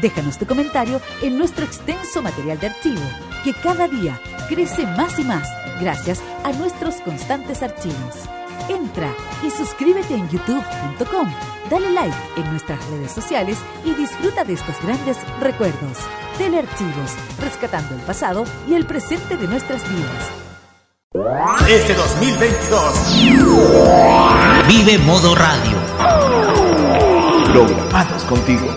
Déjanos tu comentario en nuestro extenso material de archivo, que cada día crece más y más gracias a nuestros constantes archivos. Entra y suscríbete en youtube.com, dale like en nuestras redes sociales y disfruta de estos grandes recuerdos. Telearchivos, rescatando el pasado y el presente de nuestras vidas. Este 2022 Vive Modo Radio. programados contigo.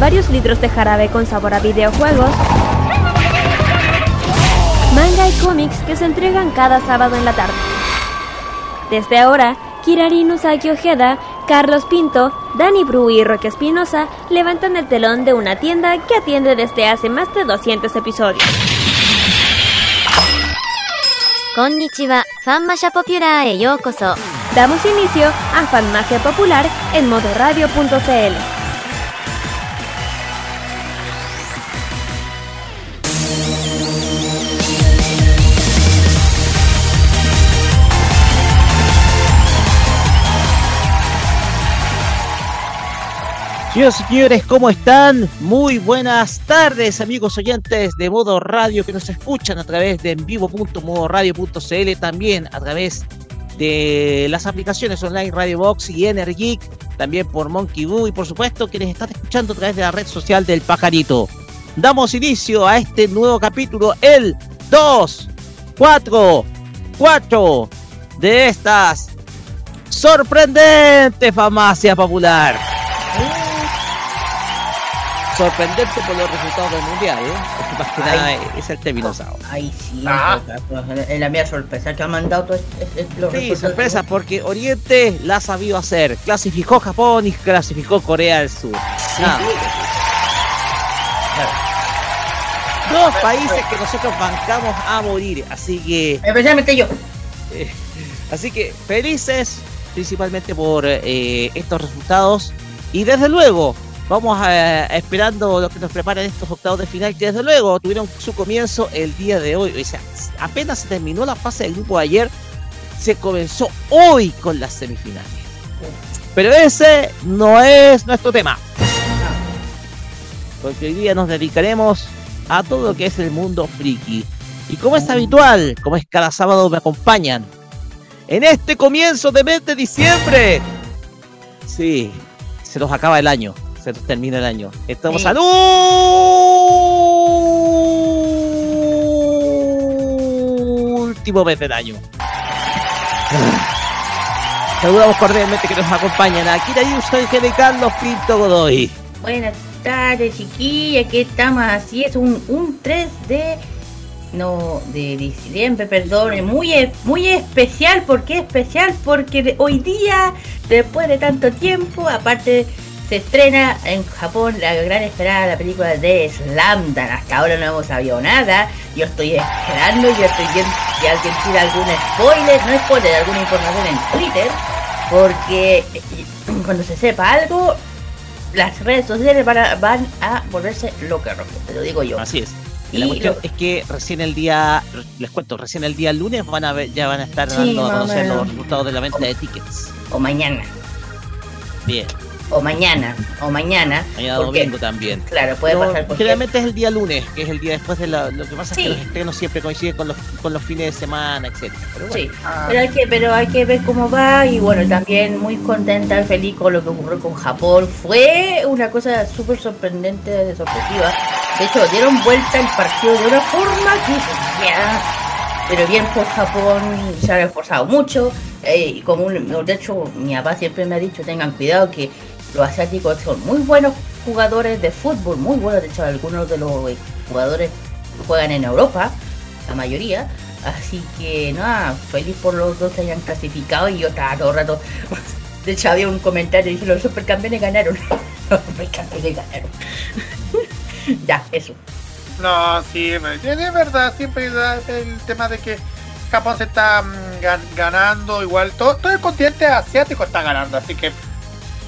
varios litros de jarabe con sabor a videojuegos, manga y cómics que se entregan cada sábado en la tarde. Desde ahora, Kirarin Usagi Ojeda, Carlos Pinto, Dani Bru y Roque Espinosa levantan el telón de una tienda que atiende desde hace más de 200 episodios. Konnichiwa, Popular e. Damos inicio a Fanmasia Popular en modoradio.cl. Señoras y señores, ¿cómo están? Muy buenas tardes, amigos oyentes de Modo Radio que nos escuchan a través de envivo.modoradio.cl, también a través de las aplicaciones online Radio Box y Energic, también por Monkey Boo y por supuesto quienes están escuchando a través de la red social del Pajarito. Damos inicio a este nuevo capítulo, el 2, 4, 4 de estas sorprendentes farmacia popular. Sorprendente por los resultados del mundial, ¿eh? Más que nada Ay. es el término usado. Ay, sí, Ah. en la mía sorpresa que ha mandado todo este- este- los Sí, sorpresa, porque Oriente la ha sabido hacer. Clasificó Japón y clasificó Corea del Sur. Nada. Dos países que nosotros bancamos a morir. Así que, Especialmente yo. así que felices principalmente por eh, estos resultados. Y desde luego, vamos a, esperando lo que nos preparan estos octavos de final. Que desde luego tuvieron su comienzo el día de hoy. O sea, apenas se terminó la fase del grupo de ayer. Se comenzó hoy con las semifinales. Pero ese no es nuestro tema. Porque hoy día nos dedicaremos a todo lo que es el mundo friki. Y como es habitual, como es cada sábado me acompañan. En este comienzo de mes de diciembre. Sí, se nos acaba el año. Se nos termina el año. Estamos Sí. al último mes del año. Saludamos cordialmente que nos acompañan a Kira Yusa y de Carlos Pinto Godoy. Buenas tardes, chiquilla. ¿Qué estamos? Así es, un, un 3 de. No, de diciembre, perdón. Muy, muy especial. ¿Por qué especial? Porque de- hoy día, después de tanto tiempo, aparte. Se estrena en Japón la gran esperada la película de Slamdan. Hasta ahora no hemos sabido nada. Yo estoy esperando, yo estoy viendo si alguien tira algún spoiler, no spoiler, alguna información en Twitter. Porque cuando se sepa algo, las redes sociales van a, van a volverse locas, te lo digo yo. Así es. Y la cuestión lo- es que recién el día, les cuento, recién el día lunes van a ver, ya van a estar Sí, dando a conocer los resultados de la venta de tickets. O mañana. Bien. O mañana, o mañana. Mañana porque, domingo también. Claro, puede pasar. Porque, Generalmente es el día lunes, que es el día después de la, lo que pasa Sí. es que los estrenos siempre coinciden con los, con los fines de semana, etcétera. Pero bueno, Sí, pero hay, que, pero hay que ver cómo va y bueno, también muy contenta y feliz con lo que ocurrió con Japón. Fue una cosa súper sorprendente, sorpresiva. De hecho, dieron vuelta el partido de una forma que ya, pero bien por Japón, se han esforzado mucho. eh, y como un- de hecho, mi papá siempre me ha dicho, tengan cuidado que los asiáticos son muy buenos jugadores de fútbol, muy buenos. De hecho, algunos de los eh, jugadores juegan en Europa, la mayoría. Así que nada, feliz por los dos que hayan clasificado y yo estaba todo el rato. De hecho, había un comentario y dije: Los supercampeones ganaron. Los supercampeones ganaron. ya, eso. No, sí, es verdad, siempre el tema de que Japón se está mm, gan- ganando, igual todo, todo el continente asiático está ganando, así que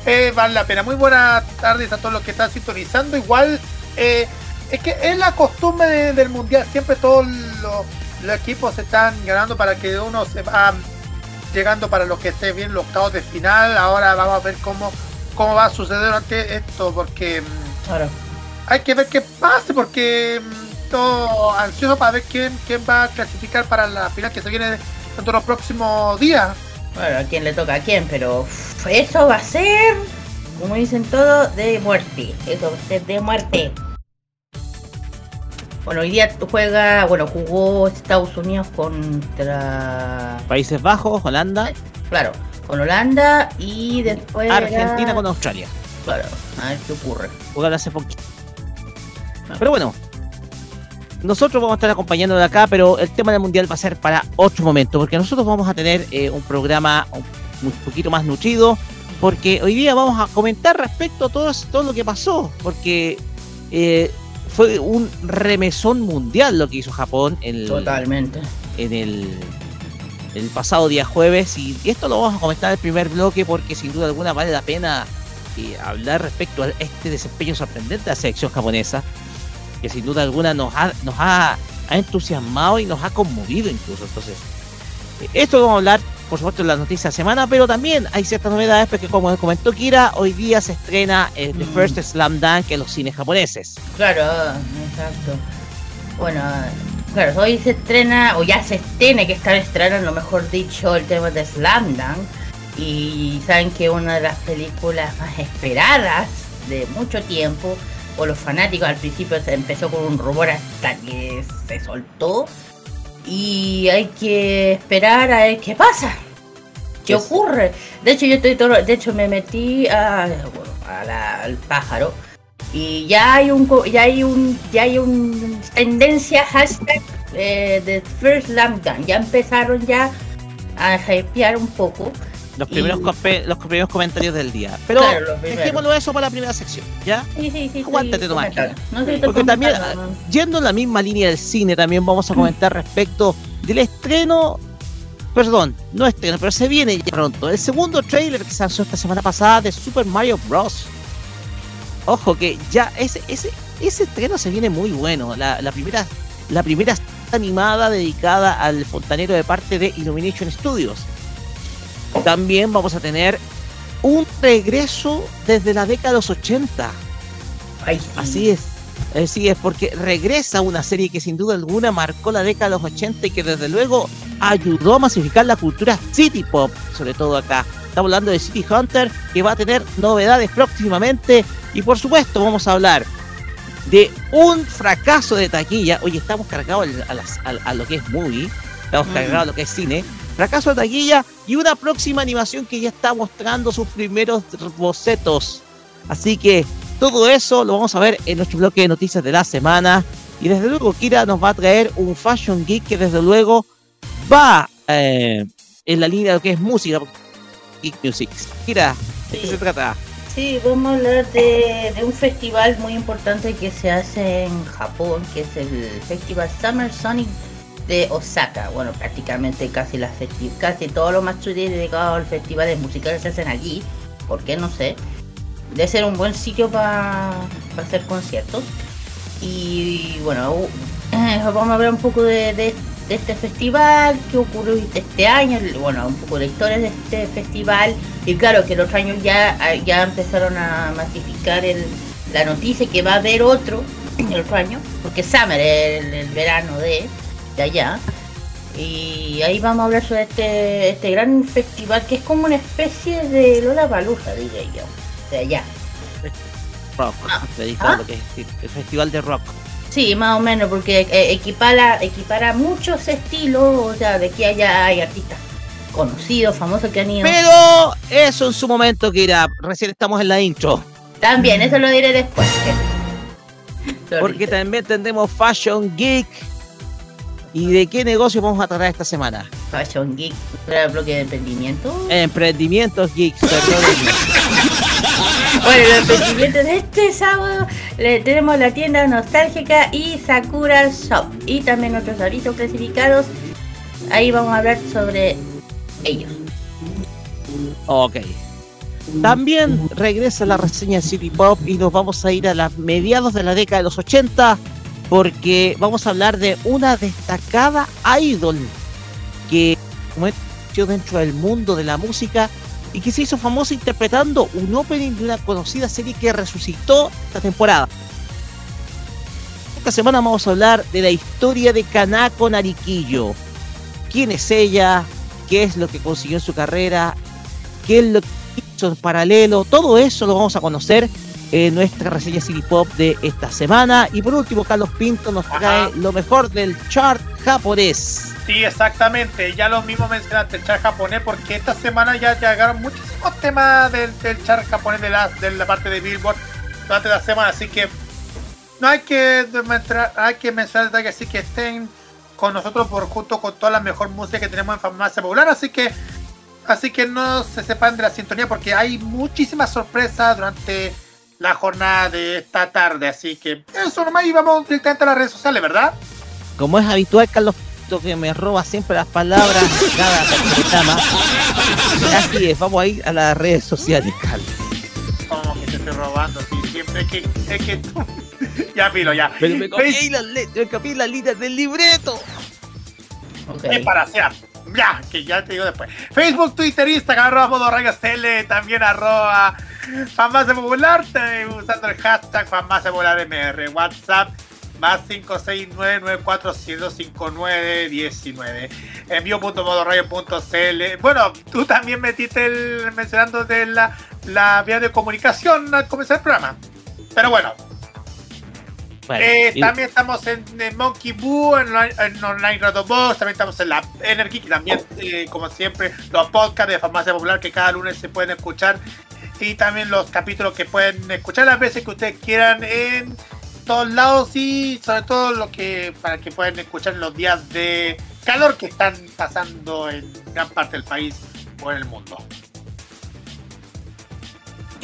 eh, vale la pena. Muy buenas tardes a todos los que están sintonizando, igual eh, es que es la costumbre de- del mundial, siempre todos los, los equipos se están ganando para que uno se va llegando para los que se vienen los octavos de final, ahora vamos a ver cómo, cómo va a suceder ante esto, porque... mm, Claro. hay que ver qué pase porque mm, todo ansioso para ver quién, quién va a clasificar para la final que se viene dentro de los próximos días. Bueno, a quién le toca a quién, pero eso va a ser, como dicen todos, de muerte. Eso va a ser de muerte. Bueno, hoy día juega, bueno, jugó Estados Unidos contra, Países Bajos, Holanda, claro, con Holanda y después era- Argentina con Australia. Claro, a ver qué ocurre. Jugaron hace poquito. Pero bueno, nosotros vamos a estar acompañando de acá, pero el tema del mundial va a ser para otro momento, porque nosotros vamos a tener eh, un programa un, un poquito más nutrido, porque hoy día vamos a comentar respecto a todo, todo lo que pasó, porque eh, fue un remesón mundial lo que hizo Japón en el, Totalmente. en el, el pasado día jueves y, y esto lo vamos a comentar en el primer bloque porque sin duda alguna vale la pena eh, hablar respecto a este desempeño sorprendente de la selección japonesa que sin duda alguna nos ha, nos ha, ha entusiasmado y nos ha conmovido incluso entonces eh, esto lo vamos a hablar por supuesto en las noticias de la semana pero también hay ciertas novedades porque como comentó Kira hoy día se estrena eh, The Mm. First Slam Dunk en los cines japoneses Claro, exacto. Bueno, claro, hoy se estrena, o ya se tiene que estar estrenando, mejor dicho, el tema de Slam Dunk. Y saben que una de las películas más esperadas de mucho tiempo, por los fanáticos, al principio se empezó con un rumor hasta que se soltó. Y hay que esperar a ver qué pasa. ¿Qué Yes. ocurre? De hecho, yo estoy todo, de hecho me metí a, bueno, a la- al pájaro y ya hay un ya hay un ya hay un tendencia hashtag eh, de First Dunk. Ya empezaron ya a hypear un poco. Los primeros, los primeros comentarios del día pero Claro, dejémoslo eso para la primera sección ¿ya? Sí, sí, sí. Aguántate. No estoy Porque también, yendo en la misma línea del cine, también vamos a comentar respecto del estreno, perdón, no estreno, pero se viene ya pronto, el segundo trailer que se lanzó esta semana pasada de Super Mario Bros. Ojo que ya ese, ese, ese estreno se viene muy bueno. La, la primera, la primera animada dedicada al fontanero de parte de Illumination Studios. También vamos a tener un regreso desde la década de los 80. Ay, sí. Así es. Así es, porque regresa una serie que sin duda alguna marcó la década de los 80 y que desde luego ayudó a masificar la cultura city pop, sobre todo acá. Estamos hablando de City Hunter, que va a tener novedades próximamente. Y por supuesto, vamos a hablar de un fracaso de taquilla. Oye, estamos cargados al- a, las- a- a lo que es movie, estamos Mm. cargados a lo que es cine. Fracaso de taquilla y una próxima animación que ya está mostrando sus primeros bocetos. Así que todo eso lo vamos a ver en nuestro bloque de noticias de la semana. Y desde luego Kira nos va a traer un Fashion Geek que desde luego va eh, en la línea de lo que es música. Geek Music. Kira, ¿de qué Sí. se trata? Sí, vamos a hablar de, de un festival muy importante que se hace en Japón, que es el Festival Summer Sonic de Osaka. Bueno, prácticamente casi la festi- casi todos los Matsuri dedicados al festival de musicales se hacen allí. ¿Por qué? No sé. Debe ser un buen sitio para hacer conciertos. Y bueno, eh, vamos a hablar un poco de, de- este festival, qué ocurrió este año, bueno, un poco de historias de este festival, Y claro que el otro año ya, ah, ya empezaron a masificar el, la noticia que va a haber otro el otro año, porque Summer es el verano de, de allá. Y ahí vamos a hablar sobre este, este gran festival que es como una especie de Lola Palusa, diría yo, de allá. Rock, dedicado a lo que es el festival de rock. Sí, más o menos, porque eh, equipara, equipara muchos estilos, o sea, de que haya hay artistas conocidos, famosos que han ido. Pero eso en su momento, Kira. Recién estamos en la intro. También, eso lo diré después. Porque también tendremos Fashion Geek. ¿Y de qué negocio vamos a tratar esta semana? Fashion Geek, ¿era el bloque de emprendimiento? Emprendimientos Geeks, perdón. Bueno, los emprendimientos de este sábado le tenemos la tienda nostálgica y Sakura Shop. Y también otros avisos clasificados. Ahí vamos a hablar sobre ellos. Ok. También regresa la reseña de City Pop y nos vamos a ir a las mediados de la década de los 80 porque vamos a hablar de una destacada idol que nació dentro del mundo de la música y que se hizo famosa interpretando un opening de una conocida serie que resucitó esta temporada. Esta semana vamos a hablar de la historia de Kanako Nariquillo. ¿Quién es ella? ¿Qué es lo que consiguió en su carrera? ¿Qué es lo que hizo en paralelo? Todo eso lo vamos a conocer en nuestra reseña City Pop de esta semana. Y por último, Carlos Pinto nos trae Ajá. lo mejor del chart japonés. Sí, exactamente. Ya lo mismo mencionaste el char japonés, porque esta semana ya llegaron muchísimos temas del, del char japonés de la, de la parte de Billboard durante la semana. Así que no hay que hay que mencionar que así que estén con nosotros por junto con toda la mejor música que tenemos en Farmacia Popular. Así que así que no se sepan de la sintonía porque hay muchísimas sorpresas durante la jornada de esta tarde. Así que eso nomás y vamos directamente a las redes sociales, ¿verdad? Como es habitual, Carlos Pinto que me roba siempre las palabras cada programa. Así es, vamos a ir a las redes sociales, Carlos. Como que te estoy robando, sí, siempre es que, es que tú. ya, filo, ya. Pero me copié las, le- me copié las líneas del libreto. Ok. Es para hacer. Ya, que ya te digo después. Facebook, Twitter, Instagram, arroba modo rayos tele, también arroba Fanbase Popular, usando el hashtag Fanbase Popular MR, WhatsApp más 569-407-5919, envío.modoradio.cl. Bueno, tú también metiste el mencionando de la, la vía de comunicación al comenzar el programa. Pero bueno, Bueno, eh, y- también estamos en, en Monkey Boo, en, online- en Online Radio Box, también estamos en la Energy, que también, eh, como siempre, los podcasts de Farmacia Popular que cada lunes se pueden escuchar. Y también los capítulos que pueden escuchar las veces que ustedes quieran en todos lados y sobre todo lo que para que puedan escuchar en los días de calor que están pasando en gran parte del país o en el mundo.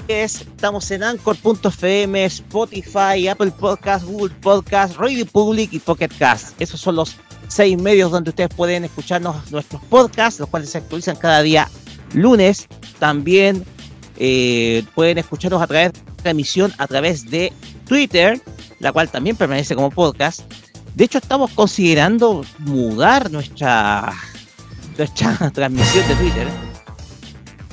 es, estamos en Anchor.fm, Spotify, Apple Podcast, Google Podcast, Radio Public y Pocket Cast. Esos son los seis medios donde ustedes pueden escucharnos nuestros podcasts, los cuales se actualizan cada día lunes. También eh, pueden escucharnos a través de la emisión a través de Twitter, la cual también permanece como podcast. De hecho, estamos considerando mudar nuestra, nuestra transmisión de Twitter.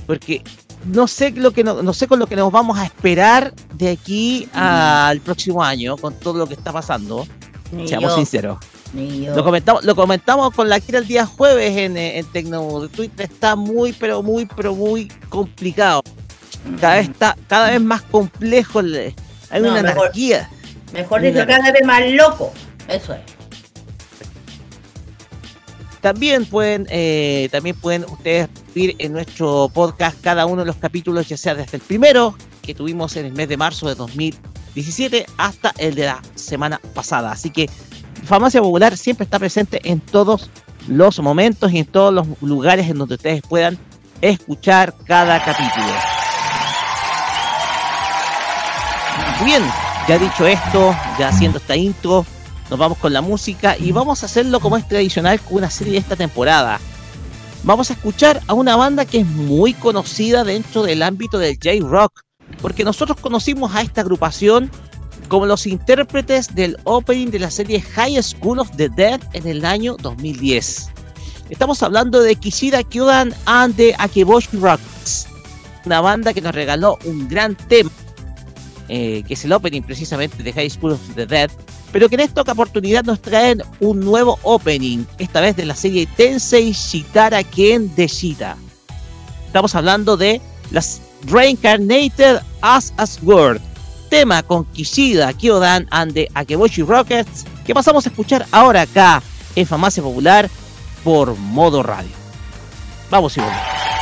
Porque no sé lo que no, no sé con lo que nos vamos a esperar de aquí al próximo año con todo lo que está pasando. Ni Seamos yo, sinceros. ni yo. Lo comentamos, lo comentamos con la Kira el día jueves en, eh, en Tecno. Twitter está muy, pero muy, pero muy complicado. Cada vez está cada vez más complejo. el- hay No, una mejor. anarquía. Mejor dicho, cada vez más loco. Eso es. También pueden, eh, también pueden ustedes ir en nuestro podcast cada uno de los capítulos, ya sea desde el primero que tuvimos en el mes de marzo de 2017 hasta el de la semana pasada. Así que Farmacia Popular siempre está presente en todos los momentos y en todos los lugares en donde ustedes puedan escuchar cada capítulo. Bien, ya dicho esto, ya haciendo esta intro, nos vamos con la música y vamos a hacerlo como es tradicional con una serie de esta temporada. Vamos a escuchar a una banda que es muy conocida dentro del ámbito del J-Rock, porque nosotros conocimos a esta agrupación como los intérpretes del opening de la serie High School of the Dead en el año 2010. Estamos hablando de Kishida Kyudan and the Akeboshi Rocks, una banda que nos regaló un gran tema eh, que es el opening precisamente de High School of the Dead, pero que en esta oportunidad nos traen un nuevo opening, esta vez de la serie Tensei Shitara Ken de Shita. Estamos hablando de las Reincarnated As a World, tema con Kishida, Kyodan and the Akeboshi Rockets, que pasamos a escuchar ahora acá en Famacia Popular por Modo Radio. Vamos y volvemos.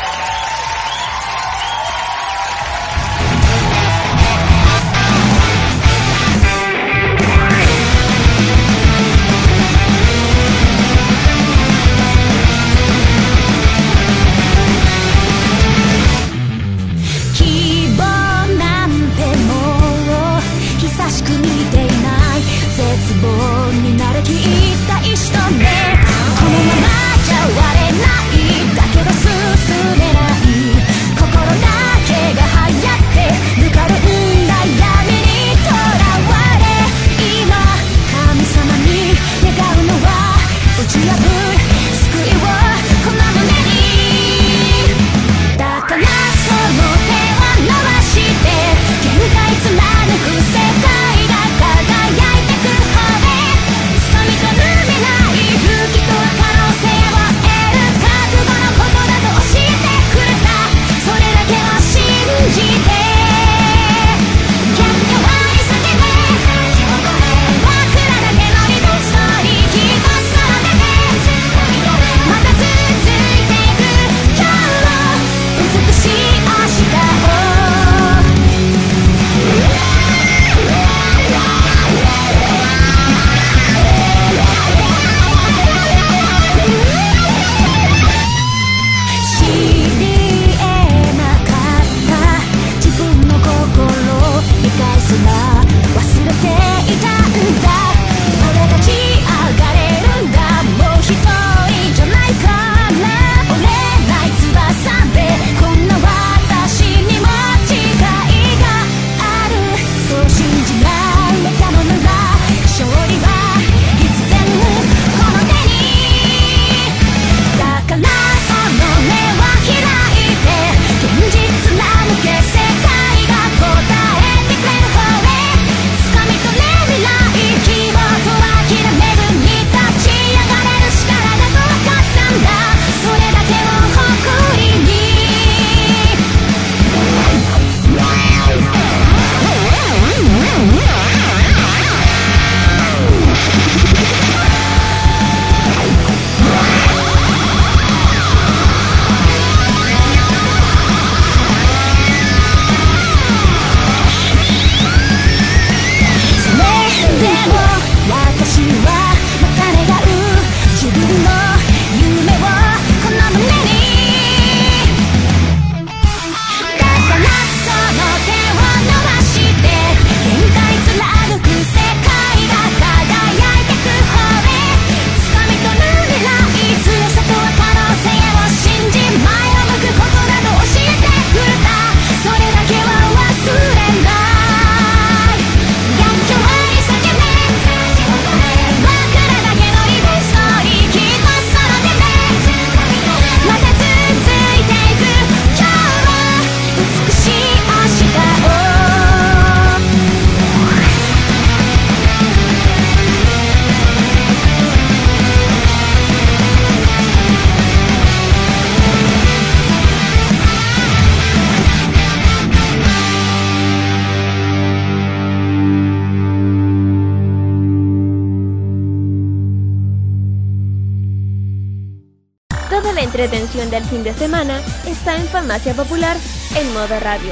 Farmacia Popular en modo radio.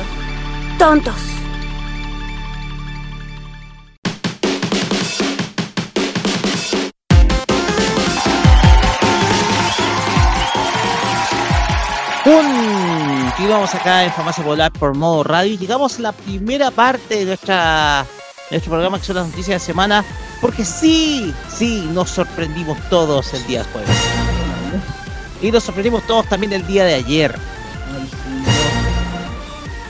¡Tontos! y vamos acá en Farmacia Popular por modo radio llegamos a la primera parte de nuestra nuestro programa que son las noticias de semana, porque sí, sí, nos sorprendimos todos el día jueves. Y nos sorprendimos todos también el día de ayer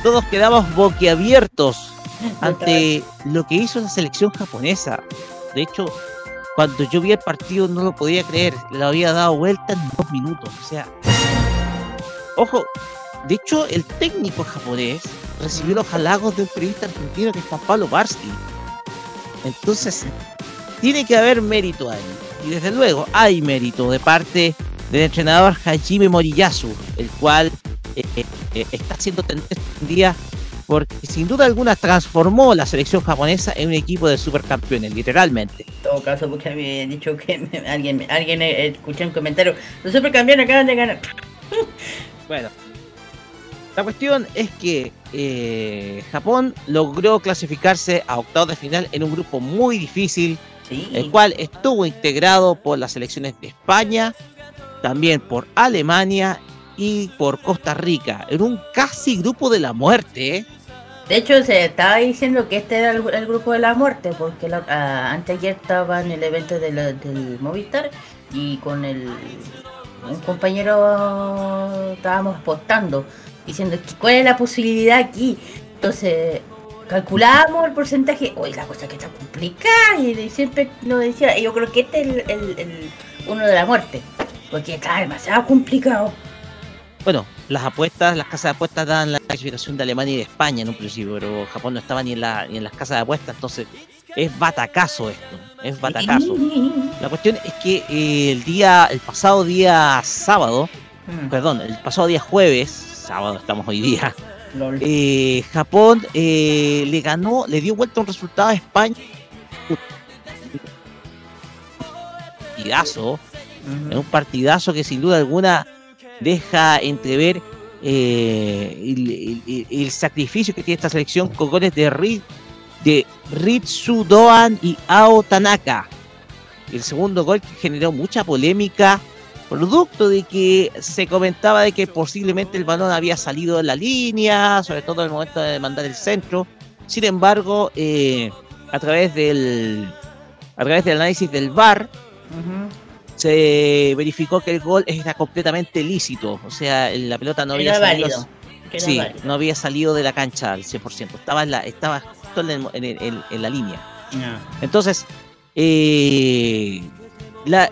todos quedamos boquiabiertos ante lo que hizo la selección japonesa. De hecho, cuando yo vi el partido no lo podía creer, le había dado vuelta en dos minutos. O sea, ojo, de hecho el técnico japonés recibió los halagos de un periodista argentino que es Pablo Barsky. Entonces, tiene que haber mérito ahí. Y desde luego hay mérito de parte del entrenador Hajime Moriyasu, el cual eh, eh, eh, está haciendo tendencia un día porque sin duda alguna transformó la selección japonesa en un equipo de supercampeones, literalmente. En todo caso, porque había dicho que me- alguien, alguien eh, escuché un comentario, los supercampeones acaban de ganar. Bueno, la cuestión es que eh, Japón logró clasificarse a octavos de final en un grupo muy difícil, Sí, el cual estuvo integrado por las selecciones de España, también por Alemania y por Costa Rica, en un casi grupo de la muerte. ¿eh? de hecho se estaba diciendo que este era el, grupo de la muerte, porque la, ah, anteayer estaba en el evento del Movistar y con el un compañero estábamos apostando, diciendo cuál es la posibilidad aquí. Entonces calculábamos el porcentaje, oye la cosa que está complicada, y siempre lo decía, yo creo que este es el- uno de la muerte, porque está demasiado complicado. Bueno, las apuestas, las casas de apuestas dan la clasificación de Alemania y de España en un principio, pero Japón no estaba ni en, la, ni en las casas de apuestas, entonces es batacazo esto, es batacazo. La cuestión es que eh, el día, el pasado día sábado, Mm, perdón, el pasado día jueves, sábado estamos hoy día, eh, Japón eh, le ganó, le dio vuelta un resultado a España. Partidazo, Ujú. es un partidazo que sin duda alguna deja entrever eh, el, sacrificio que tiene esta selección con goles de, Ri, de Ritsu Doan y Ao Tanaka. El segundo gol que generó mucha polémica, producto de que se comentaba de que posiblemente el balón había salido de la línea, sobre todo en el momento de mandar el centro. Sin embargo, eh, a través del a través del análisis del VAR. Se verificó que el gol era completamente lícito, o sea, la pelota no había salido, válido. que era sí, válido. no había salido de la cancha al 100%, estaba en la, estaba justo en, el- en el- en- en la línea. Entonces, eh, la,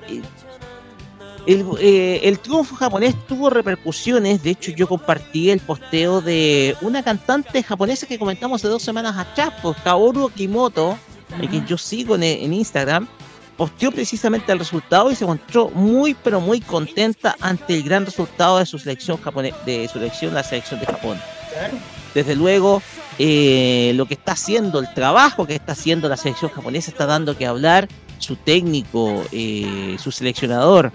el, eh, el triunfo japonés tuvo repercusiones. De hecho, yo compartí el posteo de una cantante japonesa que comentamos hace dos semanas atrás, pues Kaoru Okimoto, a quien yo sigo en, en Instagram, posteó precisamente el resultado y se mostró muy, pero muy contenta ante el gran resultado de su selección de su selección, la selección de Japón desde luego eh, lo que está haciendo, el trabajo que está haciendo la selección japonesa está dando que hablar. Su técnico, eh, su seleccionador,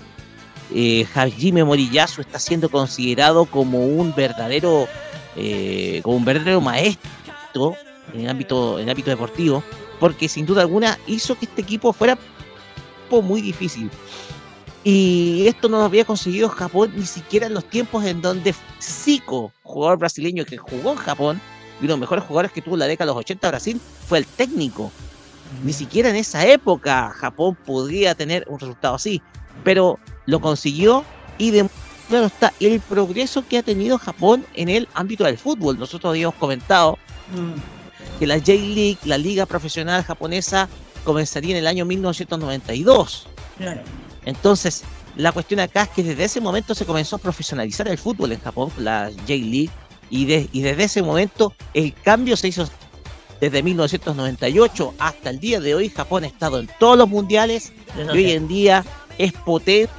eh, Hajime Moriyasu, está siendo considerado como un verdadero, como un verdadero maestro en el ámbito, en el ámbito deportivo, porque sin duda alguna hizo que este equipo fuera muy difícil. Y esto no lo había conseguido Japón ni siquiera en los tiempos en donde Zico, jugador brasileño que jugó en Japón, y uno de los mejores jugadores que tuvo en la década de los 80 Brasil, fue el técnico. Ni siquiera en esa época Japón podría tener un resultado así, pero lo consiguió y de claro está el progreso que ha tenido Japón en el ámbito del fútbol. Nosotros habíamos comentado Mm. que la J-League, la liga profesional japonesa, comenzaría en el año 1992. Claro. Entonces, la cuestión acá es que desde ese momento se comenzó a profesionalizar el fútbol en Japón, la J-League, y, de- y desde ese momento el cambio se hizo desde 1998 hasta el día de hoy. Japón ha estado en todos los mundiales y hoy en día es potente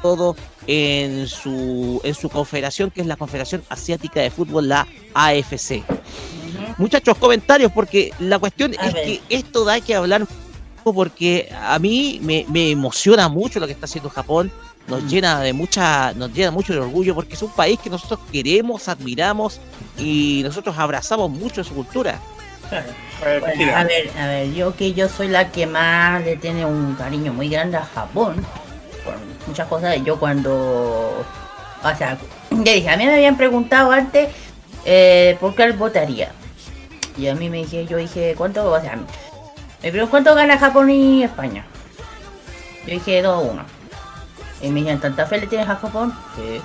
todo en su, en su confederación, que es la Confederación Asiática de Fútbol, la AFC. Muchachos, comentarios, porque la cuestión A es ver. que esto da que hablar porque a mí me, me emociona mucho lo que está haciendo Japón, nos Mm. llena de mucha, nos llena mucho de orgullo porque es un país que nosotros queremos, admiramos y nosotros abrazamos mucho su cultura. Bueno, a ver, a ver, yo que yo soy la que más le tiene un cariño muy grande a Japón, por muchas cosas, yo cuando, o sea, ya dije, a mí me habían preguntado antes eh, por qué votaría. Y a mí me dije, yo dije, ¿cuánto? O sea, me preguntaron cuánto gana Japón y España. Yo dije 2 a 1. Y me dijeron, ¿tanta fe le tienes a Japón? Sí.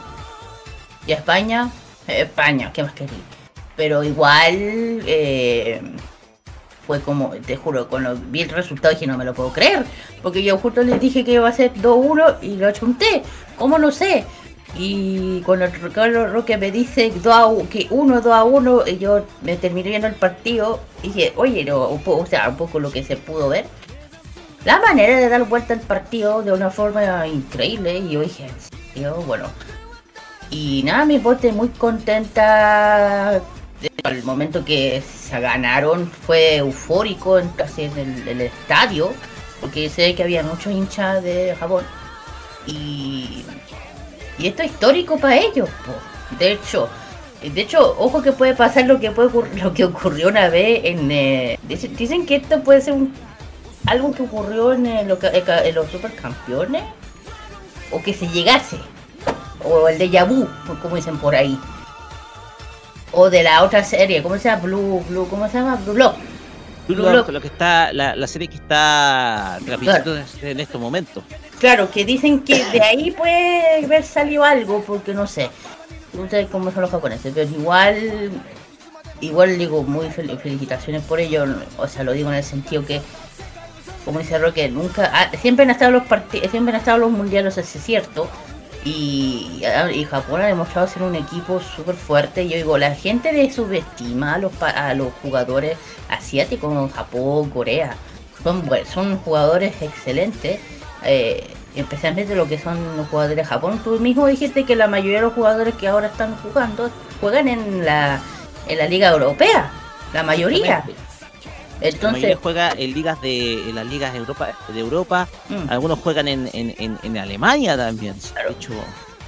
¿Y a España? "Eh, España, ¿qué más queréis? Pero igual, eh, fue como, te juro, cuando vi el resultado dije, no me lo puedo creer. Porque yo justo les dije que iba a ser 2-1 y lo achunté. ¿Cómo no sé? Y cuando Ricardo Roque me dice 2 a u- que 1, 2 a 1, y yo me terminé viendo el partido y dije, oye, no, un poco, o sea, un poco lo que se pudo ver. La manera de dar vuelta al partido de una forma increíble, y yo dije, "¿En serio? bueno. Y nada, me puse muy contenta. El momento que se ganaron fue eufórico en, casi en el, el estadio, porque sé que había muchos hinchas de Japón. Y, y esto es histórico para ellos. po. De hecho, de hecho, ojo que puede pasar lo que puede lo que ocurrió una vez en eh, dicen, que esto puede ser un algo que ocurrió en, eh, lo que- en los supercampeones o que se llegase o el de vu, como dicen por ahí. O de la otra serie, ¿cómo se llama? Blue, Blue, ¿cómo se llama? Blue Lock. Blue Lock, lo que está, la, la serie que está transmitiendo en estos momentos. Claro, que dicen que de ahí puede haber salido algo, porque no sé. No sé cómo son los japoneses, pero igual, igual digo, muy fel- felicitaciones por ello. O sea, lo digo en el sentido que, como dice Roque, nunca, ah, siempre han estado los partidos, siempre han estado los mundiales, es cierto. Y, Japón ha demostrado ser un equipo súper fuerte. Yo digo, la gente de subestima a los, a los jugadores asiáticos Japón, Corea. Son, son jugadores excelentes. eh, especialmente lo que son los jugadores de Japón. Tú mismo dijiste que la mayoría de los jugadores que ahora están jugando juegan en la, en la Liga Europea. La mayoría. La Entonces, mayoría juega en ligas de en las ligas de Europa, de Europa. Mm. algunos juegan en, en, en, en Alemania también. De hecho,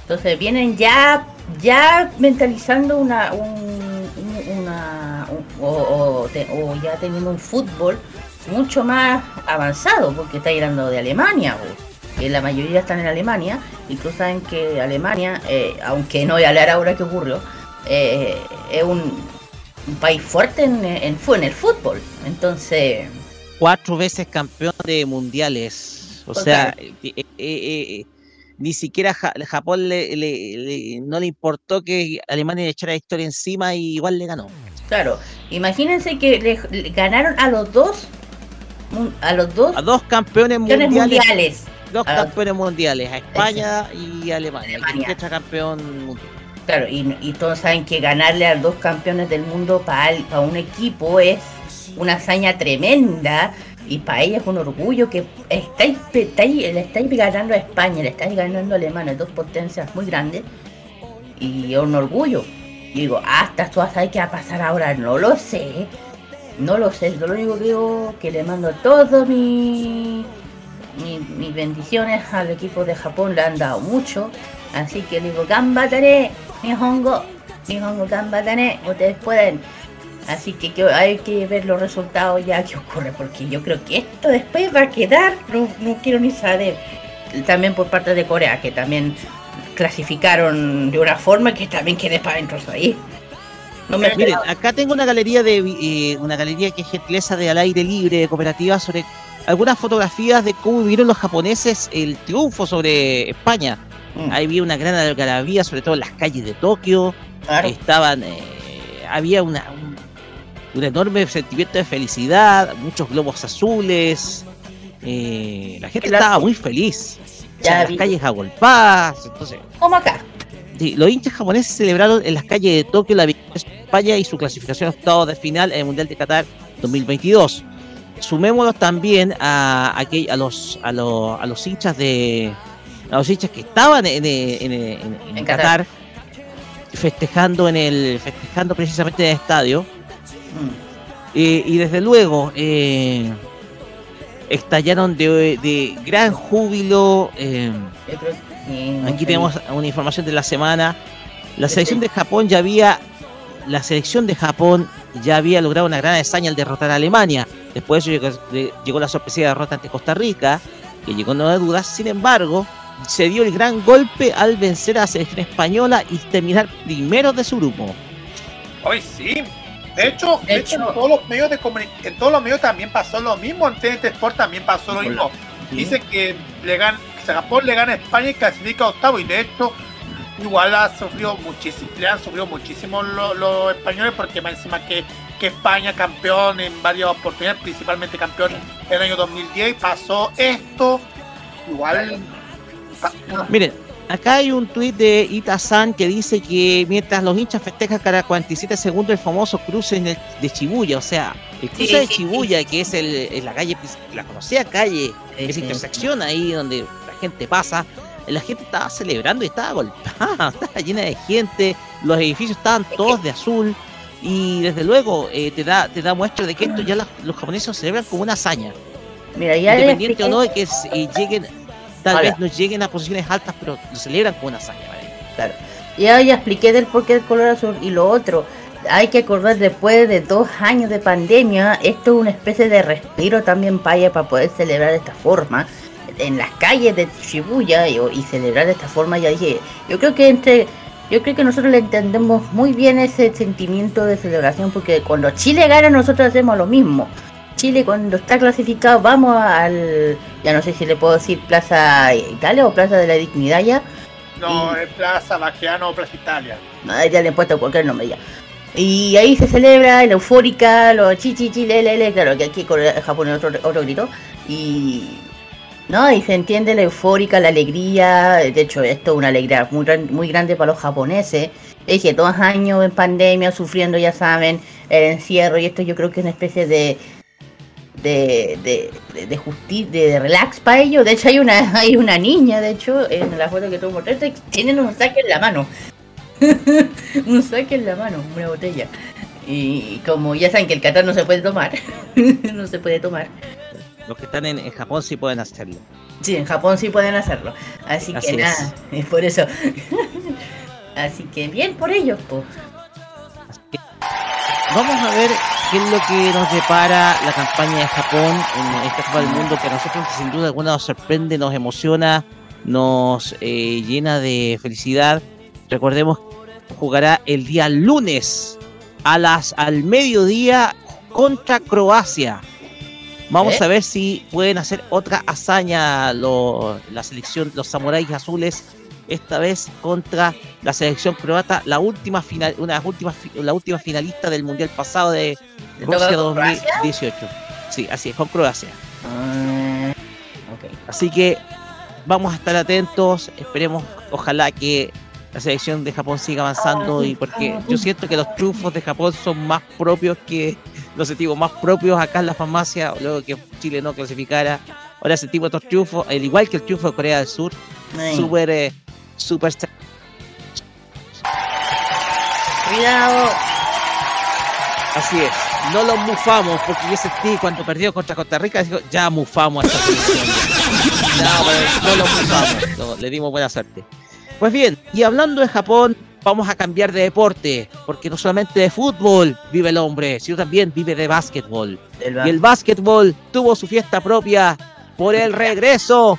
Entonces vienen ya ya mentalizando una un, un- una un- o, o te- o ya teniendo un fútbol mucho más avanzado porque está llegando de Alemania que la mayoría están en Alemania incluso saben que Alemania eh, aunque no voy a hablar ahora qué ocurrió eh, es un, un país fuerte en, en, en el fútbol entonces cuatro veces campeón de mundiales. O sea, eh, eh, eh, ni siquiera Ja- Japón le, le- le- no le importó que Alemania le echara historia encima y igual le ganó. claro imagínense que le, le ganaron a los dos a los dos A dos campeones campeones mundiales. mundiales Dos A- campeones mundiales, a España y Alemania. Alemania. Campeón mundial. Claro, y, todos saben que ganarle a dos campeones del mundo para un equipo es una hazaña tremenda y para ella es un orgullo que estáis, estáis- le estáis ganando a España, le estáis ganando a Alemania, dos potencias muy grandes y es un orgullo. Y digo, hasta tú sabes qué va a pasar ahora, no lo sé, no lo sé, yo lo único que digo que le mando todo mi, mi- mis bendiciones al equipo de Japón, le han dado mucho, así que digo, gambatare, Nihongo, Nihongo gambatare, ustedes pueden. Así que, que hay que ver los resultados ya que ocurre, porque yo creo que esto después va a quedar, no, no quiero ni saber. También por parte de Corea, que también clasificaron de una forma que también quedé para adentro ahí. No me Miren, acá tengo una galería de eh, una galería que es gentileza de al aire libre de cooperativa sobre algunas fotografías de cómo vivieron los japoneses el triunfo sobre España. Mm, Ahí había una gran algarabía, sobre todo en las calles de Tokio. claro. Estaban, eh, había una, un, un enorme sentimiento de felicidad, muchos globos azules. eh, la gente estaba muy feliz. O sea, las calles agolpadas. Entonces, Como acá. Sí, los hinchas japoneses celebraron en las calles de Tokio la victoria de España y su clasificación a octavos de final en el Mundial de Qatar 2022. Sumémonos también a, aquel- a, los, a, los, a los hinchas de a los hinchas que estaban en, en- en- En Qatar, festejando en el festejando precisamente en el estadio Mm, Eh, y desde luego eh, estallaron de, de gran júbilo eh, Aquí tenemos una información de la semana. La selección de Japón ya había, la selección de Japón ya había logrado una gran hazaña al derrotar a Alemania. Después de eso llegó, llegó la sorpresiva derrota ante Costa Rica, que llegó no de dudas. Sin embargo, se dio el gran golpe al vencer a la selección española y terminar primero de su grupo. Hoy sí. De hecho, De en todos los medios de en todos los medios también pasó lo mismo. En TNT Sport también pasó lo mismo. Dice que le gan- que Japón le gana a España y clasifica a octavo. Y de hecho, igual ha sufrido muchísimo, le han sufrido muchísimo lo- los españoles porque más encima que, que España campeón en varias oportunidades, principalmente campeón en el año 2010, pasó esto. Igual. Miren, Acá hay un tuit de Ita-san que dice que mientras los hinchas festejan cada 47 segundos el famoso cruce en el- de Chibuya, o sea, el cruce Sí, de sí, Chibuya, que es el, es la calle, la conocida calle, Sí, esa sí. intersección ahí donde la gente pasa, la gente estaba celebrando y estaba golpeada, estaba llena de gente, los edificios estaban todos de azul y desde luego eh, te da te da muestra de que esto ya la- los japoneses lo celebran como una hazaña, Mira, ya independiente o no de que eh, lleguen, tal Ahora. vez no lleguen a posiciones altas, pero lo celebran como una hazaña. ¿vale? Claro. Ya, ya expliqué del porqué del color azul. Y lo otro, hay que acordar después de dos años de pandemia, esto es una especie de respiro también para para poder celebrar de esta forma. En las calles de Shibuya y, y celebrar de esta forma, ya dije, yo creo que entre... Yo creo que nosotros le entendemos muy bien ese sentimiento de celebración porque cuando Chile gana nosotros hacemos lo mismo. Chile cuando está clasificado vamos al, ya no sé si le puedo decir Plaza Italia o Plaza de la Dignidad ya, No, Y- es Plaza Baquiano o Plaza Italia. Ya le he puesto cualquier nombre ya. Y ahí se celebra la eufórica, los chi chi chi le le le, claro que aquí con Japón es otro, otro grito. Y no, y se entiende la eufórica, la alegría. De hecho, esto es una alegría muy, muy grande para los japoneses. Es que dos años en pandemia, sufriendo, ya saben, el encierro, y esto yo creo que es una especie de de, de, de, de justicia, de, relax para ellos. De hecho, hay una, hay una niña, de hecho, en la foto que tuvo mostrarte, tienen un saque en la mano. un saque en la mano, una botella. Y como ya saben que el Qatar no se puede tomar, no se puede tomar. Los que están en, en Japón sí pueden hacerlo. Sí, en Japón sí pueden hacerlo. Así, Así que es. nada, es por eso. Así que bien por ellos, pues. Vamos a ver qué es lo que nos depara la campaña de Japón en esta Copa del Mundo, que a nosotros sin duda alguna nos sorprende, nos emociona, nos eh, llena de felicidad. Recordemos que jugará el día lunes a las al mediodía contra Croacia. Vamos ¿Eh? a ver si pueden hacer otra hazaña lo- la selección, los samuráis azules, esta vez contra la selección croata, la última final, una de las últimas la última finalista del mundial pasado de ¿Le toca Rusia con Croacia? 2018. Sí, así es, con Croacia. Ah. Así que vamos a estar atentos, esperemos, ojalá que la selección de Japón siga avanzando y porque yo siento que los triunfos de Japón son más propios que los sentimos más propios acá en la farmacia, luego que Chile no clasificara. Ahora sentimos estos triunfos, al igual que el triunfo de Corea del Sur, súper, eh, súper Cuidado. Así es, no los mufamos porque yo sentí cuando perdió contra Costa Rica, dijo, ya mufamos a esta selección. ya". No, no los mufamos, no, le dimos buena suerte. Pues bien, y hablando de Japón, vamos a cambiar de deporte, porque no solamente de fútbol vive el hombre, sino también vive de básquetbol. El Y el básquetbol tuvo su fiesta propia por el regreso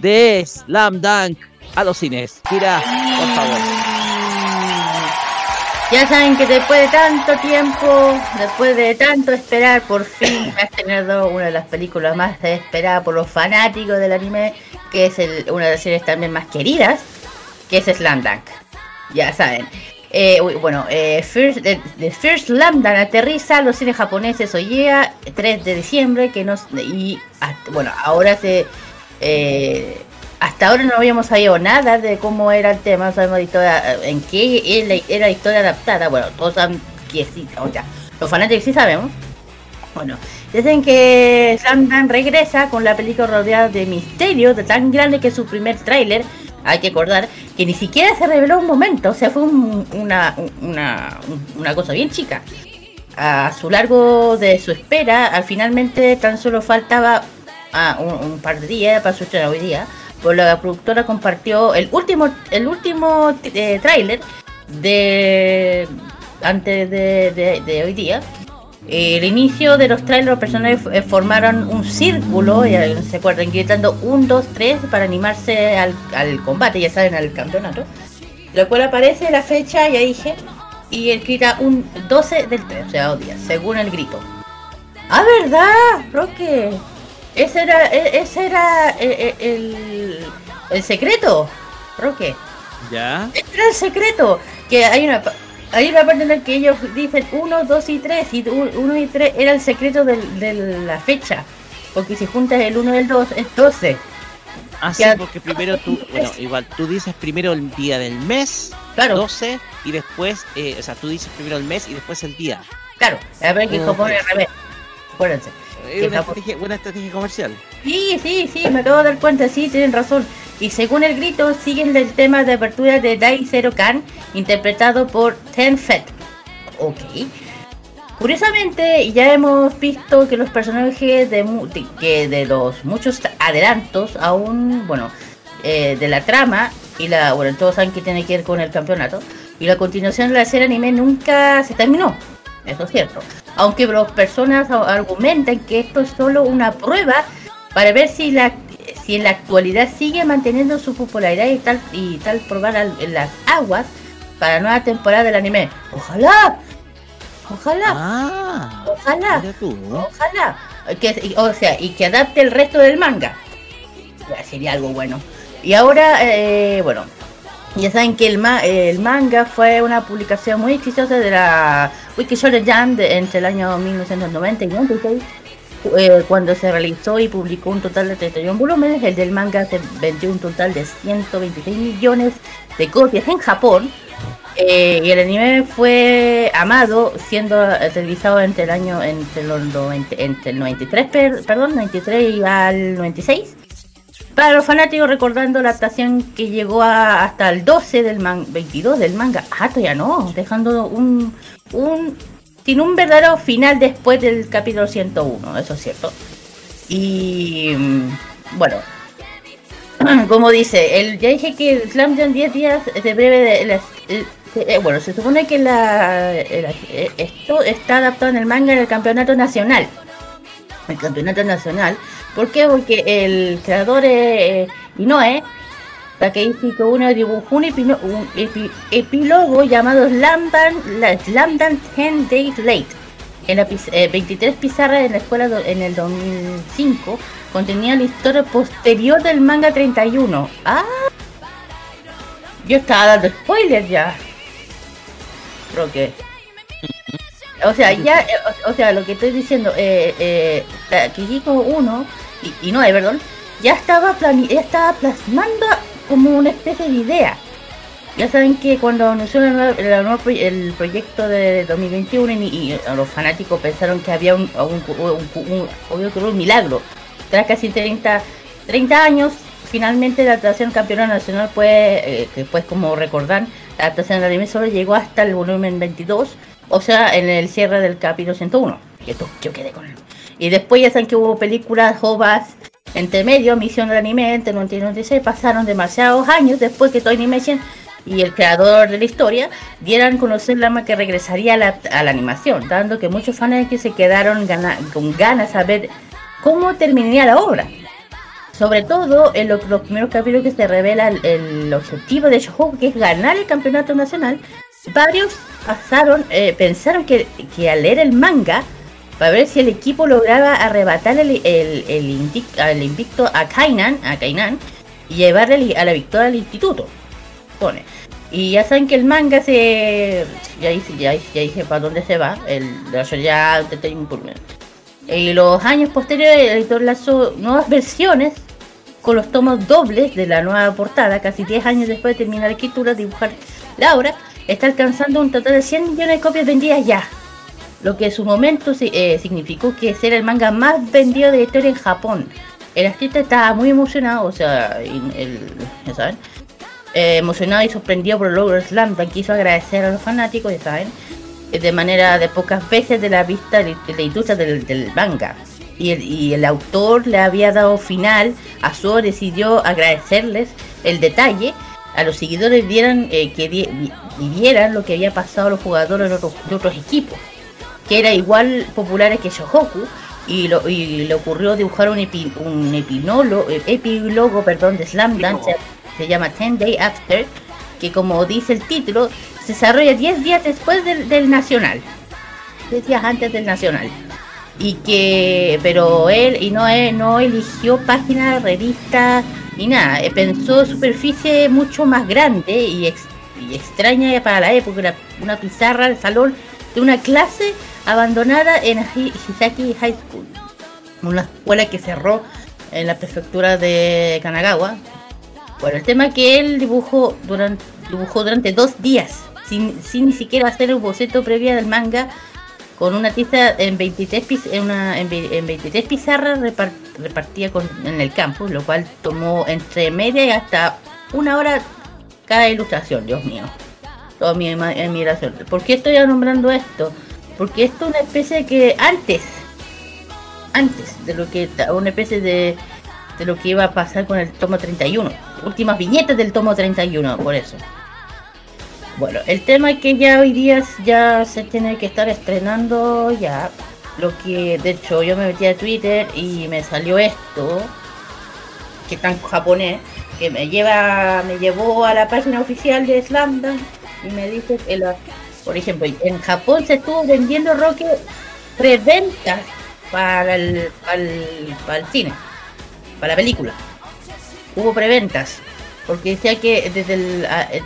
de Slam Dunk a los cines. Mira, por favor. Ya saben que después de tanto tiempo, después de tanto esperar, por fin ha estrenado una de las películas más esperadas por los fanáticos del anime, que es el- una de las series también más queridas, que es Slam Dunk. Ya saben. Eh, bueno, eh, First, the, the First aterriza los cines japoneses hoy día, 3 de diciembre, que nos, y bueno, ahora se... eh, hasta ahora no habíamos sabido nada de cómo era el tema, no sabemos la historia, eh, en qué era, la historia adaptada. Bueno, todos saben que sí, o sea, los fanáticos sí sabemos. Bueno, dicen que Sandan regresa con la película rodeada de misterio, de tan grande que es su primer tráiler. Hay que acordar que ni siquiera se reveló un momento, o sea, fue un- una, una, una cosa bien chica. A su largo de su espera, al finalmente tan solo faltaba ah, un, un par de días para su estreno hoy día. Pues la productora compartió el último, el último eh, tráiler de antes de, hoy día. El inicio de los trailers, los personajes eh, formaron un círculo, ya se acuerdan, gritando 1, 2, 3 para animarse al, combate, ya saben, al campeonato. Lo cual aparece la fecha, ya dije, y él un 12 del 3, o sea, días, según el grito. Ah, ¿verdad? Roque. Ese era, e- ese era eh, eh, el, el secreto, Roque. ¿Ya? Este era el secreto. Que hay una, hay una parte en la que ellos dicen 1, 2 y 3. Y 1 y 3 era el secreto del- de la fecha. Porque si juntas el 1 y el 2 es 12. Ah, sí, porque primero tú, bueno, igual tú dices primero el día del mes, Claro. 12, y después, eh, o sea, tú dices primero el mes y después el día. Claro, a ver que. Japón es al revés. Acuérdense. Es una estrategia, buena estrategia comercial. Sí, sí, sí, me acabo de dar cuenta, sí, tienen razón. Y según el grito, siguen el tema de apertura de Dai Zero Kan, interpretado por Ten Fett. Ok. Curiosamente, ya hemos visto que los personajes de, mu- de- que de los muchos adelantos, aún, bueno, eh, de la trama, y la, bueno, todos saben que tiene que ver con el campeonato, y la continuación de la serie anime nunca se terminó. Eso es cierto. Aunque las personas argumentan que esto es solo una prueba para ver si la si en la actualidad sigue manteniendo su popularidad y tal y tal probar al- en las aguas para la nueva temporada del anime. Ojalá, ojalá, Ah, ojalá, ojalá. Que, o sea, y que adapte el resto del manga. Sería algo bueno. Y ahora, eh, bueno, ya saben que el, ma- el manga fue una publicación muy exitosa de la Wiki Shonen Jump entre el año 1990 y 96, eh, cuando se realizó y publicó un total de 31 volúmenes. El del manga se vendió un total de 126 millones de copias en Japón. Eh, y el anime fue amado, siendo eh, televisado entre el año entre los 90 entre el 93, per- perdón, 93 y al 96. Para los fanáticos recordando la adaptación que llegó a- hasta el 12 del man, 22 del manga. Ah, todavía no, dejando un, un sin un verdadero final después del capítulo 101, eso es cierto. Y mm, bueno, como dice, el, ya dije que el Slam Jam 10 días de breve de las- el- eh, bueno, se supone que la, el- eh, esto está adaptado en el manga del campeonato nacional. El campeonato nacional. ¿Por qué? Porque el creador eh, Inoue, Takeishi dibujó un, un epílogo llamado Slam Dance, la Slam Dance 10 Days Late. En la eh, 23 pizarras en la escuela en el 2005 contenía la historia posterior del manga 31. ¡Ah! Yo estaba dando spoilers ya. Creo que. O sea, ya, eh, o, sea, lo que estoy diciendo, eh, eh, Takehiko 1, y, y no, eh, perdón, ya estaba, plani ya estaba plasmando como una especie de idea. Ya saben que cuando anunció proy- el proyecto de 2021 y, los fanáticos pensaron que había un, un, un- un- milagro. Tras casi 30, 30 años, finalmente la adaptación campeona nacional eh, que pues como recordar, la adaptación del anime solo llegó hasta el volumen 22, o sea, en el cierre del capítulo 101. Que to- yo quedé con él. Y después ya saben que hubo películas, jovas, entre medio, Misión del Anime, entre 91 y 96, pasaron demasiados años después que Toy Animation y el creador de la historia dieran a conocer la que regresaría a la, a la animación, dando que muchos fans que se quedaron gana- con ganas de ver cómo terminaría la obra. Sobre todo en lo- los primeros capítulos que se revela el, el objetivo de Shohoku, que es ganar el campeonato nacional, varios pasaron, eh, pensaron que, que al leer el manga, para ver si el equipo lograba arrebatar el, el, el indic- al invicto a Kainan, a Kainan y llevarle a la victoria al instituto. Pone. Y ya saben que el manga se. Ya dije, ya, ya dije para dónde se va. El ya. Y los años posteriores, el editor lanzó nuevas versiones con los tomos dobles de la nueva portada. Casi 10 años después de terminar la escritura, dibujar la obra, está alcanzando un total de 100 millones de copias vendidas ya. Lo que en su momento eh, significó que era el manga más vendido de la historia en Japón. El artista estaba muy emocionado, o sea, ya saben, eh, emocionado y sorprendido por el logro Slam quiso agradecer a los fanáticos, ya saben, eh, de manera de pocas veces de la vista de, la industria del, manga. Y el, autor le había dado final a su decidió agradecerles el detalle a los seguidores dieran que di- vi- vivieran lo que había pasado a los jugadores de otros, de otros equipos que era igual populares que Shohoku y, lo, y le ocurrió dibujar un, epi, un epinolo, eh, epílogo perdón, de Slam Dance, se, se llama Ten Day After, que como dice el título, se desarrolla 10 días después del, del Nacional, 10 días antes del Nacional. Y que, pero él y no, eh, no eligió páginas, revistas ni nada, eh, pensó superficie mucho más grande y, ex- extraña para la época, una, pizarra de salón de una clase abandonada en Hi- Hisaki High School, una escuela que cerró en la prefectura de Kanagawa. Bueno, el tema que él dibujó durante, durante dos días, sin, sin ni siquiera hacer un boceto previa del manga, con una tiza en 23, piz- en una, en, en 23 pizarras repar- repartida con, en el campus, lo cual tomó entre media y hasta una hora cada ilustración, Dios mío. Toda mi admiración. ¿Por qué estoy nombrando esto? Porque esto es una especie que antes, antes de lo que, una especie de, de lo que iba a pasar con el tomo 31. Últimas viñetas del tomo 31, por eso. Bueno, el tema es que ya hoy día ya se tiene que estar estrenando ya. Lo que, de hecho, yo me metí a Twitter y me salió esto, que en japonés, que me lleva, me llevó a la página oficial de Slamdance y me dice que la, por ejemplo, en Japón se estuvo vendiendo Roque preventas para el, para el, para el cine, para la película. Hubo preventas, porque decía que desde, el, eh,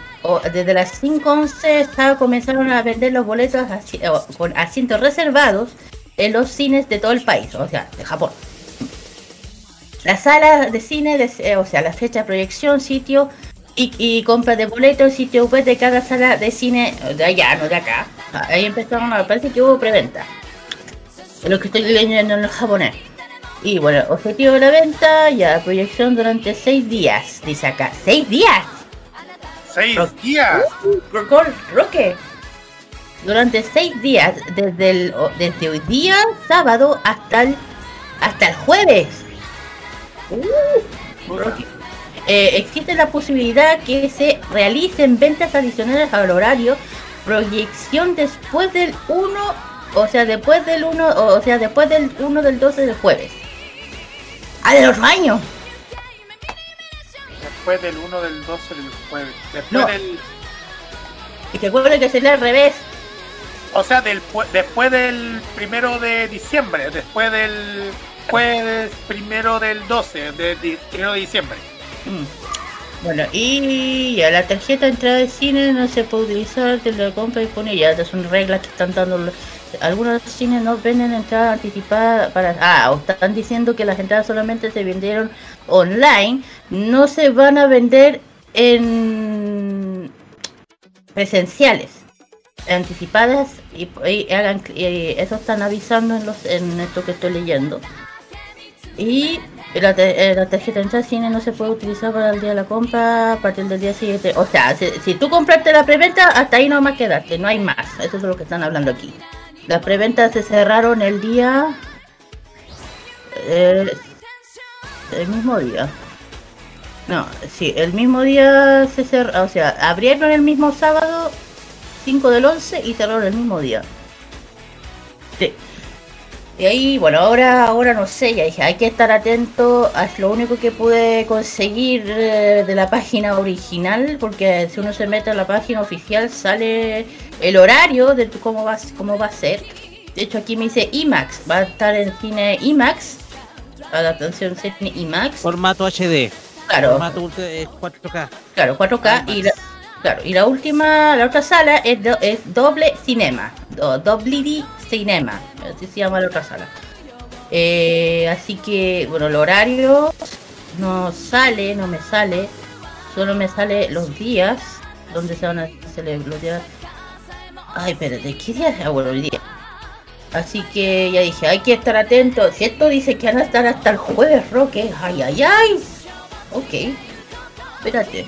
desde las 5.11 estaba, comenzaron a vender los boletos con asientos reservados en los cines de todo el país, o sea, de Japón. La sala de cine, de- eh, o sea, la fecha de proyección, sitio y, y compra de boletos, sitio web de cada sala de cine de allá, no de acá. Ahí empezaron a, parece que hubo preventa. Lo que estoy leyendo en el japonés. Y bueno, objetivo de la venta, ya proyección durante seis días, dice acá. ¡Seis días! Seis Ro- días. Ro- Roque. Durante seis días, desde el desde hoy día, sábado, hasta el hasta el jueves. Uh. Eh, existe la posibilidad que se realicen ventas adicionales al horario, proyección después del 1, o sea, después del 1, o sea, después del 1 del 12 del jueves. ¡Ah, de otro año! Después del 1 del 12 del jueves. Después No. del. Y te acuerdas que sería al revés. O sea, del, pu- después del primero de diciembre. Después del jueves primero del 12. De, di- primero de diciembre. Mm. Bueno, y ya la tarjeta de entrada de cine no se puede utilizar de la compra disponible. Ya son reglas que están dando. Algunos cines no venden entrada anticipada para. Ah, están diciendo que las entradas solamente se vendieron online. No se van a vender en presenciales anticipadas y, y hagan y eso están avisando en los en esto que estoy leyendo y la, te- eh, la tarjeta de cine no se puede utilizar para el día de la compra a partir del día siguiente. O sea, si, tú compraste la preventa, hasta ahí no más quedaste, no hay más. Eso es lo que están hablando aquí. Las preventas se cerraron el día. eh, el mismo día. No, sí, el mismo día se cerró. O sea, abrieron el mismo sábado 5 del 11 y cerraron el mismo día. Sí. Y ahí, bueno, ahora, ahora no sé, ya dije, hay que estar atento. Es lo único que pude conseguir eh, de la página original, porque si uno se mete a la página oficial sale el horario de tu- cómo va, cómo va a ser. De hecho, aquí me dice IMAX, va a estar en cine IMAX, adaptación cine IMAX. Formato HD. Claro. Formato ultra- eh, 4K. Claro, 4K y la, claro, y la última, la otra sala es, do- es doble cinema, do- doble cinema, así se llama la otra sala. Eh, así que, bueno, el horario no sale, no me sale, solo me sale los días, donde se van a hacer los días. Ay, espérate, ¿qué día es? Bueno, el día. Así que ya dije, hay que estar atentos. Si esto dice que van a estar hasta el jueves, Roque, ay, ay, ay. Ok, espérate.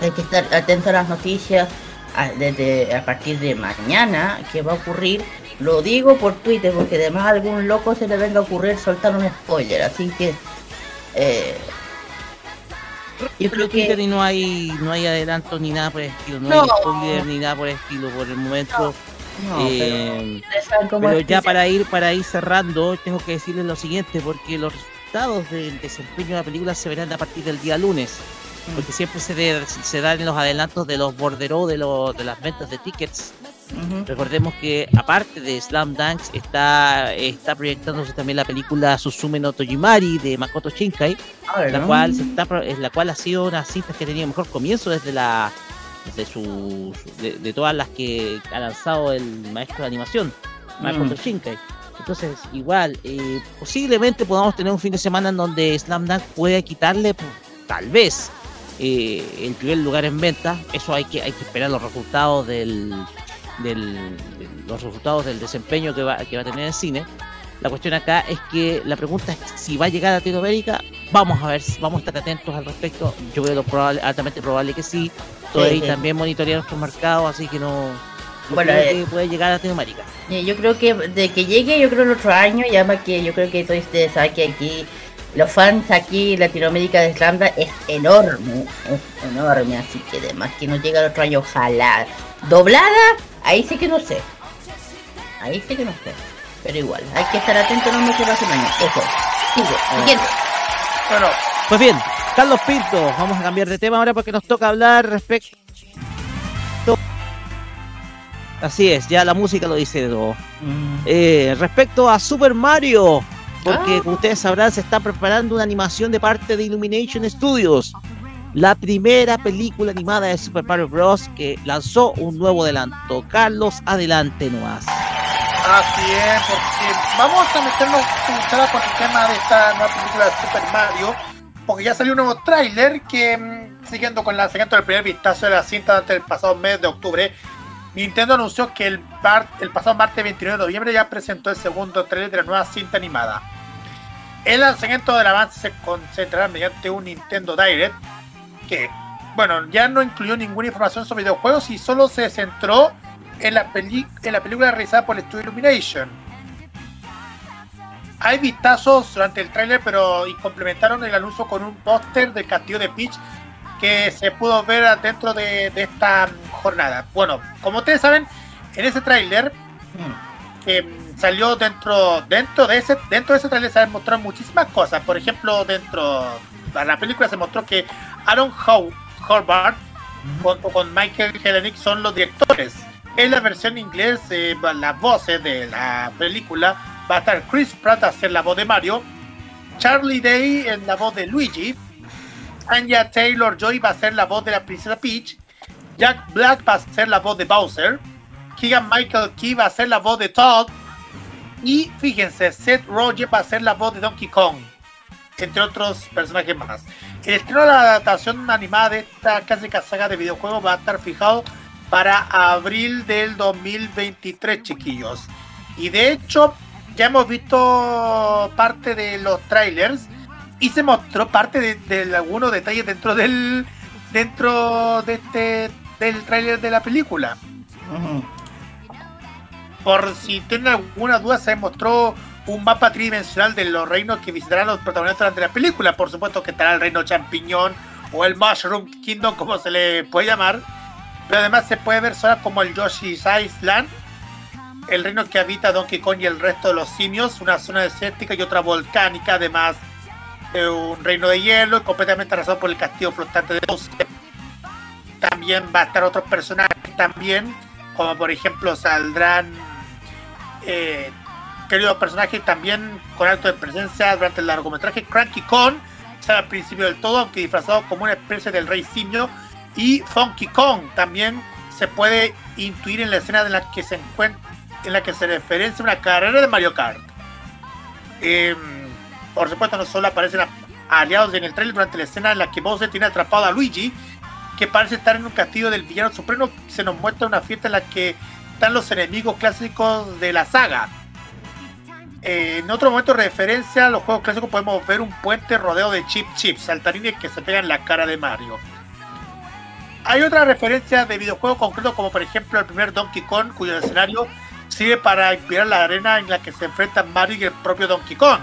Hay que estar atento a las noticias a, desde, a partir de mañana que va a ocurrir. Lo digo por Twitter porque además a algún loco se le venga a ocurrir soltar un spoiler. Así que eh, yo creo Twitter que y no hay no hay adelanto ni nada por el estilo, no, No. hay spoiler ni nada por el estilo por el momento. no, eh, pero es ya para ir para ir cerrando, tengo que decirles lo siguiente, porque los resultados del desempeño de la película se verán a partir del día lunes. Porque siempre se, de- se dan los adelantos de los borderos de, los de las ventas de tickets. Ujú. Recordemos que aparte de Slam Dunk está, está proyectándose también la película Susume no Tojimari de Makoto Shinkai, A ver, la ¿no? cual se está la cual ha sido una cinta que ha tenido mejor comienzo desde la desde su de, de todas las que ha lanzado el maestro de animación Makoto Mm. Shinkai Entonces, igual, eh, posiblemente podamos tener un fin de semana en donde Slam Dunk pueda quitarle, pues, tal vez, eh, el primer lugar en venta. Eso hay que, hay que esperar los resultados del, del, de los resultados del desempeño que va, que va a tener el cine. La cuestión acá es que la pregunta es si va a llegar a Latinoamérica. Vamos a ver, vamos a estar atentos al respecto. Yo veo lo probable, altamente probable que sí. Todavía sí. también monitorear nuestros mercados, así que no, Bueno, eh, puede llegar a Latinoamérica. Eh, Yo creo que de que llegue, yo creo el otro año, ya más que yo creo que todos ustedes saben que aquí los fans aquí en Latinoamérica de Slamda es enorme, es enorme, así que además que no llega el otro año, ojalá. Doblada, ahí sí que no sé. Ahí sí que no sé. Pero igual, hay que estar atento no me queda hace un año. Eso. Sigue, siguiente. Bueno, Pues bien, Carlos Pinto, vamos a cambiar de tema ahora porque nos toca hablar respecto. Así es, ya la música lo dice todo. Eh, respecto a Super Mario, porque Ah. como ustedes sabrán, se está preparando una animación de parte de Illumination Studios. La primera película animada de Super Mario Bros. que lanzó un nuevo adelanto. Carlos, adelante nomás. Así es, porque vamos a meternos con el tema de esta nueva película de Super Mario, porque ya salió un nuevo tráiler que, mm, siguiendo con el lanzamiento del primer vistazo de la cinta durante el pasado mes de octubre, Nintendo anunció que el, pasado martes 29 de noviembre ya presentó el segundo tráiler de la nueva cinta animada. El lanzamiento del avance se concentrará mediante un Nintendo Direct que, bueno, ya no incluyó ninguna información sobre videojuegos y solo se centró en la, película realizada por el estudio Illumination. Hay vistazos durante el tráiler, pero y complementaron el anuncio con un póster del castillo de Peach que se pudo ver dentro de, de esta jornada. Bueno, como ustedes saben, en ese tráiler que mm, salió dentro dentro de ese dentro de ese tráiler se mostraron muchísimas cosas. Por ejemplo, dentro de la película se mostró que Aaron Howe, Horvath junto con Michael Hellenick son los directores. En la versión inglés, eh, las voces de la película va a estar Chris Pratt a hacer la voz de Mario, Charlie Day en la voz de Luigi, Anya Taylor Joy va a ser la voz de la princesa Peach, Jack Black va a ser la voz de Bowser, Keegan Michael Key va a ser la voz de Todd, y fíjense, Seth Rogen va a ser la voz de Donkey Kong, entre otros personajes más. El estreno de la adaptación animada de esta clásica saga de videojuegos va a estar fijado para abril del 2023, chiquillos. Y de hecho, ya hemos visto parte de los trailers y se mostró parte de, algunos detalles dentro del dentro de este del trailer de la película. Por si tienen alguna duda, se mostró un mapa tridimensional de los reinos que visitarán los protagonistas durante la película. Por supuesto que estará el reino champiñón o el Mushroom Kingdom, como se le puede llamar. Pero además se puede ver zonas como el Yoshi's Island, el reino que habita Donkey Kong y el resto de los simios, una zona desértica y otra volcánica, además de un reino de hielo completamente arrasado por el castillo flotante de Bowser. También va a estar otros personajes también, como por ejemplo saldrán eh, queridos personajes también con acto de presencia durante el largometraje Cranky Kong, sale al principio del todo, aunque disfrazado como una especie del rey simio, y Funky Kong también se puede intuir en la escena en la que se encuentra, en la que se referencia una carrera de Mario Kart. Eh, por supuesto, no solo aparecen aliados en el trailer durante la escena en la que Bowser tiene atrapado a Luigi, que parece estar en un castillo del villano supremo, se nos muestra una fiesta en la que están los enemigos clásicos de la saga. Eh, en otro momento referencia a los juegos clásicos podemos ver un puente rodeado de chip chips, saltarines que se pegan en la cara de Mario. Hay otra referencia de videojuegos concretos como por ejemplo el primer Donkey Kong cuyo escenario sirve para inspirar la arena en la que se enfrentan Mario y el propio Donkey Kong.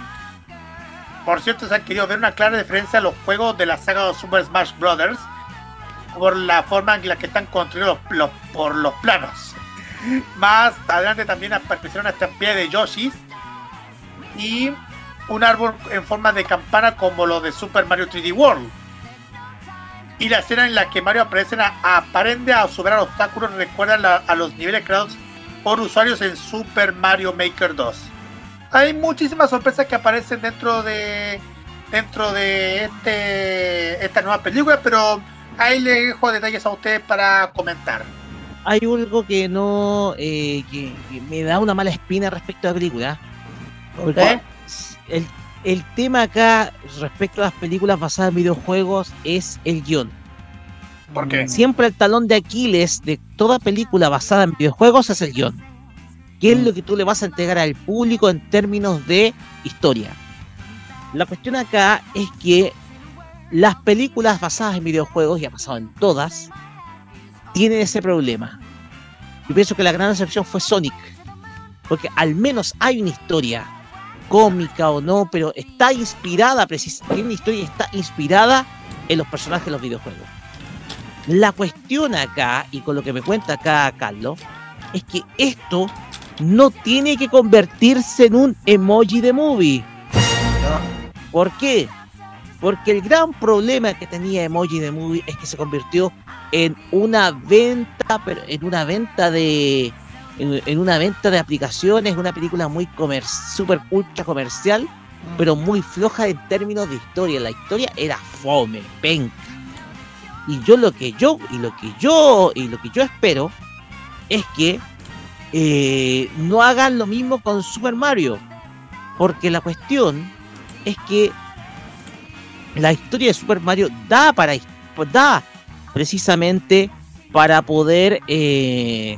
Por cierto, se han querido ver una clara referencia a los juegos de la saga de Super Smash Bros. por la forma en la que están construidos los- por los planos. Más adelante también aparecieron esta pie de Yoshis y un árbol en forma de campana como lo de Super Mario 3D World. Y la escena en la que Mario aparece a, aprende a superar obstáculos recuerda a los niveles creados por usuarios en Super Mario Maker 2. Hay muchísimas sorpresas que aparecen dentro de dentro de este esta nueva película, pero ahí le dejo detalles a ustedes para comentar. Hay algo que no. eh, que, que me da una mala espina respecto a la película. Porque el, el tema acá respecto a las películas basadas en videojuegos es el guion. ¿Por qué? Siempre el talón de Aquiles de toda película basada en videojuegos es el guion. ¿Qué es lo que tú le vas a entregar al público en términos de historia? La cuestión acá es que las películas basadas en videojuegos, y ha pasado en todas, tienen ese problema. Yo pienso que la gran excepción fue Sonic, porque al menos hay una historia cómica o no, pero está inspirada, precisamente, una historia está inspirada en los personajes de los videojuegos. La cuestión acá, y con lo que me cuenta acá Carlos, es que esto no tiene que convertirse en un emoji de movie. ¿Por qué? Porque el gran problema que tenía Emoji de Movie es que se convirtió en una venta, pero en una venta de en, en una venta de aplicaciones, una película muy comer, super ultra comercial, pero muy floja en términos de historia. La historia era fome, penca. Y yo lo que yo y lo que yo y lo que yo espero es que eh, no hagan lo mismo con Super Mario, porque la cuestión es que la historia de Super Mario da para da precisamente para poder eh,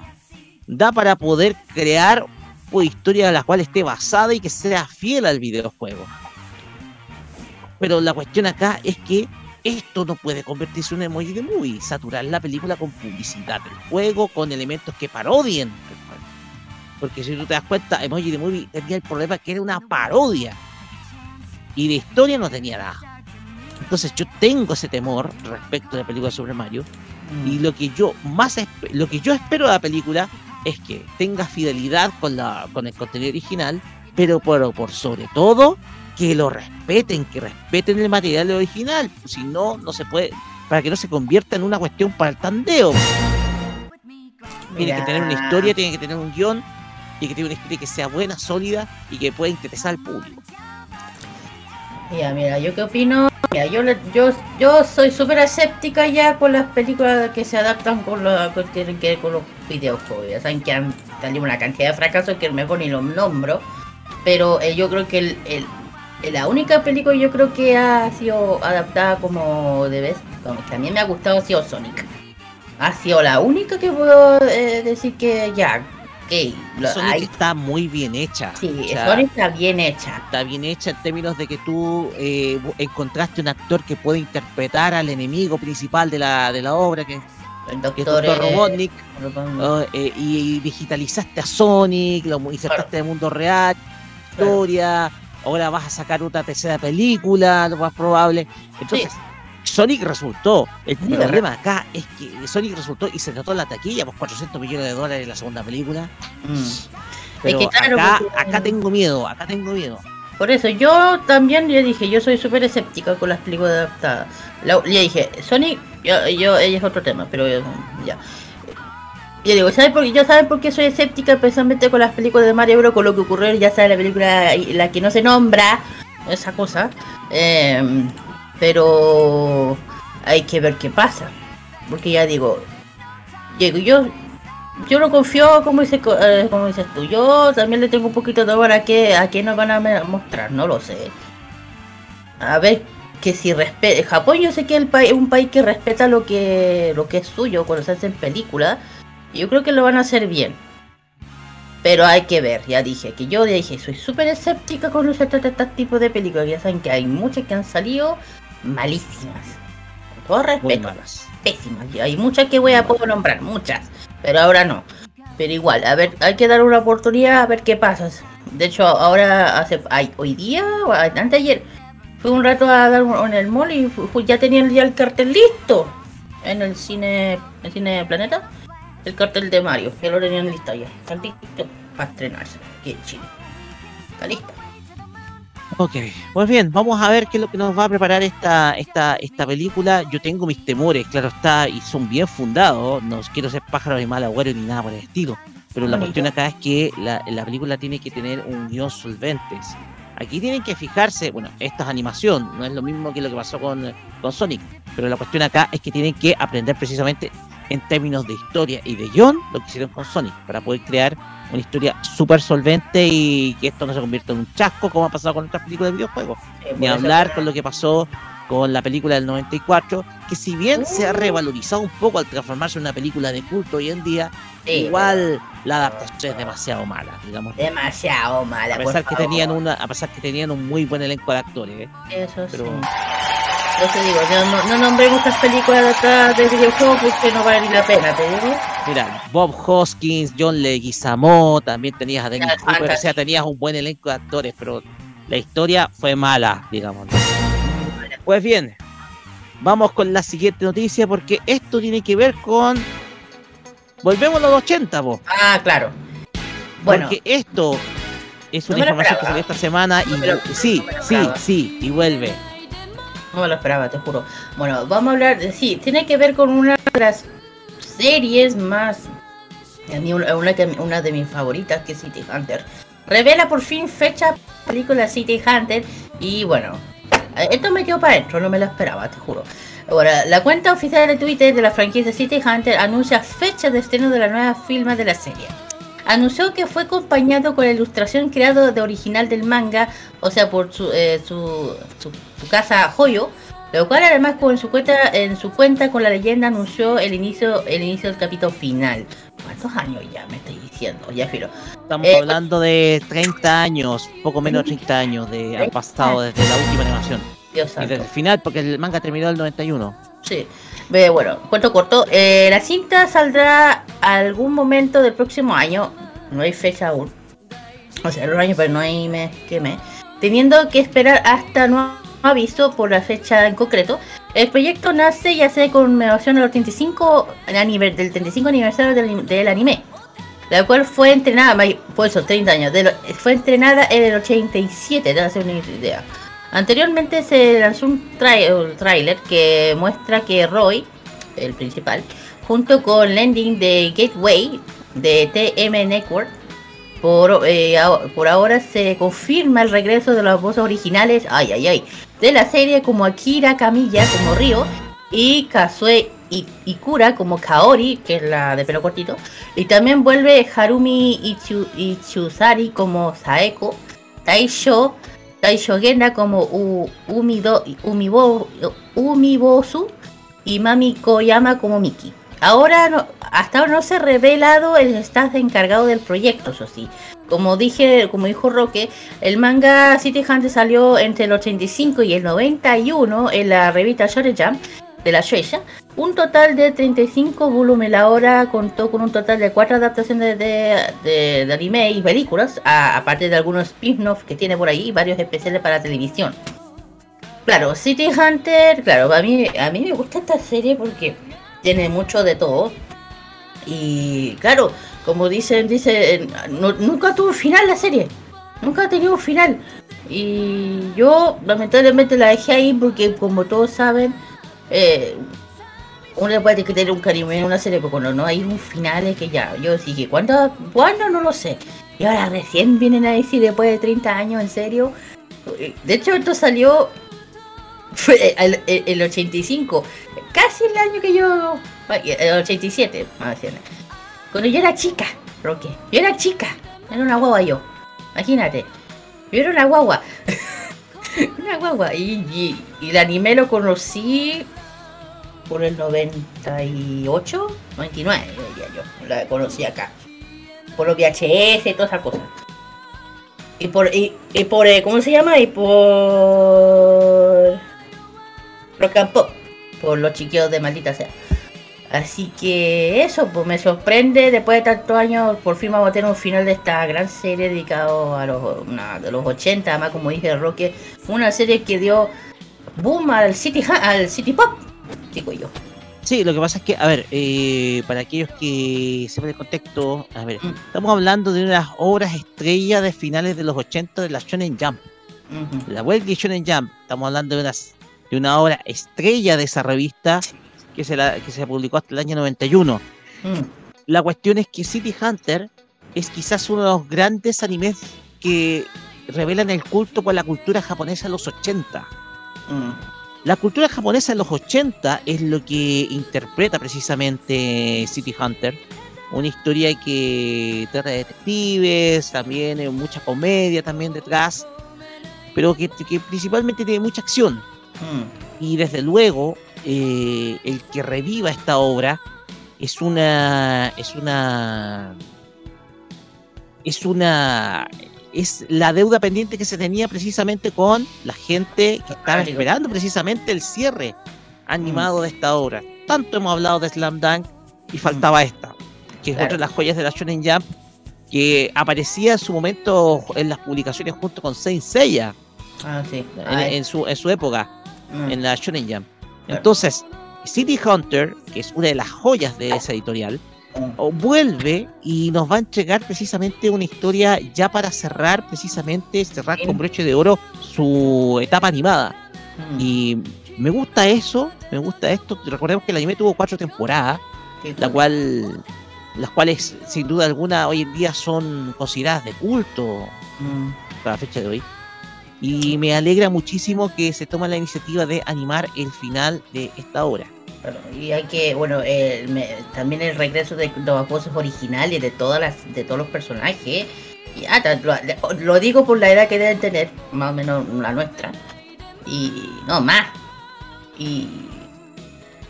da para poder crear una historia a la cual esté basada y que sea fiel al videojuego. Pero la cuestión acá es que esto no puede convertirse en un emoji de movie, saturar la película con publicidad del juego, con elementos que parodien el. Porque si tú te das cuenta, Emoji de Movie tenía el problema que era una parodia. Y de historia no tenía nada. Entonces yo tengo ese temor respecto de la película sobre Mario. Y lo que yo más lo que yo espero de la película es que tenga fidelidad con la con el contenido original, pero por, por sobre todo que lo respeten, que respeten el material original. Si no, no se puede, para que no se convierta en una cuestión para el tandeo. Tiene que tener una historia, tiene que tener un guion, y que tenga una historia que sea buena, sólida y que pueda interesar al público. Mira, mira, yo qué opino. Mira, yo, yo, yo soy súper escéptica ya con las películas que se adaptan con lo que tienen que ver con los videojuegos. Ya saben que han salido una cantidad de fracasos que mejor ni los nombro. Pero eh, yo creo que el, el- el- la única película yo creo que ha sido adaptada como de vez, como me ha gustado ha sido Sonic. Ha sido la única que puedo eh, decir que ya, Sonic está muy bien hecha. sí, O sea, Sonic está bien hecha. está bien hecha en términos de que tú eh, encontraste un actor que puede interpretar al enemigo principal de la, de la obra, que, El que es doctor, eh, Robotnik. Eh, y digitalizaste a Sonic, lo insertaste en el mundo real, historia, ahora vas a sacar otra tercera película, lo más probable. Entonces, Sonic resultó. El problema acá es que Sonic resultó y se notó en la taquilla, pues 400 millones de dólares en la segunda película. Mm. Pero que claro, acá, porque- acá tengo miedo, acá tengo miedo. Por eso, yo también le dije, yo soy súper escéptica con las películas adaptadas. La- le dije, Sonic, yo, yo, ella es otro tema, pero eh, ya. Yo digo, ¿sabes por qué? Yo saben por qué soy escéptica especialmente con las películas de Mario Bros. Con lo que ocurrió, ya sabe la película, la que no se nombra, esa cosa. Eh, pero hay que ver qué pasa. Porque ya digo, yo yo no confío como dice eh, como dices tú yo también le tengo un poquito de hora a qué a qué nos van a mostrar no lo sé a ver que si respeta Japón yo sé que el país es un país que respeta lo que lo que es suyo cuando se hacen películas yo creo que lo van a hacer bien pero hay que ver ya dije que yo dije soy súper escéptica con este, este- este tipo de películas ya saben que hay muchas que han salido malísimas con todo respeto pésimas. Y hay muchas que voy a poder nombrar, muchas. Pero ahora no. Pero igual, a ver, hay que dar una oportunidad a ver qué pasa. De hecho, ahora hace ay, hoy día, o antes de ayer, fui un rato a dar un- en el mall y fu- fu- ya tenían ya el cartel listo. En el cine, el cine Planeta, el cartel de Mario, que lo tenían listo ya. Está listo para estrenarse aquí en Chile. Está listo. Ok, pues bien, vamos a ver qué es lo que nos va a preparar esta, esta, esta película. Yo tengo mis temores, claro está, y son bien fundados. No quiero ser pájaro ni mal agüero ni nada por el estilo. Pero la cuestión acá es que la, la película tiene que tener un guion solvente. Aquí tienen que fijarse, bueno, esta es animación, no es lo mismo que lo que pasó con, con Sonic. Pero la cuestión acá es que tienen que aprender precisamente en términos de historia y de guion lo que hicieron con Sonic para poder crear una historia súper solvente y que esto no se convierta en un chasco como ha pasado con otras películas de videojuegos. Eh, por Ni eso- hablar con lo que pasó con la película del 94, que si bien se ha revalorizado un poco al transformarse en una película de culto hoy en día, Sí, igual la adaptación es demasiado mala, digamos. Demasiado mala. A por pesar que favor. tenían una, a pesar que tenían un muy buen elenco de actores, ¿eh? Eso Pero- sí. Digo, no, no, no nombremos estas películas de atrás de videojuegos porque no vale ni la pena, te digo. Mira, Bob Hoskins, John Leguizamo, también tenías a Dennis Cooper, o sea, tenías un buen elenco de actores, pero la historia fue mala, digamos. Pues bien, vamos con la siguiente noticia porque esto tiene que ver con... Volvemos a los 80, vos. Ah, claro. Bueno, Porque esto es una información que salió esta semana y No lo- sí, no sí, sí, y vuelve. No me lo esperaba, te juro. Bueno, vamos a hablar, de- sí, tiene que ver con una de las series más... A mí una, de mis favoritas, que es City Hunter. Revela por fin fecha película City Hunter y bueno, esto me quedó para adentro, no me lo esperaba, te juro. Ahora, la cuenta oficial de Twitter de la franquicia City Hunter anuncia fecha de estreno de la nueva filma de la serie. Anunció que fue acompañado con la ilustración creado de original del manga, o sea, por su, eh, su, su- su casa Hoyo, lo cual además con su cuenta, en su cuenta con la leyenda anunció el inicio, el inicio del capítulo final. ¿Cuántos años ya me estoy diciendo? Ya filo. Estamos Eh, hablando de 30 años, poco menos de 30 años de han pasado desde la última animación. Dios Y desde el final, porque el manga terminó en el 91. Sí. Ve, bueno, cuento corto. eh, la cinta saldrá algún momento del próximo año. No hay fecha aún. O sea, los años, pero no hay mes que. Teniendo que esperar hasta nuevo aviso por la fecha en concreto. El proyecto nace y hace conmemoración del 35 aniver- del 35 aniversario del, del anime. La cual fue entrenada, por eso 30 años, fue entrenada en el 87, te hacer una idea. Anteriormente se lanzó un tráiler que muestra que Roy, el principal, junto con Landing de Gateway de TM Network, por, eh, por ahora se confirma el regreso de las voces originales, ay ay ay, de la serie como Akira Kamiya como Ryo y Kazue Ikura como Kaori, que es la de pelo cortito, y también vuelve Harumi Ichu- Ichuzari como Saeko, Taisho Taisho Gena como U- Umido, Umibo, Umibosu y Mami Koyama como Miki. Ahora no, hasta ahora no se ha revelado el staff encargado del proyecto, eso sí. Como dije, como dijo Roque, el manga City Hunter salió entre el 85 y el 91 en la revista Shonen Jump de la Shueisha. Un total de 35 volúmenes. La hora contó con un total de 4 adaptaciones de, de- de anime y películas, aparte de algunos spin-offs que tiene por ahí y varios especiales para televisión. Claro, City Hunter, claro, a mí, a mí me gusta esta serie porque tiene mucho de todo. Y claro, como dicen, dice, no- nunca tuvo final la serie. Nunca ha tenido final. Y yo lamentablemente la dejé ahí porque como todos saben, eh, uno puede que tener un cariño en una serie, pero cuando no hay un final es que ya, yo dije, ¿cuándo? ¿Cuándo? No lo sé. Y ahora recién vienen a decir después de 30 años, en serio. De hecho, esto salió fue el, el- el 85, casi el año que yo. El 87, más bien. Cuando yo era chica, Roque. Yo era chica. Era una guagua yo. Imagínate. Yo era una guagua. una guagua. Y, y, y el anime lo conocí por el 98, 99, diría yo. La conocí acá. Por los VHS y todas esas cosas. Y por, y, y por, eh, ¿cómo se llama? Y por Rock and Pop, por los chiquillos de maldita sea. Así que eso, pues me sorprende, después de tantos años, por fin vamos a tener un final de esta gran serie dedicado a los, una- de los 80, además como dije Roque, una serie que dio boom al City, al City Pop, digo yo. Sí, lo que pasa es que, a ver, eh, para aquellos que sepan el contexto, a ver, Mm. estamos hablando de unas obras estrellas de finales de los 80 de la Shonen Jump. Ujú. La Weekly Shonen Jump, estamos hablando de, unas, de una obra estrella de esa revista que se, la, que se publicó hasta el año 91. Mm. La cuestión es que City Hunter es quizás uno de los grandes animes que revelan el culto por la cultura japonesa en los 80. La cultura japonesa en los 80 es lo que interpreta precisamente City Hunter. una historia que trata de detectives, también mucha comedia también detrás, pero que, que principalmente tiene mucha acción. Mm. Y desde luego, eh, el que reviva esta obra es una. es una. es una. Es la deuda pendiente que se tenía precisamente con la gente que estaba esperando precisamente el cierre animado de esta obra. Tanto hemos hablado de Slam Dunk y faltaba esta, que es Claro. otra de las joyas de la Shonen Jump que aparecía en su momento en las publicaciones junto con Saint Seiya Ah, sí. en, su, en su época mm. en la Shonen Jump. Claro. Entonces, City Hunter, que es una de las joyas de esa editorial, Mm. O- vuelve y nos va a entregar precisamente una historia ya para cerrar, precisamente cerrar con broche de oro su etapa animada. Mm. Y me gusta eso, me gusta esto. Recordemos que el anime tuvo cuatro temporadas, la cual, las cuales sin duda alguna hoy en día son consideradas de culto Mm. para la fecha de hoy. Y me alegra muchísimo que se toma la iniciativa de animar el final de esta obra. Y hay que, bueno, eh, también el regreso de los voces originales de todas las, de todos los personajes. Y, ah, ta- lo, digo por la edad que deben tener, más o menos la nuestra. Y no más. Y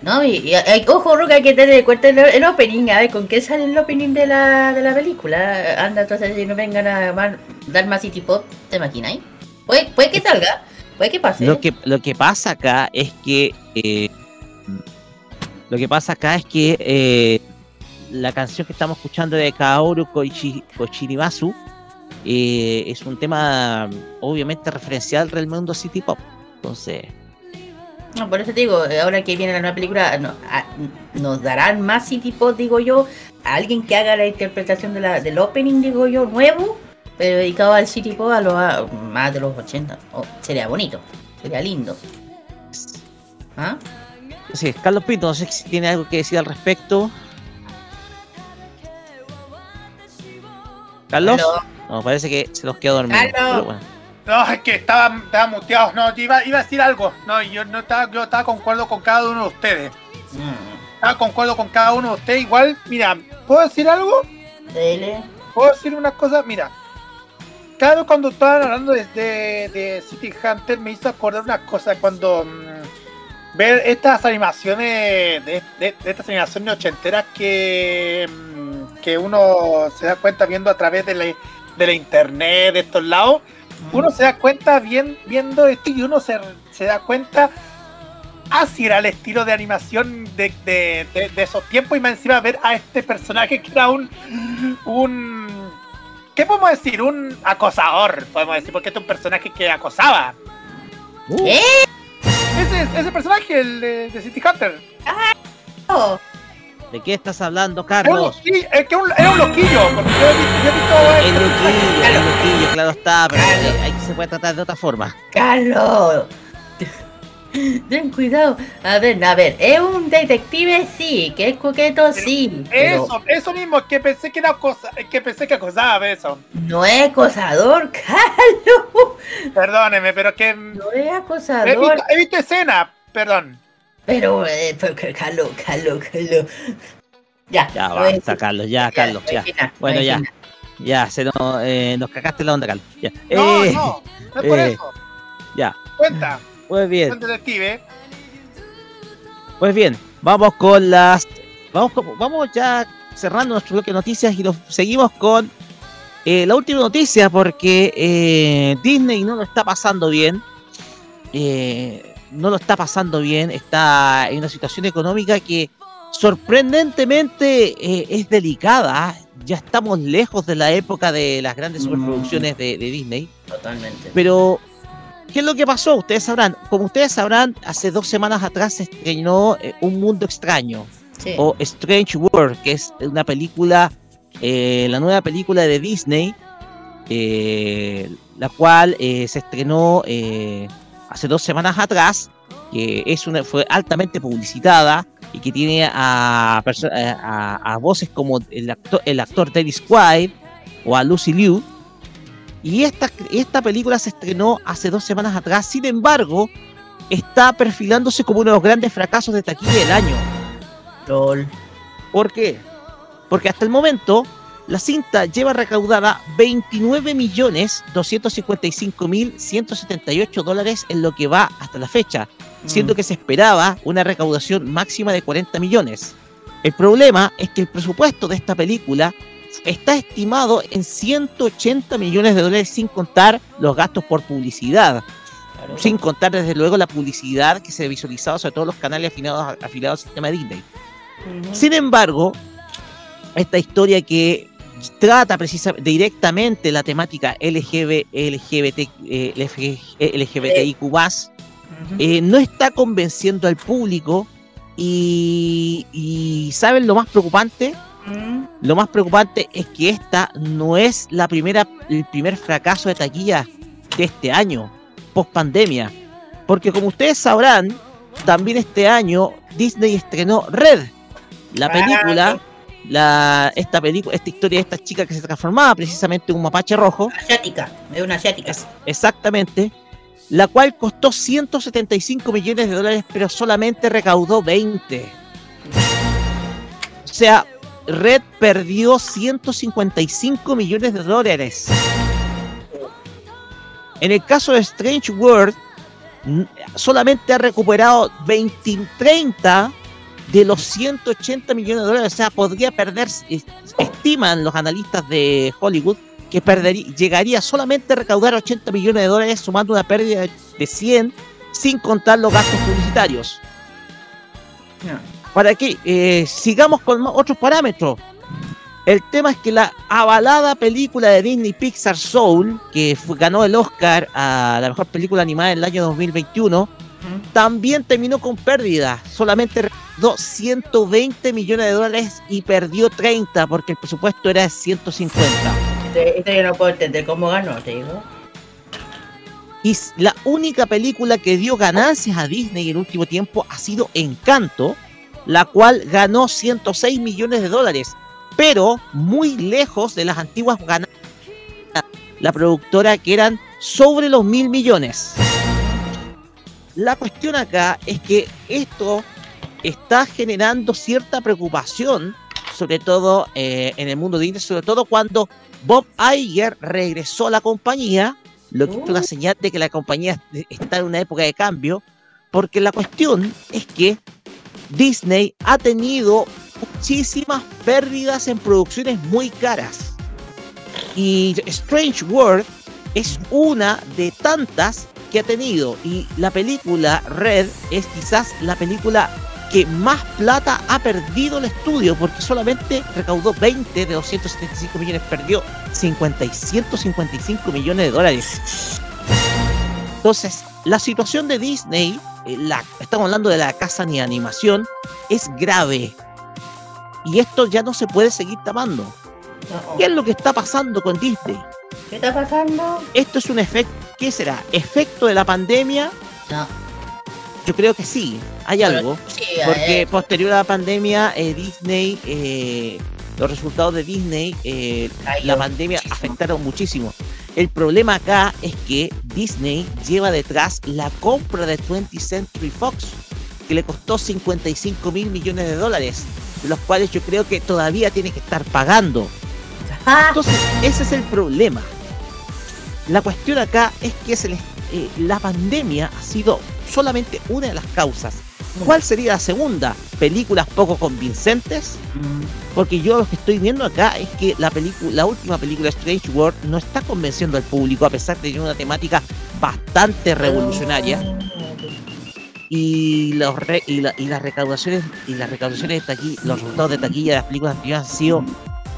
no, y, y- ojo, hay que tener en cuenta el, opening, a ver con qué sale el opening de la, de la película. Anda, entonces si no vengan a dar más City Pop, ¿te imagináis? Puede, puede que salga, puede que pase. Lo que, lo que pasa acá es que. eh, lo que pasa acá es que eh, la canción que estamos escuchando de Kaoru Koichi, Kochirimasu eh, es un tema obviamente referencial del mundo City Pop. Entonces, No, por eso te digo, ahora que viene la nueva película, no, a- nos darán más City Pop, digo yo, a alguien que haga la interpretación de la, del opening, digo yo, nuevo, pero dedicado al City Pop a los a- más de los 80. Oh, sería bonito, sería lindo. ¿Ah? sí, Carlos Pinto, no sé si tiene algo que decir al respecto. ¿Carlos? No, parece que se nos quedó dormido. Carlos. pero bueno. No, es que estaban, estaban muteados. No, yo iba, iba a decir algo. No, yo no estaba, yo estaba concuerdo con cada uno de ustedes. Mm, Estaba concuerdo con cada uno de ustedes. Igual, mira, ¿puedo decir algo? dele. ¿Puedo decir una cosa? Mira, vez cuando estaban hablando de, de, de City Hunter me hizo acordar una cosa cuando mm, ver estas animaciones de, estas animaciones ochenteras que, mm, que uno se da cuenta viendo a través de la, de la internet de estos lados uno se da cuenta bien, viendo esto y uno se, se da cuenta así era el estilo de animación de, de- de- de esos tiempos y más encima ver a este personaje que era un un ¿qué podemos decir? un acosador podemos decir porque este es un personaje que acosaba Uh, ¿Eh? ese, ese personaje el de, de City Hunter Oh, ¿De qué estás hablando, era un, Carlos? es que un- era un loquillo porque yo he visto, yo he visto El loquillo, Claro. el loquillo, claro está, pero eh, ahí se puede tratar de otra forma. Carlos. Ten cuidado. A ver, a ver, es un detective, sí, que es coqueto, sí. pero eso, eso mismo, que pensé que era acosa, que pensé que acosaba eso. No es acosador, Carlos. Perdóneme, pero que No es he acosador. visto, he visto escena, perdón. Pero, eh, pero, que- Carlos, Carlos, Carlos. Ya, Ya no es- basta, Carlos, ya, Carlos, no ya. es final, Bueno, no ya. Ya, se nos, eh, nos cagaste la onda, Carlos. Ya. No, Eh, no, no es por eh, eso. Ya, Cuenta, pues bien, detective. pues bien, vamos con las. Vamos, con- vamos ya cerrando nuestro bloque de noticias y nos seguimos con eh, la última noticia porque eh, Disney no lo está pasando bien. Eh, no lo está pasando bien. Está en una situación económica que sorprendentemente eh, es delicada. Ya estamos lejos de la época de las grandes Mm. superproducciones de, de Disney. Totalmente. Pero, ¿qué es lo que pasó? Ustedes sabrán. Como ustedes sabrán, hace dos semanas atrás se estrenó eh, Un Mundo Extraño Sí. o Strange World, que es una película, eh, la nueva película de Disney, eh, la cual eh, se estrenó hace dos semanas atrás, que es una, fue altamente publicitada y que tiene a, a, a voces como el actor, el actor Dennis Quaid o a Lucy Liu. Y esta, esta película se estrenó hace dos semanas atrás, sin embargo, está perfilándose como uno de los grandes fracasos de taquilla del año. LOL. ¿Por qué? Porque hasta el momento la cinta lleva recaudada 29.255.178 dólares en lo que va hasta la fecha, siendo Mm. que se esperaba una recaudación máxima de 40 millones. El problema es que el presupuesto de esta película está estimado en 180 millones de dólares sin contar los gastos por publicidad, Claro. sin contar desde luego la publicidad que se visualizaba sobre todos los canales afiliados, afiliados al sistema Disney. Sin embargo, esta historia que trata precisamente directamente la temática LGB, LGBT, eh, LG, eh, LGBTIQ+, Ujú. eh, no está convenciendo al público y, y ¿saben lo más preocupante? Mm. Lo más preocupante es que esta no es la primera, el primer fracaso de taquilla de este año, post pandemia. Porque como ustedes sabrán, también este año Disney estrenó Red, la Ah, película, la, esta película, esta historia de esta chica que se transformaba precisamente en un mapache rojo, Asiática, es una asiática. es- exactamente, la cual costó 175 millones de dólares, pero solamente recaudó 20. O sea, Red perdió 155 millones de dólares. En el caso de Strange World, solamente ha recuperado 20, 30 de los 180 millones de dólares. O sea, podría perder, es- estiman los analistas de Hollywood, que perdería, llegaría solamente a recaudar 80 millones de dólares, sumando una pérdida de 100, sin contar los gastos publicitarios. ¿Para qué? Eh, sigamos con otros parámetros. El tema es que la avalada película de Disney Pixar Soul, que fue- ganó el Oscar a la mejor película animada en el año 2021, Ujú. también terminó con pérdida. Solamente recaudó 120 millones de dólares y perdió 30 porque el presupuesto era de 150. Este, este yo no puedo entender cómo ganó, te digo. Y la única película que dio ganancias a Disney en el último tiempo ha sido Encanto, la cual ganó 106 millones de dólares, pero muy lejos de las antiguas ganancias la productora que eran sobre los mil millones. La cuestión acá es que esto está generando cierta preocupación, sobre todo eh, en el mundo de Disney, sobre todo cuando Bob Iger regresó a la compañía, lo que es una señal de que la compañía está en una época de cambio, porque la cuestión es que Disney ha tenido muchísimas pérdidas en producciones muy caras. Y Strange World es una de tantas que ha tenido. Y la película Red es quizás la película que más plata ha perdido el estudio, porque solamente recaudó 20 de 275 millones, perdió 50 y 155 millones de dólares. Entonces, la situación de Disney, eh, la, estamos hablando de la casa ni animación, es grave. Y esto ya no se puede seguir tapando. No. ¿Qué es lo que está pasando con Disney? ¿Qué está pasando? ¿Esto es un efecto? ¿Qué será? ¿Efecto de la pandemia? No. Yo creo que sí, hay algo. Sí, Porque eh, posterior a la pandemia, eh, Disney, eh, los resultados de Disney, la pandemia muchísimo. afectaron muchísimo. El problema acá es que Disney lleva detrás la compra de 20th Century Fox, que le costó 55 mil millones de dólares, de los cuales yo creo que todavía tiene que estar pagando. ah, Entonces, ese es el problema. La cuestión acá es que se les- eh, la pandemia ha sido solamente una de las causas. ¿Cuál sería la segunda? ¿Películas poco convincentes? Porque yo lo que estoy viendo acá es que la la última película Strange World no está convenciendo al público a pesar de tener una temática bastante revolucionaria y los y, la- y las recaudaciones y las recaudaciones de taquilla, los resultados de taquilla de las películas anteriores han sido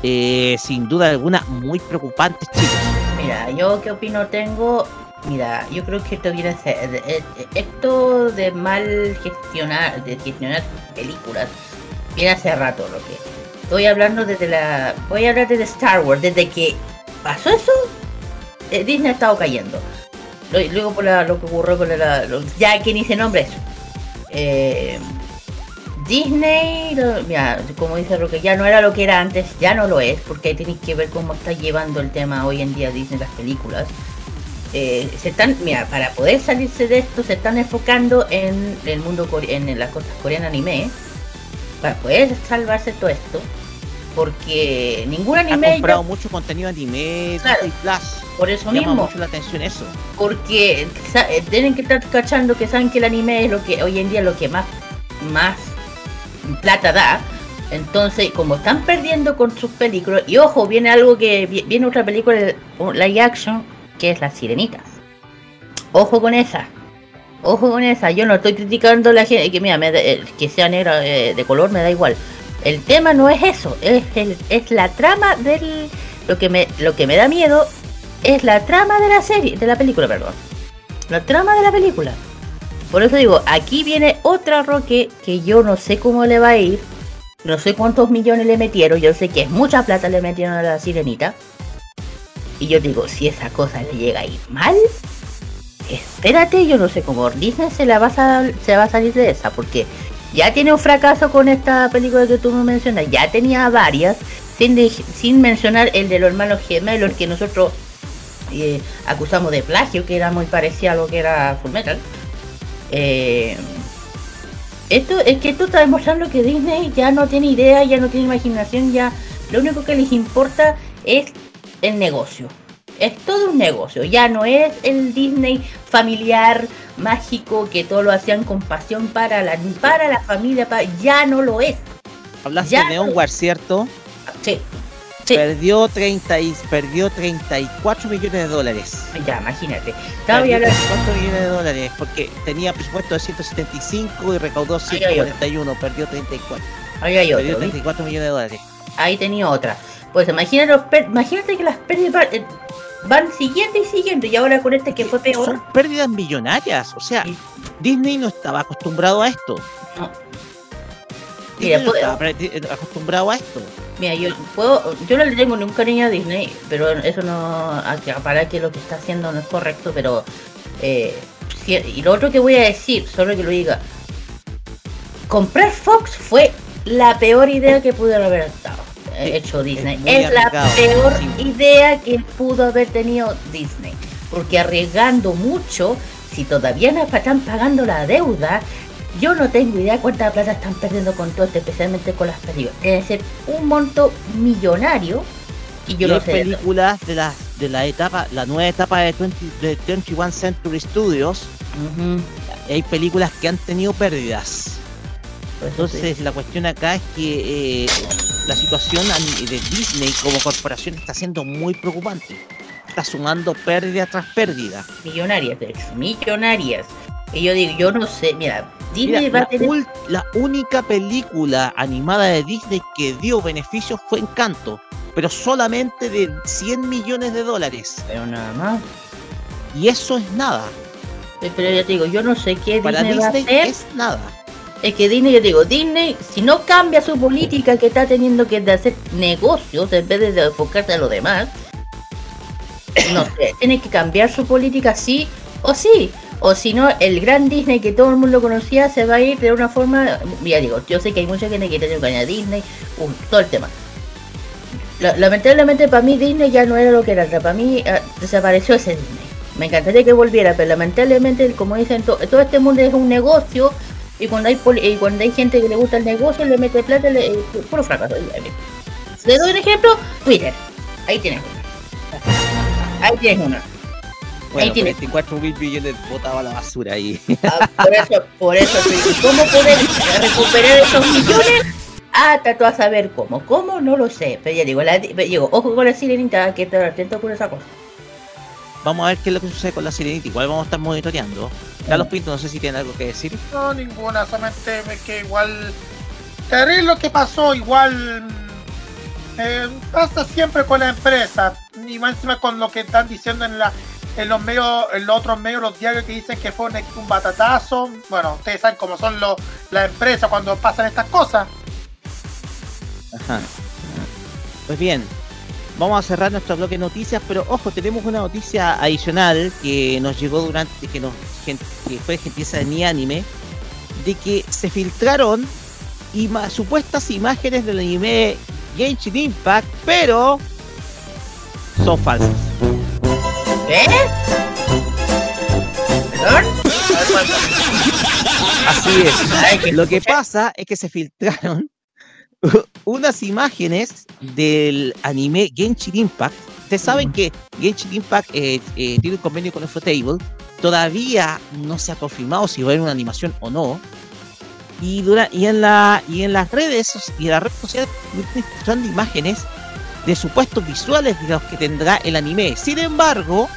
eh, sin duda alguna muy preocupantes, chicos. Mira, yo qué opino tengo. Mira, yo creo que esto viene a ser. Esto de mal gestionar, de gestionar películas, viene hace rato lo que. Estoy hablando desde la. Voy a hablar desde Star Wars. Desde que pasó eso, eh, Disney ha estado cayendo. Luego por lo que ocurrió con la. ya que ni se nombra eso. Eh, Disney, mira, como dice Roque, ya no era lo que era antes, ya no lo es, porque ahí tenéis que ver cómo está llevando el tema hoy en día Disney las películas. Eh, se están, mira, para poder salirse de esto, se están enfocando en el mundo core- en las cosas coreanas anime, para poder salvarse todo esto. Porque ningún Ha anime. comprado mucho contenido anime, Claro. Plus. Por eso Llama mismo. mucho la atención eso. porque eh, tienen que estar cachando que saben que el anime es lo que hoy en día es lo que más más plata da entonces como están perdiendo con sus películas y ojo viene algo que vi- viene otra película el- un live action que es la sirenita ojo con esa ojo con esa yo no estoy criticando a la gente que mira me que sea negra eh, de color me da igual el tema no es eso es el, es la trama del lo que me lo que me da miedo es la trama de la serie, de la película, perdón. La trama de la película. Por eso digo, aquí viene otra Roque que yo no sé cómo le va a ir. No sé cuántos millones le metieron. Yo sé que es mucha plata le metieron a la sirenita. Y yo digo, si esa cosa le llega a ir mal, espérate, yo no sé cómo Disney se la va a, se va a salir de esa. Porque ya tiene un fracaso con esta película que tú me mencionas. Ya tenía varias. Sin, sin mencionar el de los hermanos gemelos que nosotros eh, acusamos de plagio, que era muy parecido a lo que era Full Metal. Eh, esto es que esto está demostrando que Disney ya no tiene idea, ya no tiene imaginación, ya lo único que les importa es el negocio. Es todo un negocio, ya no es el Disney familiar, mágico, que todo lo hacían con pasión para la, para la familia, pa- ya no lo es. Hablaste Ya de Neon no- War, ¿cierto? Sí, sí. Perdió, 30 y, perdió 34 millones de dólares. Ya, imagínate. Estaba Perdió la- 34 millones de dólares porque tenía presupuesto de 175 y recaudó Ahí hay otro. 141, perdió 34. Ahí hay Perdió otro, ¿viste? 34 millones de dólares. ahí tenía otra. Pues imagínate, imagínate que las pérdidas van, eh, van siguiendo y siguiendo y ahora con este que fue peor. Son pérdidas millonarias. O sea, Sí. Disney no estaba acostumbrado a esto. No. Disney Mira, no puedo- estaba eh, acostumbrado a esto. Mira, yo puedo, yo no le tengo ningún cariño a Disney, pero eso no para que lo que está haciendo no es correcto, pero eh, si- y lo otro que voy a decir, solo que lo diga, comprar Fox fue la peor idea que pudo haber hecho Disney. Es la peor sí. idea que pudo haber tenido Disney, porque arriesgando mucho, si todavía no están pagando la deuda, yo no tengo idea cuánta plata están perdiendo con todo esto, especialmente con las películas. Debe ser un monto millonario y yo y no hay sé. de películas de la, de la etapa, la nueva etapa de, 20, de 21 Century Studios. Hay películas que han tenido pérdidas. Entonces la cuestión acá es que eh, la situación de Disney como corporación está siendo muy preocupante. Está sumando pérdida tras pérdida. millonarias, de hecho, millonarias. Y yo digo, yo no sé, mira, Disney Mira, va la, a tener. la única película animada de Disney que dio beneficios fue Encanto, pero solamente de 100 millones de dólares. Pero nada más. Y eso es nada. Pero ya te digo, yo no sé qué Para Disney, va a Disney hacer. es nada. Es que Disney, yo digo, Disney, si no cambia su política que está teniendo que hacer negocios en vez de enfocarse a lo demás, no sé, tiene que cambiar su política sí o sí. O si no, el gran Disney que todo el mundo conocía se va a ir de una forma. Ya digo, yo sé que hay mucha gente que tiene que a Disney, uh, todo el tema. La- lamentablemente para mí Disney ya no era lo que era, para mí ah, desapareció ese Disney. Me encantaría que volviera, pero lamentablemente, como dicen, to- todo este mundo es un negocio y cuando hay poli- y cuando hay gente que le gusta el negocio, le mete plata, le, eh, puro fracaso. Le doy un ejemplo, Twitter. Ahí tienes una. Ahí tienes una. Bueno, tiene. 24 mil millones botaba a la basura ahí. Ah, por eso, por eso, ¿y ¿cómo poder recuperar esos millones? Ah, tú a saber cómo. ¿Cómo? No lo sé. Pero ya digo, la, digo ojo con la sirenita, que estar atento con esa cosa. Vamos a ver qué es lo que sucede con la sirenita. Igual vamos a estar monitoreando. Carlos Pinto, no sé si tiene algo que decir. No, ninguna, solamente que igual. Terrible lo que pasó, igual. mm, eh, pasa siempre con la empresa. Y más encima con lo que están diciendo en la en los medios, en los otros medios, los diarios que dicen que fue un, un batatazo. Bueno, ustedes saben cómo son los las empresas cuando pasan estas cosas. Ajá. Pues bien, vamos a cerrar nuestro bloque de noticias, pero ojo, tenemos una noticia adicional que nos llegó durante, que nos que fue gentileza de mi anime, de que se filtraron ima- supuestas imágenes del anime Genshin Impact, pero son falsas. ¿Perdón? Así es. Lo que pasa es que se filtraron unas imágenes del anime Genshin Impact. Ustedes saben que Genshin Impact eh, eh, tiene un convenio con Ufotable. Todavía no se ha confirmado si va a haber una animación o no. Y, dura, y, en, la, y en las redes y en las redes sociales están imágenes de supuestos visuales de los que tendrá el anime. Sin embargo,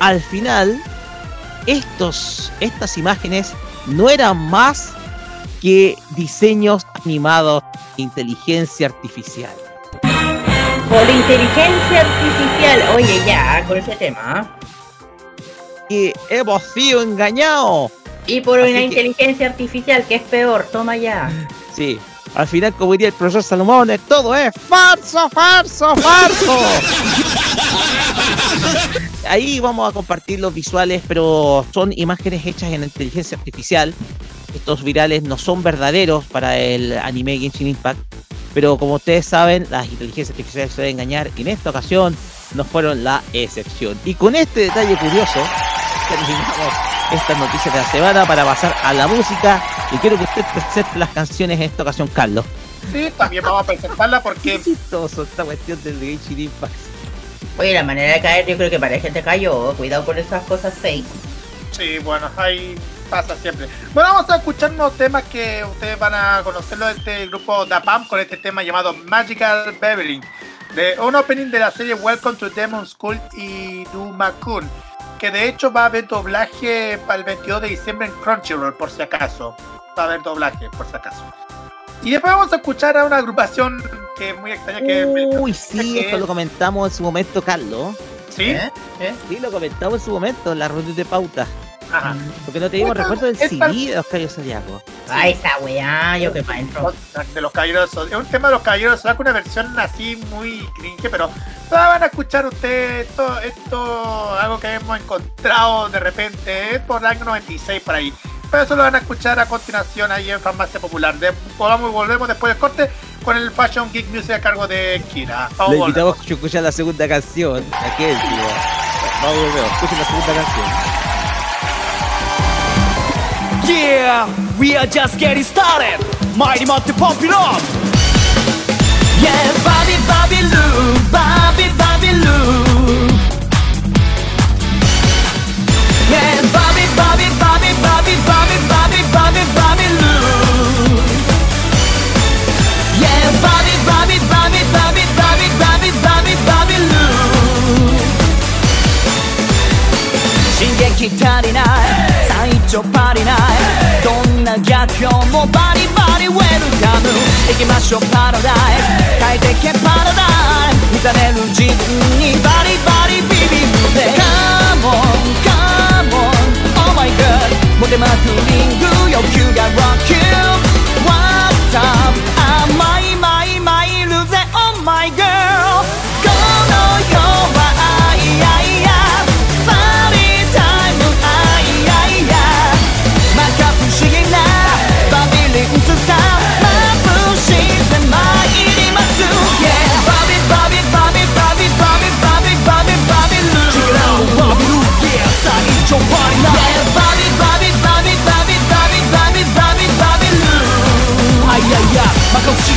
al final, estos, estas imágenes no eran más que diseños animados de inteligencia artificial. Por inteligencia artificial. Oye, ya, con ese tema. Que hemos sido engañados. Y por Así una que- inteligencia artificial, que es peor, toma ya. Sí. Al final, como diría el profesor Salomón, todo es falso, falso, falso. Ahí vamos a compartir los visuales, pero son imágenes hechas en inteligencia artificial. Estos virales no son verdaderos para el anime Genshin Impact, pero como ustedes saben, las inteligencias artificiales suelen engañar y en esta ocasión no fueron la excepción. Y con este detalle curioso, terminamos estas noticias de la semana para pasar a la música. Y quiero que usted presente las canciones en esta ocasión, Carlos. Sí, también vamos a presentarla Qué porque chistoso esta cuestión del Genshin Impact. Oye, la manera de caer, yo creo que para gente cayó. Cuidado con esas cosas fake. Sí, bueno, ahí pasa siempre. Bueno, vamos a escuchar unos temas que ustedes van a conocerlo de este grupo DAPAM con este tema llamado Magical Beverly. De un opening de la serie Welcome to Demon School y Dumakun. Que de hecho va a haber doblaje para el 22 de diciembre en Crunchyroll, por si acaso. Va a haber doblaje, por si acaso. Y después vamos a escuchar a una agrupación que es muy extraña que Uy, sí, que- esto lo comentamos en su momento, Carlos. ¿Sí? ¿Eh? ¿Eh? Sí, lo comentamos en su momento en la reunión de pauta. Ajá. Porque no teníamos Esta- recuerdo del esta- CD de los Caballos Zodiaco. Ay, esta weá, yo que pa' entro. de los caballeros es un tema de los caballeros Zodiaco, una versión así muy cringe pero la van a escuchar ustedes esto, esto algo que hemos encontrado de repente es por el año 96 por ahí pero eso lo van a escuchar a continuación ahí en Farmacia Popular de, volvamos y volvemos después del corte con el Fashion Geek Music a cargo de Kira vamos volvemos. invitamos a escuchar la segunda canción. Aquel, tío. Vamos, volvemos. Escuchen la segunda canción. Yeah, we are just getting started. Mighty Mighty Pump It Up. Yeah, Bobby Bobby Lou, Bobby Bobby Lou. 足りない。最長パリない。どんな逆境もバリバリウェルカム。行きましょうパラダイス。変えてけパラダイス。見ざれる自分にバリバリビビるぜ Come on, come on, oh my god モテまくリング。your cue got rock you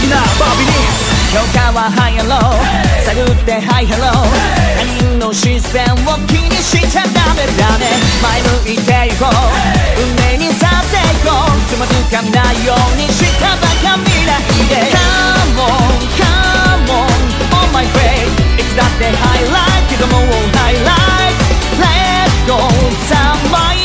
なバビリンス。評価はハイアロー。探ってハイハロー。他人の視線を気にしちゃダメだね。前向いていこう。運命に去っていこう。つまずかないようにしたばか未来で Come on, come on, on my way いつだってハイライトけどもハイライト Let's go さあマ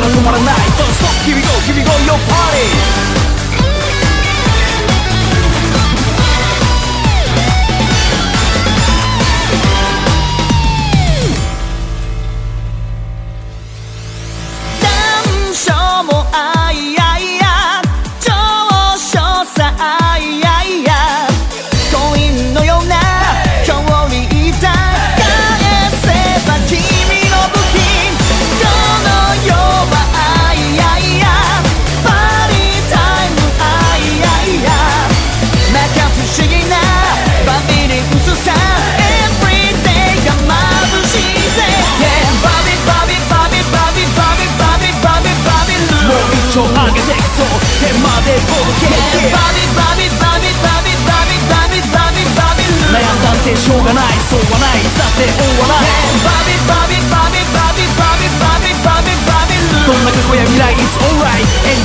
たら止まらない Don't stop here we go here we go your party「てしょうがないそうはないだって大バビバビバビバビバビバビバビバビどんなや未来 it go, エン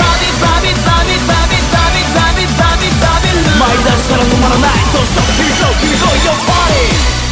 バビバビバビバビバビバビバビバビ出したら止まらないしたら Your body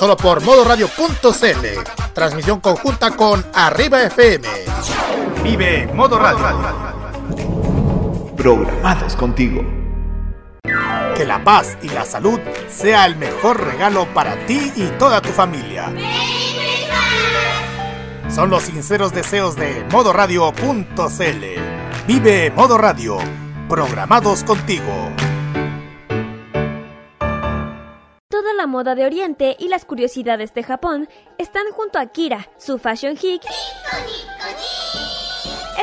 Solo por modoradio.cl. Transmisión conjunta con Arriba FM. Vive Modo Radio. Programados contigo. Que la paz y la salud sea el mejor regalo para ti y toda tu familia. Son los sinceros deseos de modoradio.cl. Vive Modo Radio. Programados contigo. La moda de Oriente y las curiosidades de Japón, están junto a Kira, su fashion geek,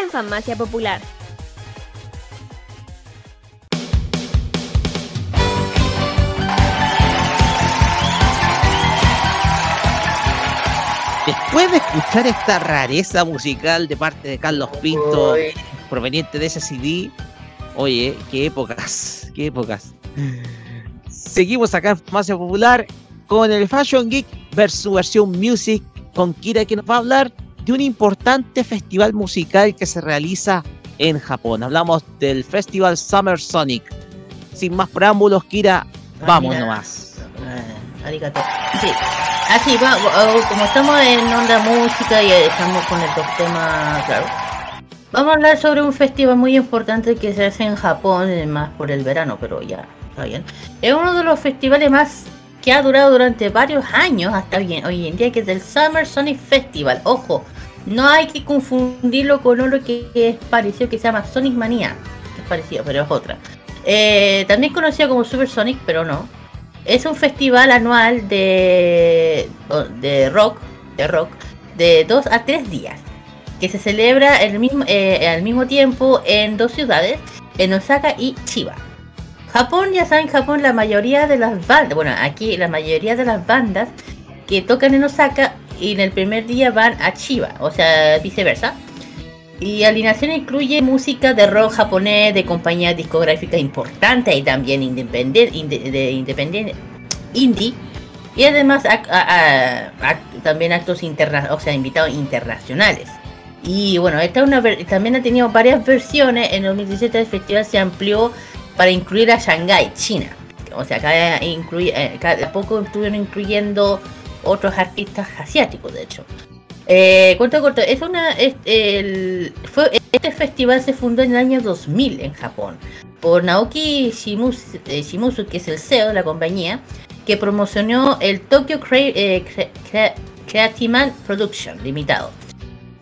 en Farmacia Popular. Después de escuchar esta rareza musical de parte de Carlos Pinto, proveniente de ese CD, oye, qué épocas, qué épocas. Seguimos acá en Farmacia Popular con el Fashion Geek versus versión Music con Kira que nos va a hablar de un importante festival musical que se realiza en Japón. Hablamos del Festival Summer Sonic. Sin más preámbulos, Kira, vamos nomás. Ah, arigato. Sí. Así, va, oh, como estamos en onda música y estamos con el tema, claro. Vamos a hablar sobre un festival muy importante que se hace en Japón, eh, más por el verano, pero ya, bien. Es uno de los festivales más que ha durado durante varios años hasta bien, hoy en día, que es el Summer Sonic Festival. Ojo, no hay que confundirlo con otro que es parecido, que se llama Sonic Mania. Es parecido, pero es otra. Eh, también conocido como Super Sonic, pero no. Es un festival anual de, de rock, de rock, de dos a tres días, que se celebra el mismo, eh, al mismo tiempo en dos ciudades, en Osaka y Chiba. Japón, ya saben, Japón la mayoría de las bandas, bueno, aquí la mayoría de las bandas que tocan en Osaka y en el primer día van a Chiba, o sea, viceversa. Y alineación incluye música de rock japonés de compañías discográficas importantes y también independiente, inde- de independiente, indie. Y además también actos interna o sea, invitados internacionales. Y bueno, esta es una también ha tenido varias versiones. En 2017 el festival se amplió para incluir a Shanghái, China. O sea, cada, eh, poco estuvieron incluyendo otros artistas asiáticos, de hecho. Eh, cuento corto, es una, este festival se fundó en el año 2000 en Japón por Naoki Shimusu, eh, Shimusu, que es el CEO de la compañía, que promocionó el Tokyo Cre- eh, Production Limitado,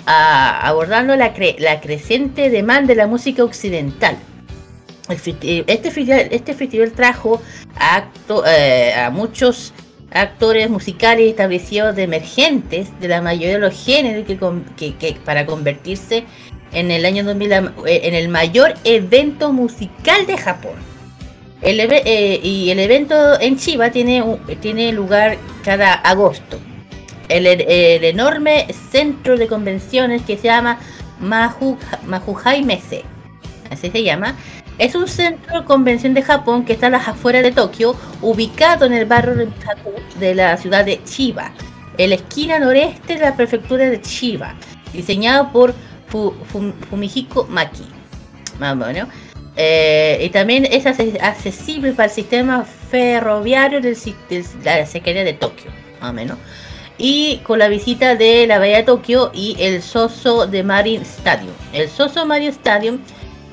abordando la, cre- la creciente demanda de la música occidental. Este, festival, este festival trajo eh, a muchos actores musicales establecidos de emergentes de la mayoría de los géneros que, para convertirse en el año 2000 la- eh, en el mayor evento musical de Japón. Eh, y el evento en Chiba tiene lugar cada agosto. El, el enorme centro de convenciones que se llama Mahu, Mahuhai Mese, así se llama, es un centro de convención de Japón que está a las afueras de Tokio, ubicado en el barrio de de la ciudad de Chiba, en la esquina noreste de la prefectura de Chiba, diseñado por Fu- Fu- Fumihiko Maki. Más o menos. Eh, y también es accesible para el sistema ferroviario del- de la Secretaría de Tokio, más o menos. Y con la visita de la Bahía de Tokio y el Soso de Marine Stadium. El Soso Marine Stadium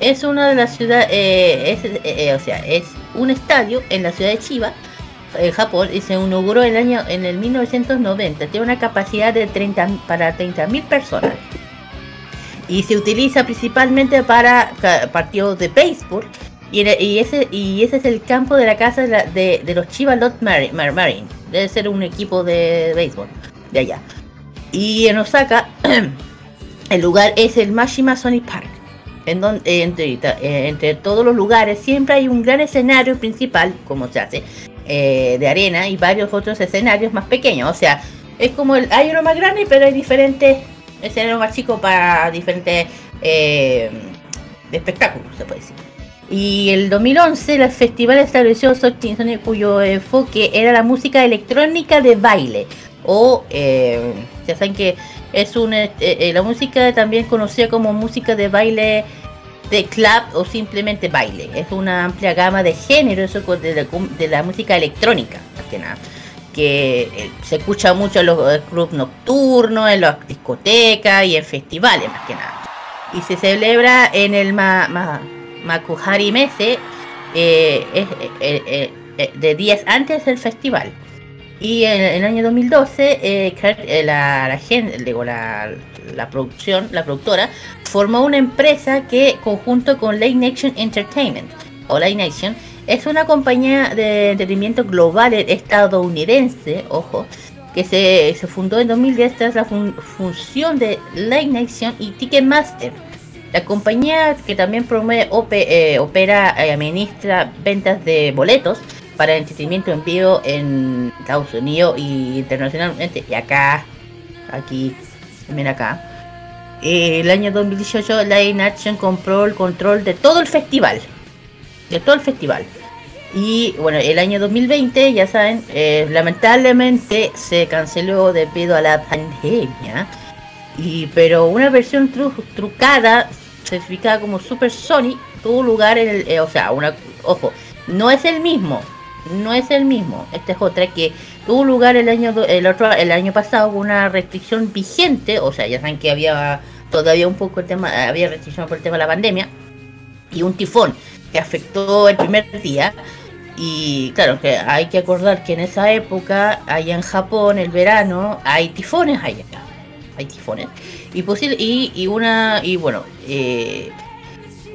es una de las ciudades, eh, eh, eh, o sea, es un estadio en la ciudad de Chiba, en Japón, y se inauguró el año en el 1990. Tiene una capacidad de 30 para 30.000 personas. Y se utiliza principalmente para partidos de béisbol y, era- y ese y ese es el campo de la casa de, los Chiba Lot Mari- Mar- Marine. Debe ser un equipo de béisbol de allá. Y en Osaka el lugar es el Mashima Sonic Park en donde entre, eh, entre todos los lugares siempre hay un gran escenario principal como se hace eh, de arena y varios otros escenarios más pequeños. O sea es como el, hay uno más grande pero hay diferentes escenarios más chicos para diferentes eh, espectáculos se puede decir. Y el 2011 el festival estableció Sonic, cuyo enfoque era la música electrónica de baile. O eh, ya saben que es una eh, eh, la música también conocida como música de baile de club o simplemente baile es una amplia gama de géneros de la, de la música electrónica más que nada que eh, se escucha mucho en los eh, clubes nocturnos, en las discotecas y en festivales más que nada. Y se celebra en el Ma- Ma- Makuhari Mese es, de días antes del festival. Y en, el año 2012 eh, eh, la, la, gen- digo, la, la producción, la productora, formó una empresa que conjunto con Live Nation Entertainment o Live Nation es una compañía de entretenimiento global estadounidense, ojo, que se, se fundó en 2010 tras la fun- función de Live Nation y Ticketmaster. La compañía que también promueve, eh, opera y administra ventas de boletos para entretenimiento en vivo en Estados Unidos y internacionalmente. Y acá, aquí, también acá. Eh, el año 2018 Live Nation compró el control de todo el festival. De todo el festival. Y bueno, el año 2020, ya saben, eh, lamentablemente se canceló debido a la pandemia. Y, pero una versión tru- trucada, certificada como Super Sonic, tuvo lugar en el. eh, o sea, una. Ojo, no es el mismo. No es el mismo. Esta es otra que tuvo lugar el año el otro el año pasado con una restricción vigente. O sea, ya saben que había todavía un poco el tema, había restricción por el tema de la pandemia. Y un tifón que afectó el primer día. Y claro, que hay que acordar que en esa época, allá en Japón, el verano, hay tifones allá. Hay tifones. Y, posi- y, y una. Y bueno. eh,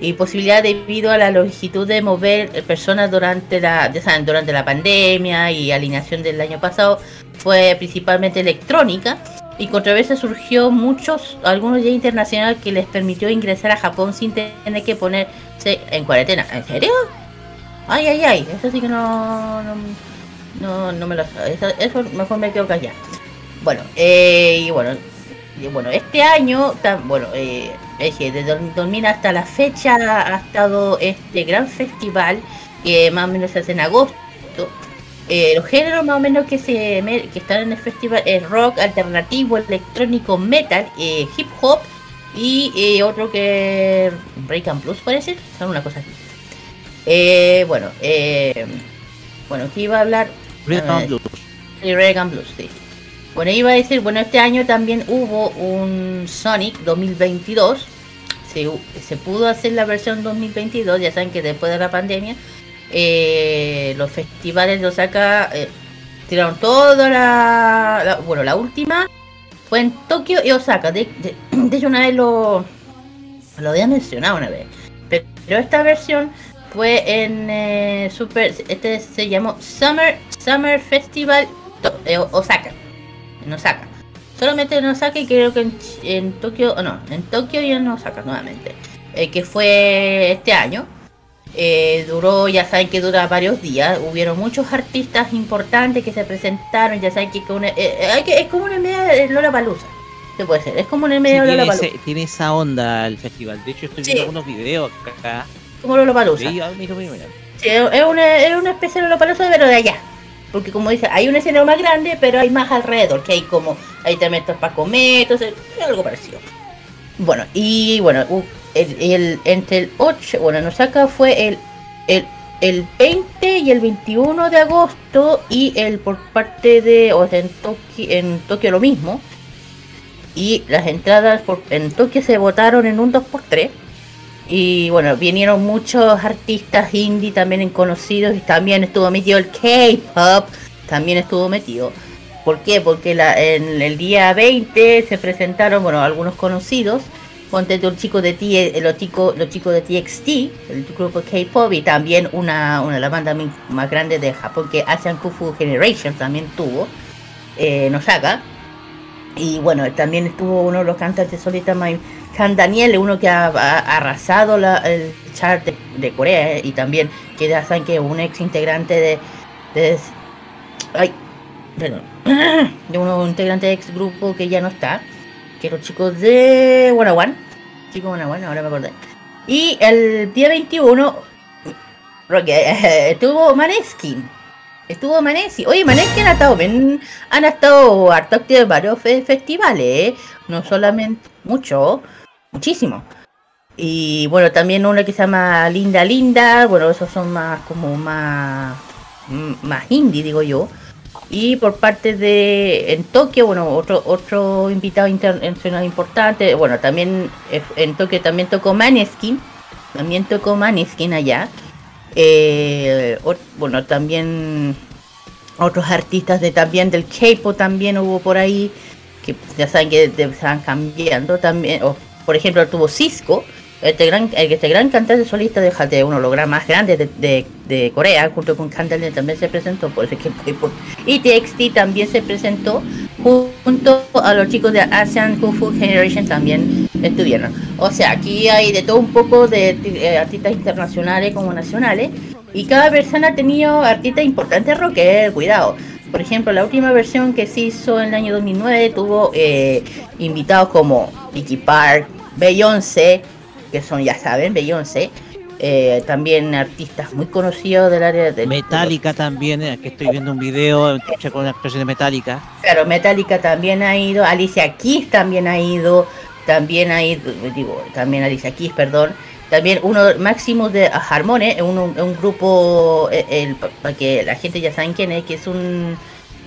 y posibilidad debido a la longitud de mover personas durante la durante la pandemia y alineación del año pasado fue principalmente electrónica. Y controversia surgió muchos algunos ya internacionales que les permitió ingresar a Japón sin tener que ponerse en cuarentena. ¿en serio? ay ay ay eso sí que no no, no, me lo eso, mejor me quedo callado bueno eh, y bueno y bueno, este año, tam- bueno, eh, es que desde 2000 hasta la fecha ha estado este gran festival que más o menos se hace en agosto. Eh, los géneros más o menos que se que están en el festival es rock, alternativo, electrónico, metal, eh, hip hop y eh, otro que break and blues parece, son una cosa así. Bueno, bueno, aquí iba a hablar Rhythm and eh, Blues. And Blues, sí. Bueno, iba a decir, bueno, este año también hubo un Sonic 2022. Se, se pudo hacer la versión 2022, ya saben que después de la pandemia, eh, los festivales de Osaka eh, tiraron toda la, Bueno, la última fue en Tokio y Osaka. De, hecho, una vez lo, lo había mencionado una vez. Pe- Pero esta versión fue en eh, Super. Este se llamó Summer Summer Festival Osaka. En Osaka. Solamente en Osaka y creo que en, en Tokio. o no, en Tokio y en Osaka nuevamente. eh, que fue este año. Eh, duró, ya saben que dura varios días. Hubieron muchos artistas importantes que se presentaron. Ya saben que, con- eh, eh, hay que- es como una media de Lola Palusa. Se puede ser, es como una Sí, media de tiene, Lola ese- tiene esa onda el festival. De hecho, estoy Sí. viendo algunos videos acá. Como Lola Palusa. Sí. Sí, es una, es una especie de Lollapalooza pero de allá. Porque como dice, hay un escenario más grande, pero hay más alrededor, que hay como, ahí también para comer, entonces, es algo parecido. Bueno, y bueno, el, entre el 8, bueno, en Osaka fue el, el, el 20 y el 21 de agosto, y el por parte de, o sea, en Tokio, en Tokio lo mismo. Y las entradas en Tokio se votaron en un 2x3. Y bueno, vinieron muchos artistas indie también conocidos y también estuvo metido el K-pop, también estuvo metido. ¿Por qué? Porque la, en el día 20 se presentaron, bueno, algunos conocidos, ponte tú el chico de T, los chicos, los chicos de TXT, el grupo K-pop y también una, una de las bandas más grandes de Japón que Asian Kufu Generation también tuvo eh, en Osaka. Y bueno, también estuvo uno de los cantantes solistas, Han Daniel, uno que ha, arrasado la- el chart de, Corea eh, y también que ya saben que un ex integrante de, de ay, perdón, de uno integrante de ex grupo que ya no está, que los chicos de One, chicos One, ahora me acordé. Y el día 21 Roque, eh, estuvo Maneskin. Estuvo Maneskin. Oye, Maneskin ha estado bien. Han estado harto en varios fe- festivales, ¿eh? No solamente. Mucho. Muchísimo. Y bueno, también uno que se llama Linda Linda. Bueno, esos son más como más. mm, Más indie, digo yo. Y por parte de. En Tokio, bueno, otro otro invitado internacional importante. Bueno, también eh, en Tokio también tocó Maneskin. También tocó Maneskin allá. Eh, bueno, también otros artistas de también del K-pop también hubo por ahí que ya saben que de- se van cambiando también. O, por ejemplo, tuvo Cisco, Este gran, este gran cantante solista de, de uno de los más grandes de, de- Corea, junto con Candle también se presentó, por eso. Y TXT también se presentó junto a los chicos de Asian Kung Fu Generation también estuvieron. O sea, aquí hay de todo un poco de eh, artistas internacionales como nacionales. Y cada versión ha tenido artistas importantes rockers, cuidado. Por ejemplo, la última versión que se hizo en el año 2009 tuvo eh, invitados como Vicky Park, Beyoncé, que son, ya saben, Beyoncé. eh, también artistas muy conocidos del área de Metallica también, eh, aquí estoy viendo un video con una expresión de Metallica. Claro, Metallica también ha ido, Alicia Keys también ha ido, también ha ido, digo, también Alicia Keys, perdón. También uno máximo de Harmone, un, un grupo, eh, el- para que la gente ya saben quién es, que es un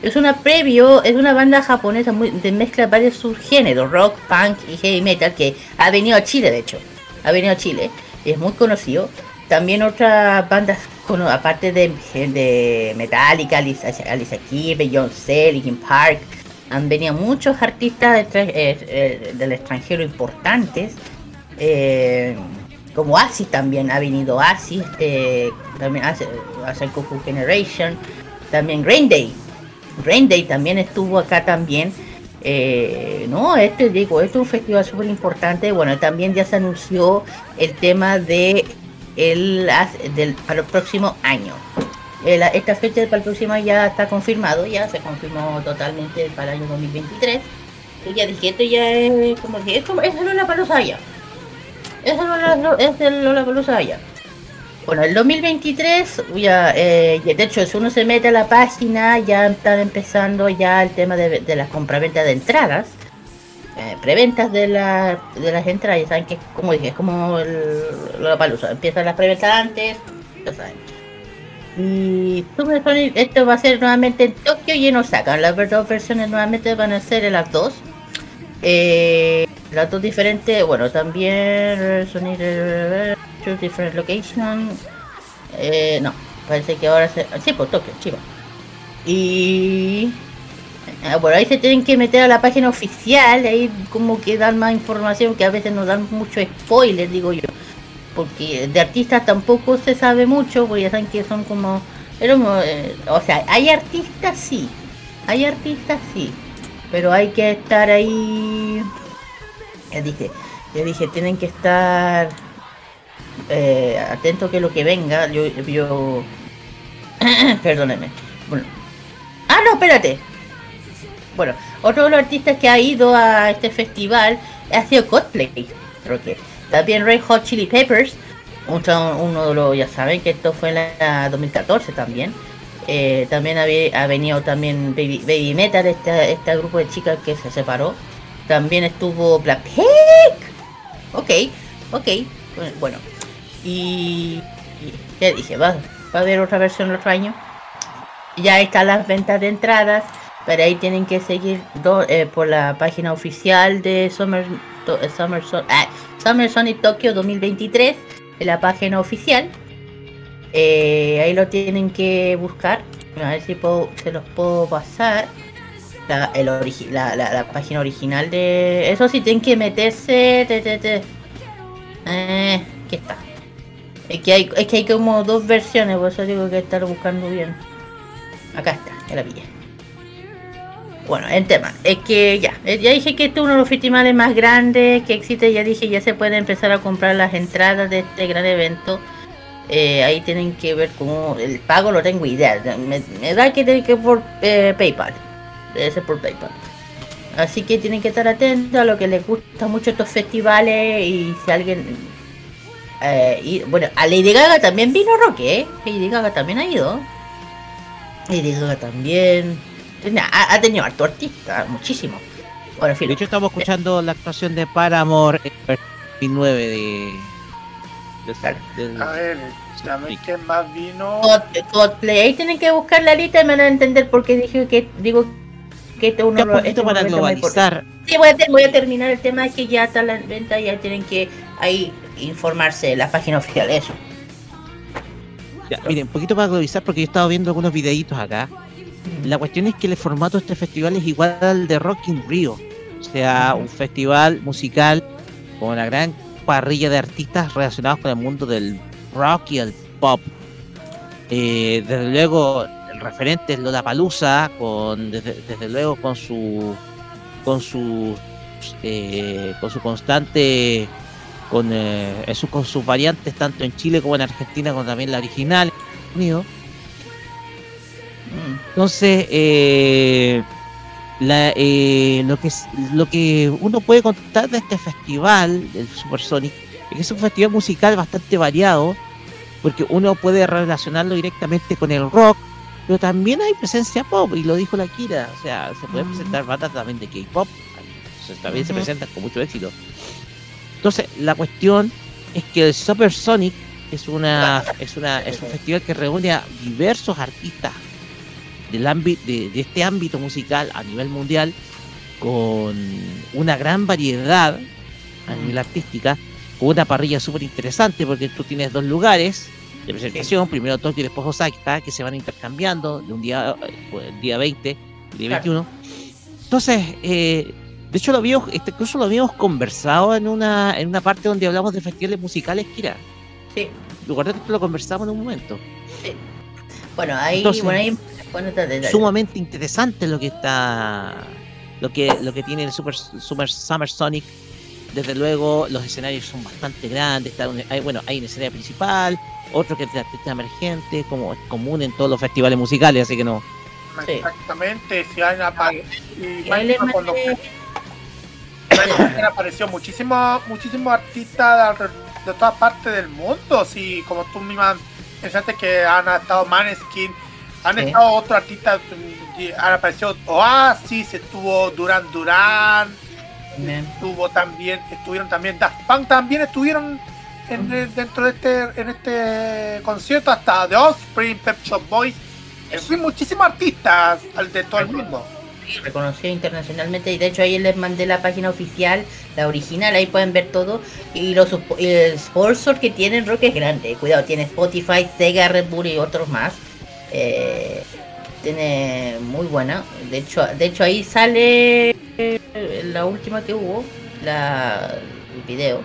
es una previo, es una banda japonesa muy, de mezcla varios subgéneros, rock, punk y heavy metal, que ha venido a Chile de hecho, ha venido a Chile, y es muy conocido. También otras bandas, cono- aparte de, de Metallica, Alicia, Alicia Keys, Beyoncé, Linkin Park, han venido muchos artistas eh, eh, del extranjero importantes. eh, como Asis también ha venido Asis, eh, también hace, hace Generation, también Green Day. Green Day también estuvo acá también. Eh, no, este digo, este es un festival súper importante. Bueno, también ya se anunció el tema de el del para el próximo año. Esta fecha para el próximo año ya está confirmado, ya se confirmó totalmente para el año 2023. Y ya dije, esto ya es como dije, es como es el Lollapalooza ya. Es el Lola- es el. Bueno, el 2023, ya, eh, y de hecho, si uno se mete a la página, ya están empezando ya el tema de, de las compraventas de entradas. eh, preventas de, la, de las entradas, ya saben que como dije, es como el Lollapalooza. Empiezan las preventas antes, ya saben. Y esto va a ser nuevamente en Tokio y en Osaka. Las dos versiones nuevamente van a ser en las dos. Eh, las dos diferentes, bueno, también eh, Sonic eh, Two Different Location. Eh, no, parece que ahora se. Sí, por Tokio, chiva. Y. ah, bueno, ahí se tienen que meter a la página oficial, ahí como que dan más información, que a veces nos dan mucho spoiler, digo yo. Porque de artistas tampoco se sabe mucho, porque ya saben que son como... pero, eh, o sea, hay artistas sí, hay artistas sí, pero hay que estar ahí... Ya dije, ya dije, tienen que estar eh, atentos que lo que venga, yo... yo... Perdónenme. Bueno. Ah, no, espérate. Bueno, otro de los artistas que ha ido a este festival ha sido Cosplay, creo que. También Red Hot Chili Peppers, uno de los, ya saben que esto fue en la 2014 también. Eh, también ha, venido también Baby, Baby Metal, este, este grupo de chicas que se separó. También estuvo Blackpink. Ok, ok, bueno. Y, ya dije, va, a haber otra versión el otro año. Ya están las ventas de entradas, pero ahí tienen que seguir eh, por la página oficial de Summer, to- eh, Summer, Son- ah, Summer Tokyo 2023, en la página oficial. Eh, ahí lo tienen que buscar. A ver si puedo, se los puedo pasar. La, el origi- la, la- página original de... Eso sí, tienen que meterse... te. Eh, aquí está. Es que, hay, es que hay como dos versiones, por eso digo que estar buscando bien. Acá está, ya la pillé. Bueno, el tema es que ya, eh, ya dije que este es uno de los festivales más grandes que existe. Ya dije, ya se puede empezar a comprar las entradas de este gran evento. Eh, ahí tienen que ver cómo el pago, no tengo idea. Me, da que tiene que por eh, PayPal. Debe ser por PayPal. Así que tienen que estar atentos a lo que les gusta mucho estos festivales. Y si alguien. eh, y, bueno, a Lady Gaga también vino Roque, ¿eh? Lady Gaga también ha ido. Lady Gaga también. Ha, ha tenido harto artista, muchísimo. Bueno, en fin. De hecho, estamos escuchando la actuación de Paramore en el 2009 de. De- A ver, a ver quién más vino. Ahí tienen que buscar la lista y me van a entender por qué dije que digo que este es uno de poquito este es para globalizar. Sí, voy a, ter- voy a terminar el tema es que ya está la venta y ya tienen que ahí informarse de la página oficial. Eso. Ya, miren, un poquito para globalizar porque yo he estado viendo algunos videitos acá. La cuestión es que el formato de este festival es igual al de Rock in Rio. O sea, un festival musical con una gran parrilla de artistas relacionados con el mundo del rock y el pop. Eh, desde luego, el referente es Lola Palusa, con, desde, desde, luego con su con su eh, con su constante con, eh, con sus variantes tanto en Chile como en Argentina, como también la original. Unido. Entonces, eh, la, eh, lo, que, lo que uno puede contar de este festival, del Supersonic, es que es un festival musical bastante variado, porque uno puede relacionarlo directamente con el rock, pero también hay presencia pop, y lo dijo la Kira, o sea, se pueden presentar bandas también de K-pop, también se presentan con mucho éxito. Entonces, la cuestión es que el Supersonic es una es una es un festival que reúne a diversos artistas del ámbito de, de, este ámbito musical a nivel mundial con una gran variedad a nivel artística con una parrilla súper interesante porque tú tienes dos lugares de presentación primero Tokio y después Osaka que se van intercambiando de un día el día 20 el día 21 entonces eh, de hecho lo habíamos este, incluso lo habíamos conversado en una en una parte donde hablamos de festivales musicales Kira Sí. Recuerda que lo conversamos en un momento. Sí. Bueno, ahí, Entonces, bueno, ahí bueno, dale, dale. Sumamente interesante lo que está. Lo que, lo que tiene el Super, Super Summer Sonic. Desde luego, los escenarios son bastante grandes. Está un- hay, bueno, hay un escenario principal, otro que es de artista emergente, como es común en todos los festivales musicales, así que no. Exactamente, si hay una y cuando también apareció muchísimos muchísimos artistas de, todas partes del mundo. Sí, como tú misma pensaste que han estado Maneskin, han Sí. estado otros artistas, han aparecido Oasis, estuvo Duran Duran, estuvo también, estuvieron también Daft Punk también estuvieron en dentro de este, en este concierto, hasta The Offspring, Pep Shop Boys, en fin, muchísimos artistas al de todo el mundo. Reconocido internacionalmente y de hecho ahí les mandé la página oficial, la original, ahí pueden ver todo y los y que tienen Rock es grande, cuidado, tiene Spotify, Sega, Red Bull y otros más. Eh, tiene muy buena, de hecho, de hecho ahí sale eh, la última que hubo, la el video.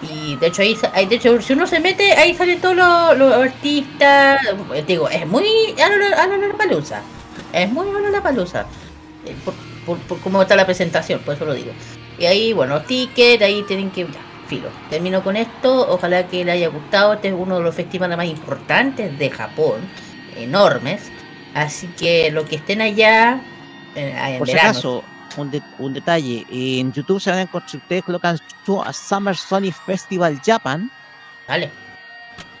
Y de hecho ahí, de hecho si uno se mete ahí salen todos los, los artistas, digo, es muy a la, a la palusa. Es muy buena la palusa. Por, por, por cómo está la presentación, por eso lo digo. Y ahí, bueno, los tickets, ahí tienen que. Ya, filo. Termino con esto. Ojalá que le haya gustado. Este es uno de los festivales más importantes de Japón. Enormes. Así que lo que estén allá. eh, en Por si verano, acaso, un, de- un detalle, en YouTube se van a encontrar, si ustedes colocan su- a Summer Sonic Festival Japan, Vale.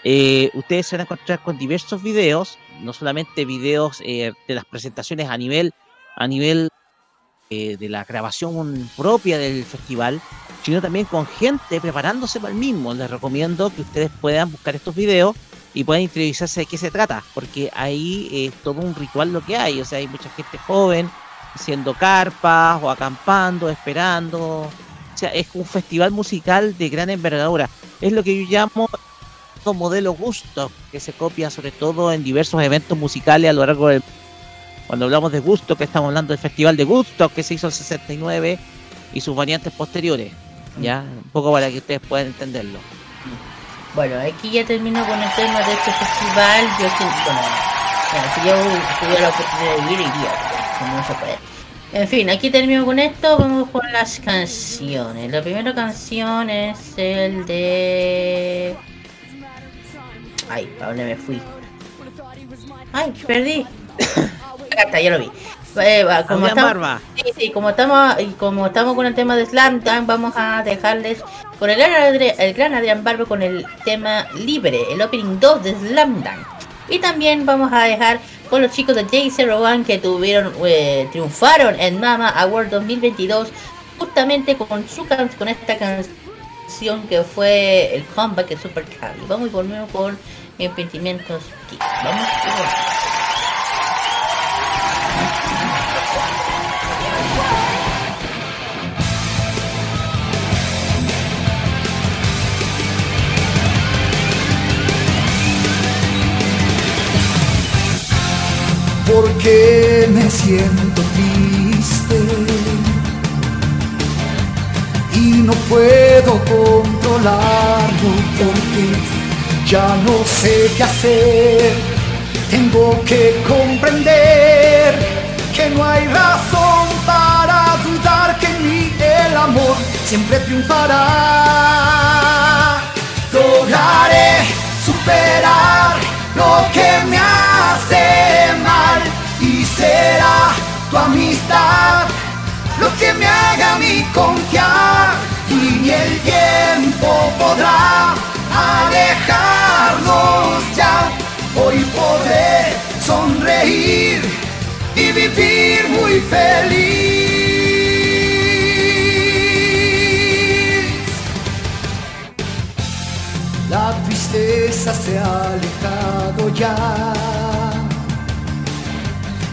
eh, ustedes se van a encontrar con diversos videos, no solamente videos eh, de las presentaciones a nivel, a nivel eh, de la grabación propia del festival, sino también con gente preparándose para el mismo. Les recomiendo que ustedes puedan buscar estos videos y puedan interiorizarse de qué se trata, porque ahí es todo un ritual lo que hay, o sea, hay mucha gente joven haciendo carpas o acampando, esperando. O sea, es un festival musical de gran envergadura. Es lo que yo llamo modelo gusto, que se copia sobre todo en diversos eventos musicales a lo largo del... Cuando hablamos de gusto, que estamos hablando del Festival de Gusto, que se hizo en 69 y sus variantes posteriores. Ya, un poco para que ustedes puedan entenderlo. Bueno, aquí ya termino con el tema de este festival. Yo bueno, bueno, si yo tuviera la oportunidad de ir, iría, pero no se puede. En fin, aquí termino con esto. Vamos con las canciones. La primera canción es el de. Ay, ¿a dónde me fui? Ay, perdí. Acá está, ya lo vi. Eh, como Adrián estamos- Barba. Sí, sí, como estamos, y como estamos con el tema de Slam vamos a dejarles con el gran, Adri- el gran Adrián Barbo con el tema libre, el opening 2 de Slam Dunk. Y también vamos a dejar con los chicos de J01 que tuvieron, eh, triunfaron en Mama Award 2022, justamente con su con esta canción que fue el comeback de Super Cali. Vamos y volvemos con Impedimientos Kids. Vamos porque me siento triste y no puedo controlarlo porque ya no sé qué hacer. Tengo que comprender que no hay razón para dudar que mí el amor siempre triunfará. Lograré superar lo que me hace mal y será tu amistad lo que me haga a mí confiar y ni el tiempo podrá alejarnos ya. Hoy podré sonreír y vivir muy feliz. La tristeza se ha alejado ya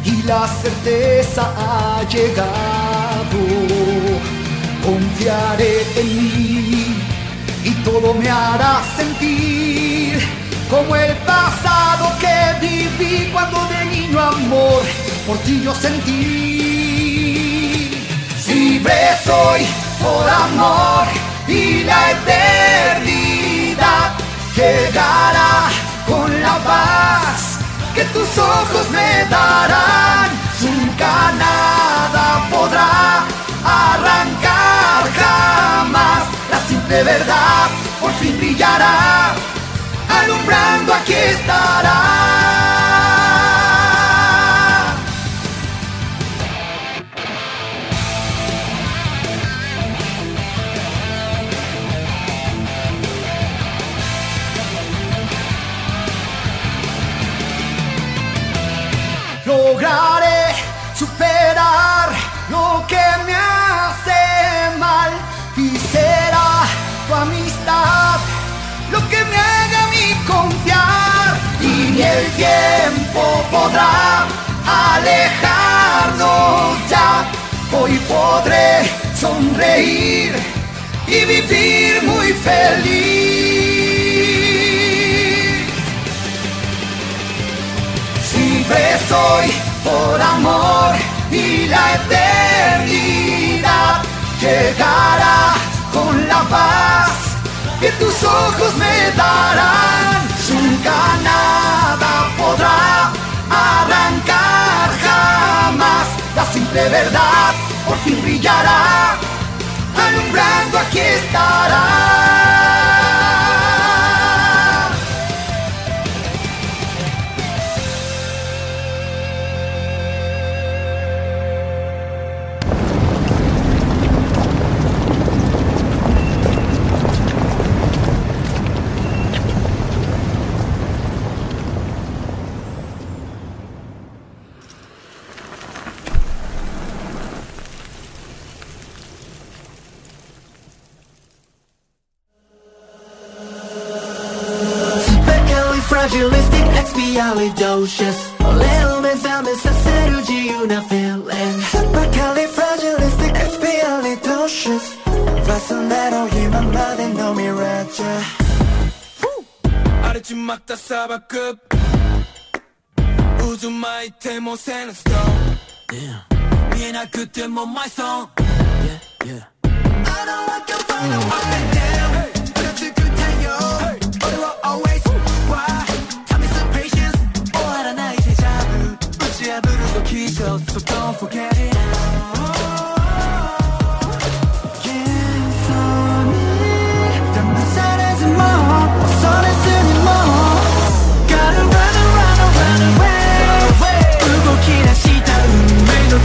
y la certeza ha llegado. Confiaré en mí todo me hará sentir como el pasado que viví cuando de niño amor por ti yo sentí. Libre soy por amor y la eternidad llegará con la paz que tus ojos me darán. Nunca nada podrá Simple verdad por fin brillará, alumbrando aquí estará. lograré tiempo podrá alejarnos ya. Hoy podré sonreír y vivir muy feliz. Siempre soy por amor y la eternidad. Llegará con la paz que tus ojos me darán. Nunca nada podrá arrancar jamás la simple verdad por fin brillará, alumbrando aquí estará. idealistic, let's be allidocious A little bit a energy, una feeling Supercalifragilistic, let's be allidocious Rasın ver o yemen madem no mirage Aracı maktasa bakıp Uzunma itemo sen stone my nakıtım on my song yeah, yeah. I don't like your phone, I've been down So don't forget it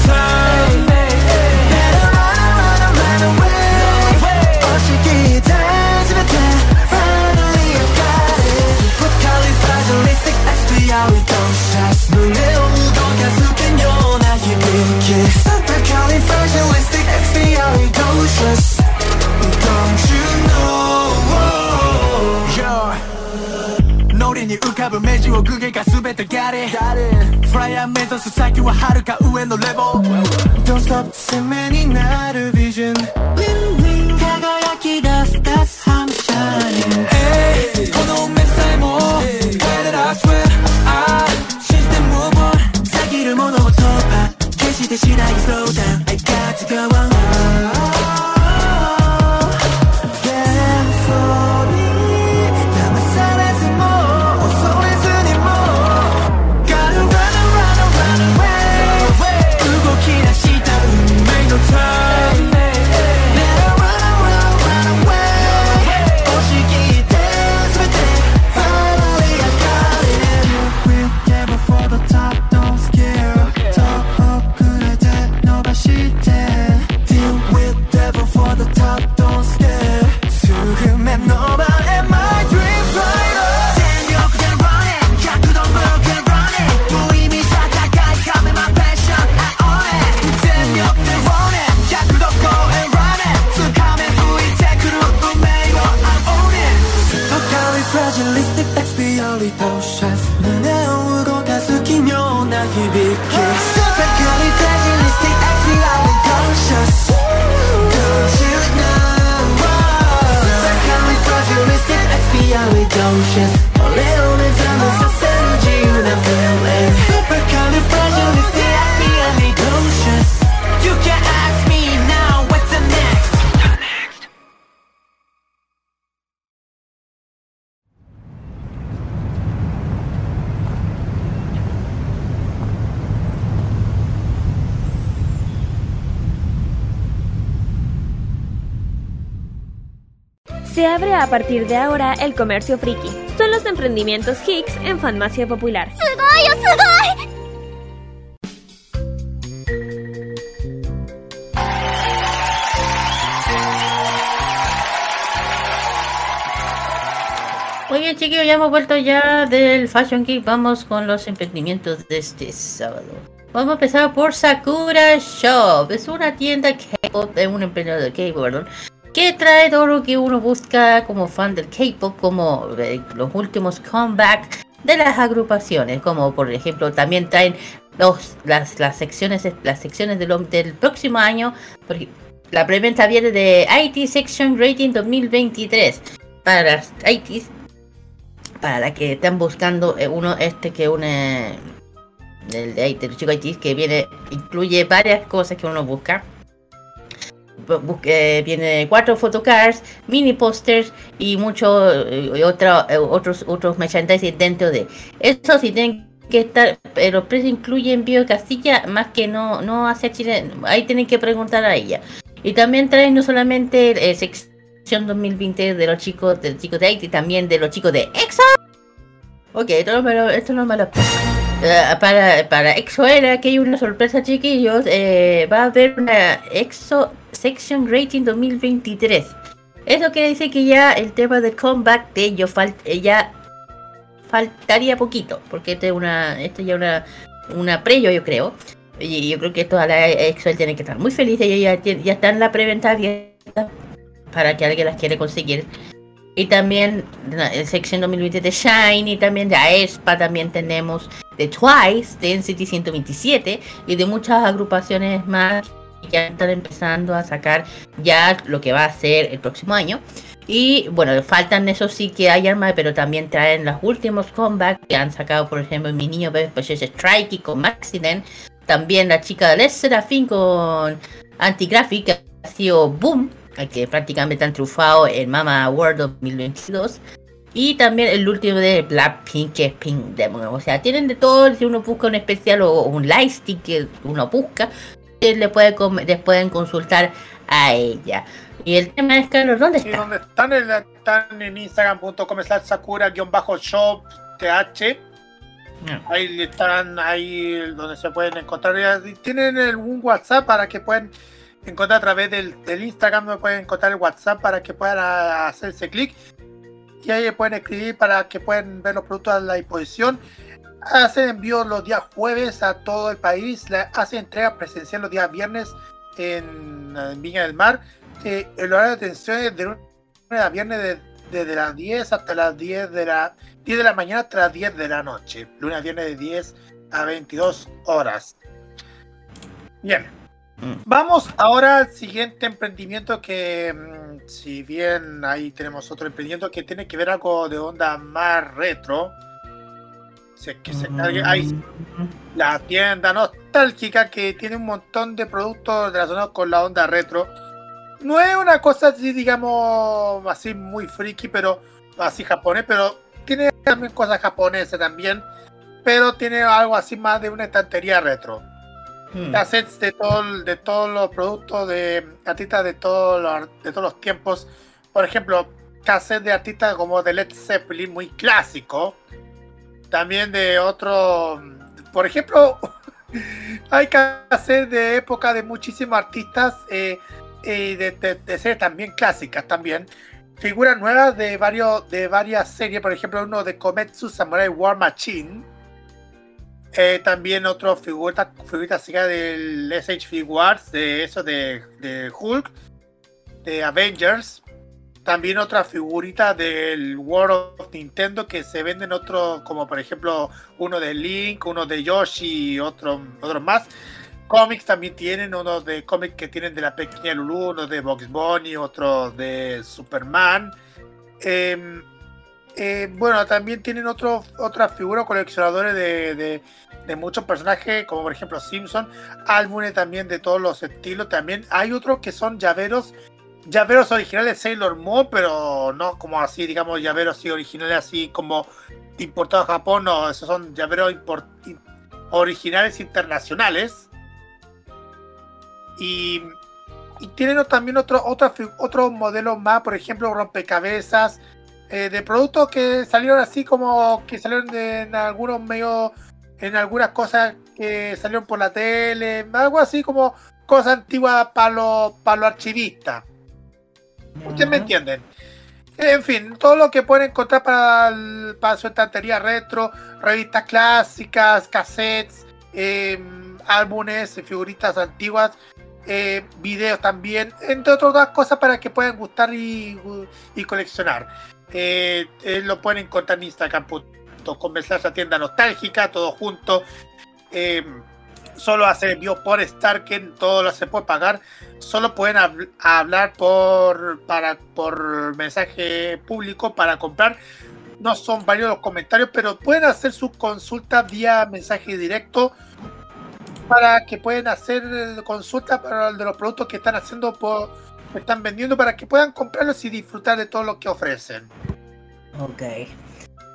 사 多分名人を具現化全てギャレフライヤー目指す先は遥か上のレベル Don't stop 攻めになるビジョン Win win 輝き出す That's how I'm shining、hey, この partir de ahora el comercio friki. Son los emprendimientos Hicks en Farmacia Popular. Oh, Muy bien, chiquillos, ya hemos vuelto ya del Fashion Kick. Vamos con los emprendimientos de este sábado. Vamos a empezar por Sakura Shop. Es una tienda K-pop, es un emprendedor de K-pop, perdón, que trae todo lo que uno busca como fan del K-pop, como eh, los últimos comebacks de las agrupaciones, como por ejemplo también traen los, las, las secciones las secciones del, del próximo año. Porque la preventa viene de IT Section Rating 2023 para las ITs para la que están buscando eh, uno este que une el de IT, chico IT que viene incluye varias cosas que uno busca. Bu- busque- viene cuatro photocards, mini posters y muchos otros otros merchandising dentro de. Eso sí tienen que estar pero los precios incluyen envío de Castilla más que no no hacia Chile ahí tienen que preguntar a ella. Y también traen no solamente eh, sección 2020 de los chicos de los chicos de IT también de los chicos de EXO. Ok, esto no me lo, esto no me lo Eh, para, para EXO era que hay una sorpresa, chiquillos. eh, va a haber una EXO Section Rating 2023. Eso quiere decir que ya el tema del comeback de ellos fal- eh, ya faltaría poquito. Porque esto es una, esto ya una, una previo, yo creo. Y yo creo que toda la EXO tiene que estar muy feliz. Ellos ya, tien- ya están la preventa abierta para que alguien las quiere conseguir. Y también la el sección 2020 de Shine y también de aespa también tenemos de Twice, de NCT 127 y de muchas agrupaciones más que ya están empezando a sacar ya lo que va a ser el próximo año. Y bueno, faltan eso sí que hay armas, pero también traen los últimos comebacks que han sacado, por ejemplo, mi niño Bebé Strike y con Maxiden. También la chica de Les Serafín con Antigraphic, que ha sido boom, que prácticamente han triunfado en Mama World 2022. Y también el último de Blackpink, que es Pink Demon. O sea, tienen de todo. Si uno busca un especial o un lightstick que uno busca, le puede les pueden consultar a ella. Y el tema es, Carlos, ¿dónde está? donde están, están en instagram.com sakura-shop th. Ahí están, ahí donde se pueden encontrar. Y Tienen un WhatsApp para que puedan encontrar a través del, del Instagram, donde pueden encontrar el WhatsApp para que puedan hacerse clic. Y ahí pueden escribir para que puedan ver los productos a la disposición. Hacen envíos los días jueves a todo el país. hacen entrega presencial los días viernes en, en Viña del Mar. Eh, el horario de atención es de lunes a viernes de- desde las 10 hasta las 10 de la 10 de la mañana hasta las 10 de la noche. Lunes a viernes de 10 a 22 horas. Bien. Vamos ahora al siguiente emprendimiento que, mm, si bien ahí tenemos otro emprendimiento que tiene que ver algo de onda más retro. Si es que se cargue, ahí la tienda nostálgica que tiene un montón de productos relacionados con la onda retro. No es una cosa así, digamos, así muy friki, pero así japonés, pero tiene también cosas japonesas también, pero tiene algo así más de una estantería retro. Hmm. Cassettes de, todo, de todos los productos de artistas de todos los, de todos los tiempos. Por ejemplo, cassettes de artistas como de Led Zeppelin, muy clásico. También de otro, por ejemplo, hay cassettes de época de muchísimos artistas eh, y de, de series también clásicas también. Figuras nuevas de varios de varias series, por ejemplo, uno de Kometsu Samurai War Machine. Eh, también otro figurita, figurita así del SH Figuarts, de eso de, de Hulk, de Avengers. También otra figurita del World of Nintendo que se venden otros, como por ejemplo uno de Link, uno de Yoshi otro, otros más. Cómics también tienen, unos de cómics que tienen de la pequeña Lulu, uno de Box Bunny, otro de Superman. Eh, eh, bueno, también tienen otro, otras figuras coleccionadores de, de, muchos personajes, como por ejemplo Simpson, álbumes también de todos los estilos. También hay otros que son llaveros, llaveros originales Sailor Moon, pero no como así, digamos, llaveros así originales, así como importados a Japón. No, esos son llaveros originales internacionales. Y tienen también otro, otro, otros modelos más, por ejemplo, rompecabezas, eh, de productos que salieron así como que salieron de, en algunos medios, en algunas cosas que salieron por la tele, algo así como cosas antiguas para los, para los archivistas. Ustedes me entienden. En fin, todo lo que pueden encontrar para, el- para su estantería retro, revistas clásicas, cassettes, eh, álbumes, figuritas antiguas, eh, videos también, entre otras cosas para que puedan gustar y, y coleccionar. Eh, eh, lo pueden encontrar en Instagram.com, esa tienda nostálgica, todo junto. Eh, solo hacer envío por Starken, todo lo se puede pagar. Solo pueden habl- hablar por, para, por mensaje público para comprar. No son varios los comentarios, pero pueden hacer sus consultas vía mensaje directo para que pueden hacer consultas para el de los productos que están haciendo por están vendiendo para que puedan comprarlos y disfrutar de todo lo que ofrecen. Ok.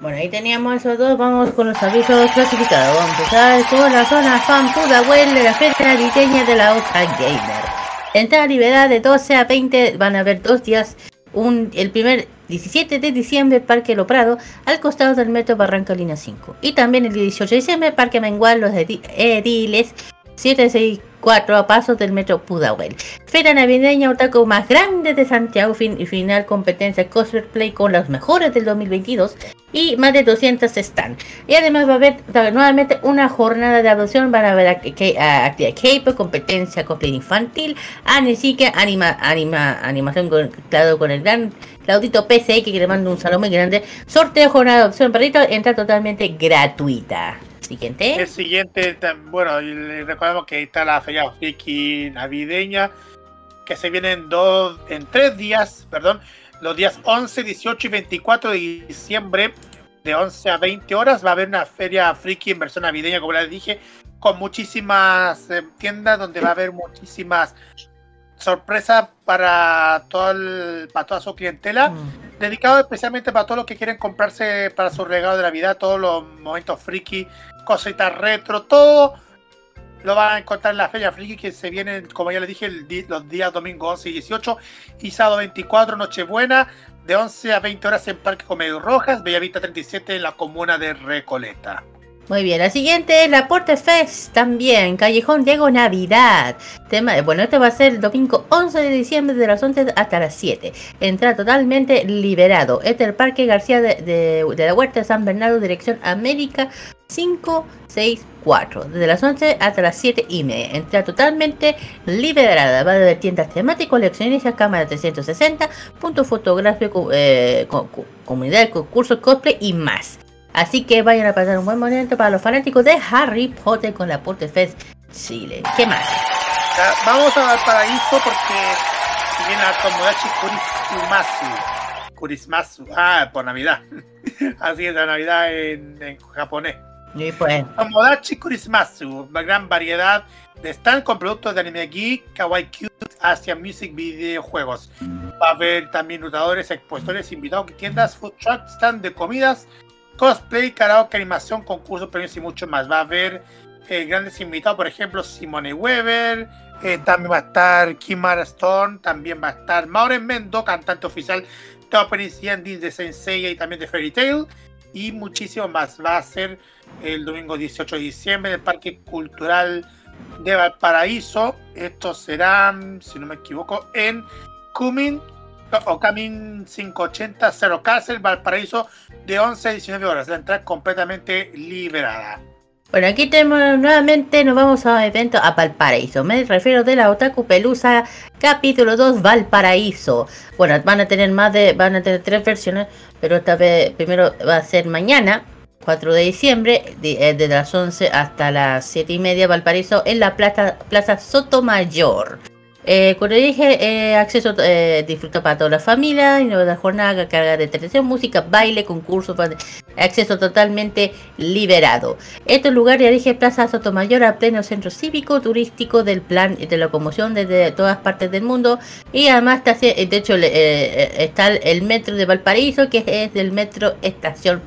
Bueno, ahí teníamos esos dos. Vamos con los avisos clasificados. Vamos a empezar con la zona fan Pudahuel de la feria navideña de la Ultra Gamer. Entrada liberada de 12 a 20. Van a haber dos días. Un, el primer 17 de diciembre, Parque Lo Prado, al costado del metro Barranca Línea 5. Y también el 18 de diciembre, Parque Mengual, Los Edi- Ediles, 764 a pasos del metro Pudahuel. Feria navideña otaku más grande de Santiago fin, y final competencia cosplay con los mejores del 2022 y más de 200 están. Y además va a haber nuevamente una jornada de adopción, van a haber actividad K-pop, competencia cosplay infantil, anime, anima, anima, animación con, claro, con el gran Claudito PCX que le mando un saludo muy grande. Sorteo jornada de adopción perrito, entra totalmente gratuita. Siguiente. El siguiente, bueno, recordamos que ahí está la feria friki navideña, que se viene en, dos, en tres días, perdón, los días 11, 18 y 24 de diciembre, de 11 a 20 horas, va a haber una feria friki en versión navideña, como les dije, con muchísimas eh, tiendas, donde va a haber muchísimas sorpresas para, todo el- para toda su clientela dedicado especialmente para todos los que quieren comprarse para su regalo de Navidad, todos los momentos friki, cositas retro, todo lo van a encontrar en la Feria Friki que se vienen, como ya les dije, el los días domingo 11 y 18 y sábado 24, Nochebuena, de 11 a 20 horas en Parque Comedio Rojas, Bellavista 37 en la comuna de Recoleta. Muy bien, la siguiente es la Porte Fest también, Callejón Diego Navidad. Tema, bueno, este va a ser el domingo 11 de diciembre de las 11 hasta las 7. Entra totalmente liberado. Este es el Parque García de, la Huerta de San Bernardo, dirección América 564. Desde las 11 hasta las 7 y media. Entra totalmente liberada. Va a haber tiendas temáticas, coleccionistas, cámara 360, punto fotográfico, eh, co- co- comunidad, concursos, cosplay y más. Así que vayan a pasar un buen momento para los fanáticos de Harry Potter con la Porte Fest Chile. ¿Qué más? Vamos a Valparaíso porque viene a Tomodachi Kurismasu. Kurismasu, ah, por Navidad. Así es, la Navidad en, en japonés. Y pues, Tomodachi Kurismasu, una gran variedad de stand con productos de anime geek, kawaii cute, Asia Music, videojuegos. Va a haber también notadores, expositores, invitados, tiendas, food truck, stand de comidas, cosplay, karaoke, animación, concursos, premios y mucho más. Va a haber eh, grandes invitados, por ejemplo, Simone Weber, eh, también va a estar Kimara Stone, también va a estar Maureen Mendo, cantante oficial de Openings y Endings de Sensei y también de Fairy Tail, y muchísimo más. Va a ser el domingo 18 de diciembre en el Parque Cultural de Valparaíso. Esto será, si no me equivoco, en Cumin o Camin 580 Cero Castle, Valparaíso, de 11 a 19 horas. La entrada completamente liberada. bueno, aquí tenemos nuevamente, nos vamos a evento a Valparaíso. Me refiero de la Otaku Pelusa, capítulo 2, Valparaíso. Bueno, van a tener más de, van a tener tres versiones, pero esta vez primero va a ser mañana. 4 de diciembre, de- eh, las 11 hasta las 7 y media, Valparaíso, en la plaza, plaza Sotomayor. Eh, dije, eh, acceso eh, disfruta para toda la familia, nueva jornada carga de entretención, música, baile, concursos, acceso totalmente liberado. Este lugar, ya dije, Plaza Sotomayor, a pleno centro cívico, turístico del plan de locomoción desde todas partes del mundo. Y además, está, de hecho, eh, está el metro de Valparaíso, que es del metro Estación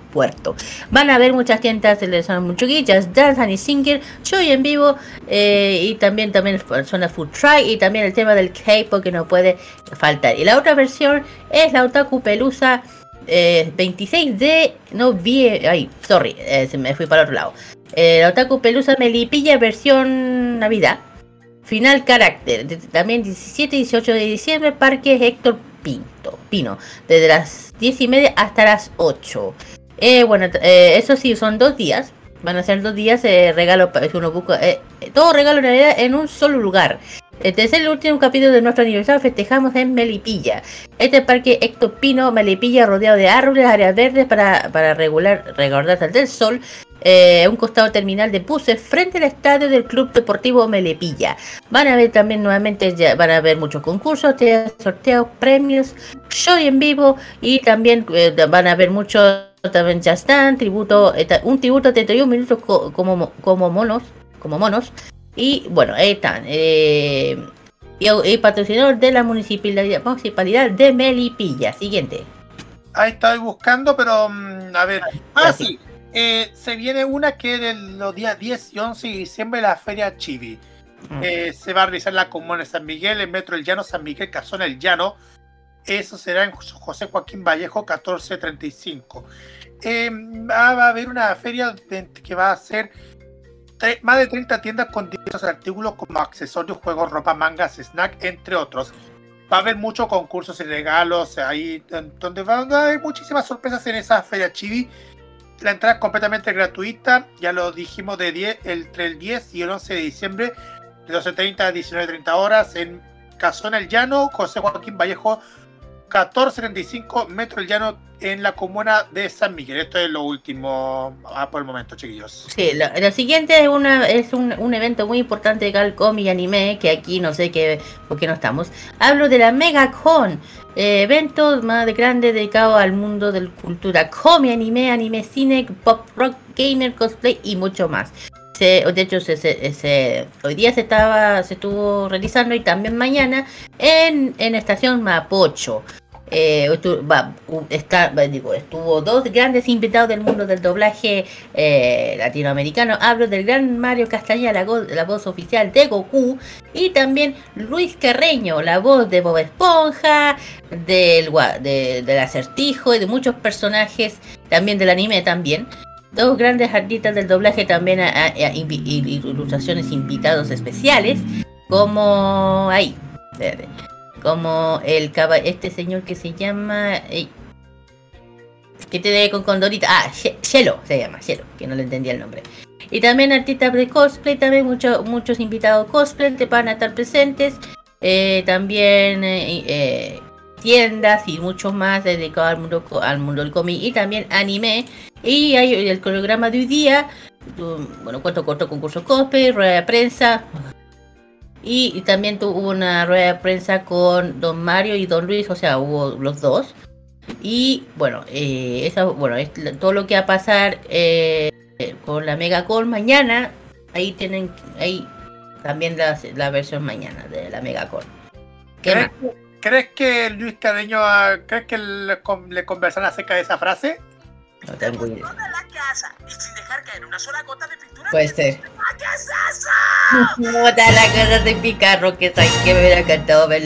Van a haber muchas tiendas de son mucho guillas, Dance and Singer, show en vivo eh, y también también zona food try y también el tema del K-pop que no puede faltar. Y la otra versión es la Otaku Pelusa eh, 26 de no vi ay sorry eh, se me fui para otro lado. Eh, la Otaku Pelusa Melipilla versión Navidad. Final carácter también 17 y 18 de diciembre Parque Héctor Pinto Pino desde las 10 y media hasta las 8 Eh, bueno eh, eso sí son dos días van a ser dos días eh, regalo para que uno busca eh, todo regalo en realidad en un solo lugar este es el último capítulo de nuestro aniversario. Festejamos en Melipilla. Este parque Héctor Pino, Melipilla, rodeado de árboles, áreas verdes para, para regular, resguardarse del sol. eh, un costado terminal de buses frente al estadio del Club Deportivo Melepilla. Van a ver también nuevamente, ya, van a haber muchos concursos, te- sorteos, premios, show en vivo y también eh, van a haber muchos también Dance, tributo, un tributo de 31 minutos co- como, mo- como monos, como monos. Y bueno, ahí están. Eh, y, y patrocinador de la municipalidad, municipalidad de Melipilla. Siguiente. Ahí estoy buscando, pero mm, a ver. Ah, sí. Eh, se viene una que es de los días 10 y 11 de diciembre, la Feria Chivi. Eh, se va a realizar la comuna de San Miguel, en Metro El Llano, San Miguel, Casona El Llano. Eso será en José Joaquín Vallejo, 1435. Eh, va va a haber una feria que va a ser más de 30 tiendas con diversos artículos como accesorios, juegos, ropa, mangas, snack, entre otros. Va a haber muchos concursos y regalos ahí, don- donde van a haber muchísimas sorpresas en esa feria chivi. La entrada es completamente gratuita, ya lo dijimos, de 10, entre el 10 y el 11 de diciembre, de 12.30 a 19.30 horas, en Casona El Llano, José Joaquín Vallejo, 1435 Metro El Llano, en la comuna de San Miguel. Esto es lo último ah, por el momento, chiquillos. Sí, lo, siguiente es, una, es un, un evento muy importante de Calcom y Anime, que aquí no sé qué, por qué no estamos. Hablo de la MegaCon, eh, evento más grande dedicado al mundo de la cultura comi, anime, anime, cine, pop, rock, gamer, cosplay y mucho más. Se- de hecho, se, se- hoy día se estaba se estuvo realizando y también mañana en, en Estación Mapocho. Eh, estu- va, u- está, digo, estuvo dos grandes invitados del mundo del doblaje eh, latinoamericano. Hablo del gran Mario Castañeda, la, la voz oficial de Goku, y también Luis Carreño, la voz de Bob Esponja, del, de- del acertijo y de muchos personajes, también del anime también. Dos grandes artistas del doblaje también a, ilustraciones invitados especiales, como ahí, como el este señor que se llama ey, que tiene con Condorita, ah, She- Shelo se llama, Shelo, que no le entendía el nombre. Y también artistas de cosplay, también muchos muchos invitados cosplay que van a estar presentes. Eh, también eh, eh, tiendas y mucho más dedicados al mundo, al mundo del cómic y también anime. Y hay el programa de hoy día, bueno, cuento corto concurso cosplay, rueda de prensa. Y, y también tuvo una rueda de prensa con Don Mario y Don Luis, o sea, hubo los dos. Y bueno, eh, esa, bueno, es todo lo que va a pasar eh, con la Megacon mañana, ahí tienen, ahí también la, la versión mañana de la Megacon. ¿Qué ¿Crees, crees que Luis Carreño, crees que le, le conversaron acerca de esa frase? No tengo idea. casa y sin dejar caer una sola gota de pintura. Puede ser. ¿Qué es eso? No, da la cara de picarro que sabes que me hubiera cantado, me,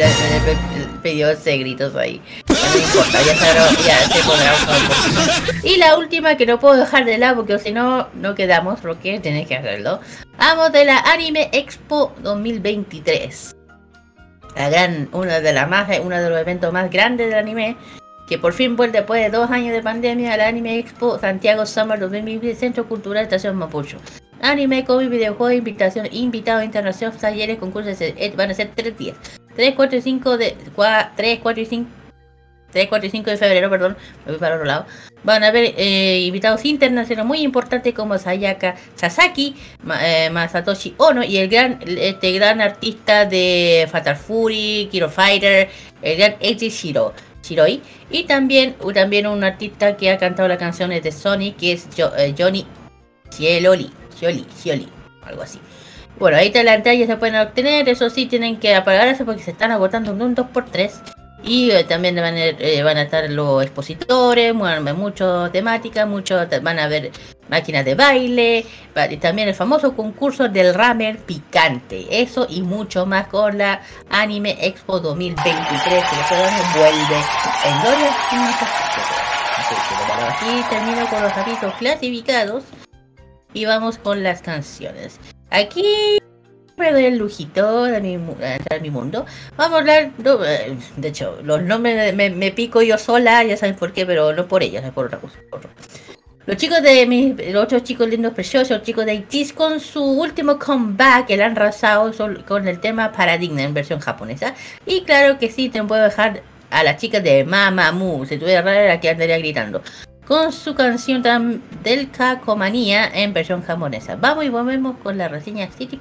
pidió ese gritos ahí. No me importa, ya, se, ya se podrá un. Y la última que no puedo dejar de lado porque si no, no quedamos, Roque, tienes que hacerlo. Vamos de la Anime Expo 2023. La gran, una de las más, uno de los eventos más grandes del anime. Que por fin vuelve después de dos años de pandemia a la Anime Expo Santiago Summer 2020 Centro Cultural Estación Mapucho. Anime, cómic, videojuegos, invitación, invitados internacionales, talleres, concursos, eh, van a ser tres días. 3, 4 y 5 de 3, 4 y 5 3, 4 y 5 de febrero, perdón, me voy para otro lado. Van a haber eh, invitados internacionales muy importantes como Sayaka Sasaki, Ma- eh, Masatoshi Ono y el gran este gran artista de Fatal Fury, Kiro Fighter, el gran Eiji Shiro, Shiroi y también también un artista que ha cantado las canciones de Sonic que es Jo- eh, Johnny Cieloli, Cioli, Cioli, algo así. Bueno, ahí te la ya se pueden obtener, eso sí, tienen que apagarse porque se están agotando en un 2x3. Y eh, también eh, van a, estar los expositores, bueno, muchas temáticas, muchos van a haber máquinas de baile, y también el famoso concurso del ramen picante. Eso y mucho más con la Anime Expo 2023, que este nos vuelve en gloria y termino con los avisos clasificados y vamos con las canciones. Aquí pero el lujito eh, de mi, mundo. Vamos a hablar, eh, de hecho, los nombres me, me, pico yo sola, ya saben por qué, pero no por ellas, es por otra cosa. Los chicos de mis, otros chicos lindos preciosos, los chicos de Haití con su último comeback que le han rasado con el tema Paradigma en versión japonesa. Y claro que sí, te puedo dejar a las chicas de Mamamoo, si tuviera rara la que andaría gritando con su canción del Cacomanía en versión japonesa. Vamos y volvemos con la reseña City.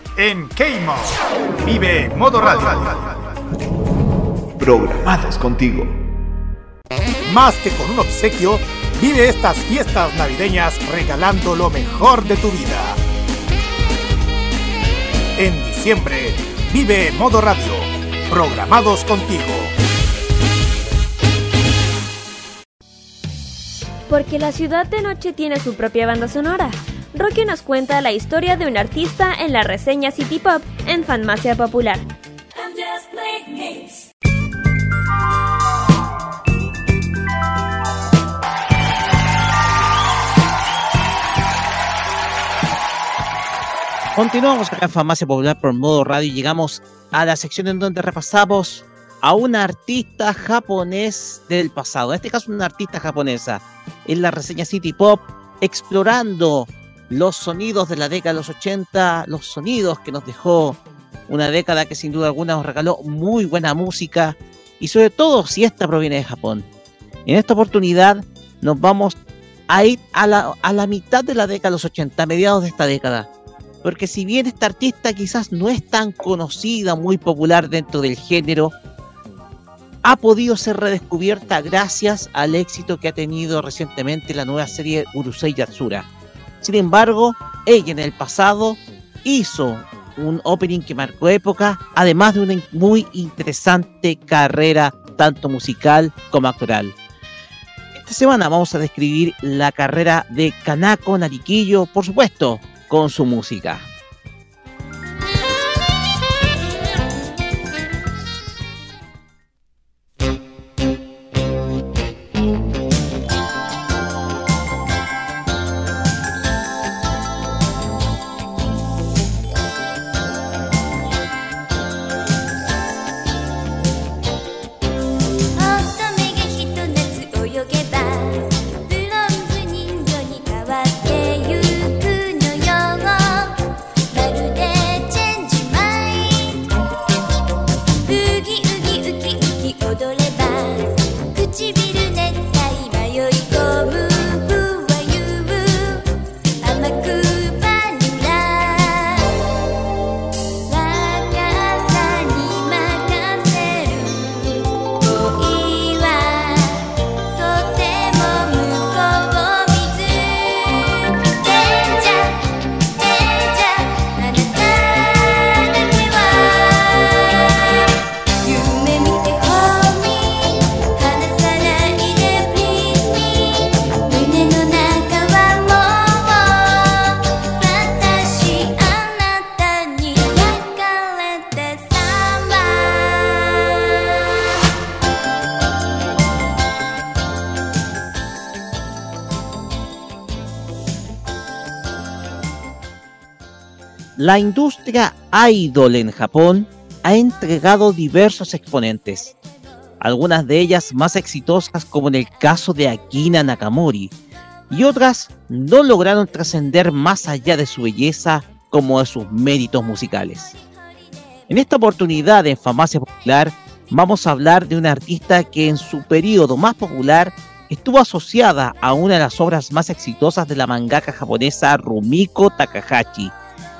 en Keimo. Vive Modo Radio. Programados contigo. Más que con un obsequio, vive estas fiestas navideñas regalando lo mejor de tu vida. En diciembre, vive Modo Radio. Programados contigo. Porque la ciudad de noche tiene su propia banda sonora. Rocky nos cuenta la historia de un artista en la reseña City Pop en Fanmacia Popular. Continuamos acá en Farmacia Popular por modo radio y llegamos a la sección en donde repasamos a un artista japonés del pasado. En este caso, una artista japonesa. En la reseña City Pop, explorando los sonidos de la década de los 80, los sonidos que nos dejó una década que sin duda alguna nos regaló muy buena música y sobre todo si esta proviene de Japón. En esta oportunidad nos vamos a ir a la, a la mitad de la década de los 80, a mediados de esta década. Porque si bien esta artista quizás no es tan conocida, muy popular dentro del género, ha podido ser redescubierta gracias al éxito que ha tenido recientemente la nueva serie Urusei Yatsura. Sin embargo, ella en el pasado hizo un opening que marcó época, además de una muy interesante carrera tanto musical como actoral. Esta semana vamos a describir la carrera de Kanako Nariquillo, por supuesto, con su música. La industria idol en Japón ha entregado diversos exponentes, algunas de ellas más exitosas como en el caso de Akina Nakamori, y otras no lograron trascender más allá de su belleza como de sus méritos musicales. En esta oportunidad en Famacia Popular vamos a hablar de una artista que en su periodo más popular estuvo asociada a una de las obras más exitosas de la mangaka japonesa Rumiko Takahashi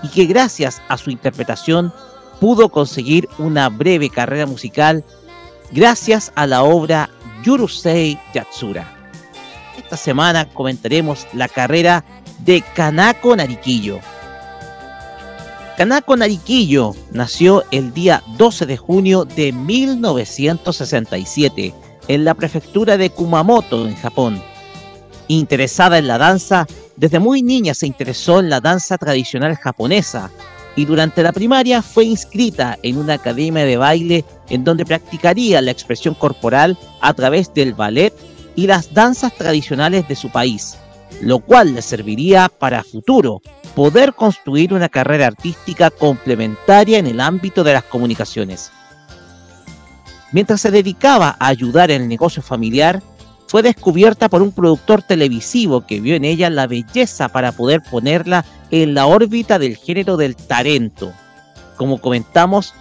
y que gracias a su interpretación pudo conseguir una breve carrera musical gracias a la obra Yurusei Yatsura. Esta semana comentaremos la carrera de Kanako Nariquillo. Kanako Nariquillo nació el día 12 de junio de 1967 en la prefectura de Kumamoto, en Japón. Interesada en la danza, desde muy niña se interesó en la danza tradicional japonesa y durante la primaria fue inscrita en una academia de baile en donde practicaría la expresión corporal a través del ballet y las danzas tradicionales de su país, lo cual le serviría para futuro poder construir una carrera artística complementaria en el ámbito de las comunicaciones. Mientras se dedicaba a ayudar en el negocio familiar, fue descubierta por un productor televisivo que vio en ella la belleza para poder ponerla en la órbita del género del talento. Como comentamos,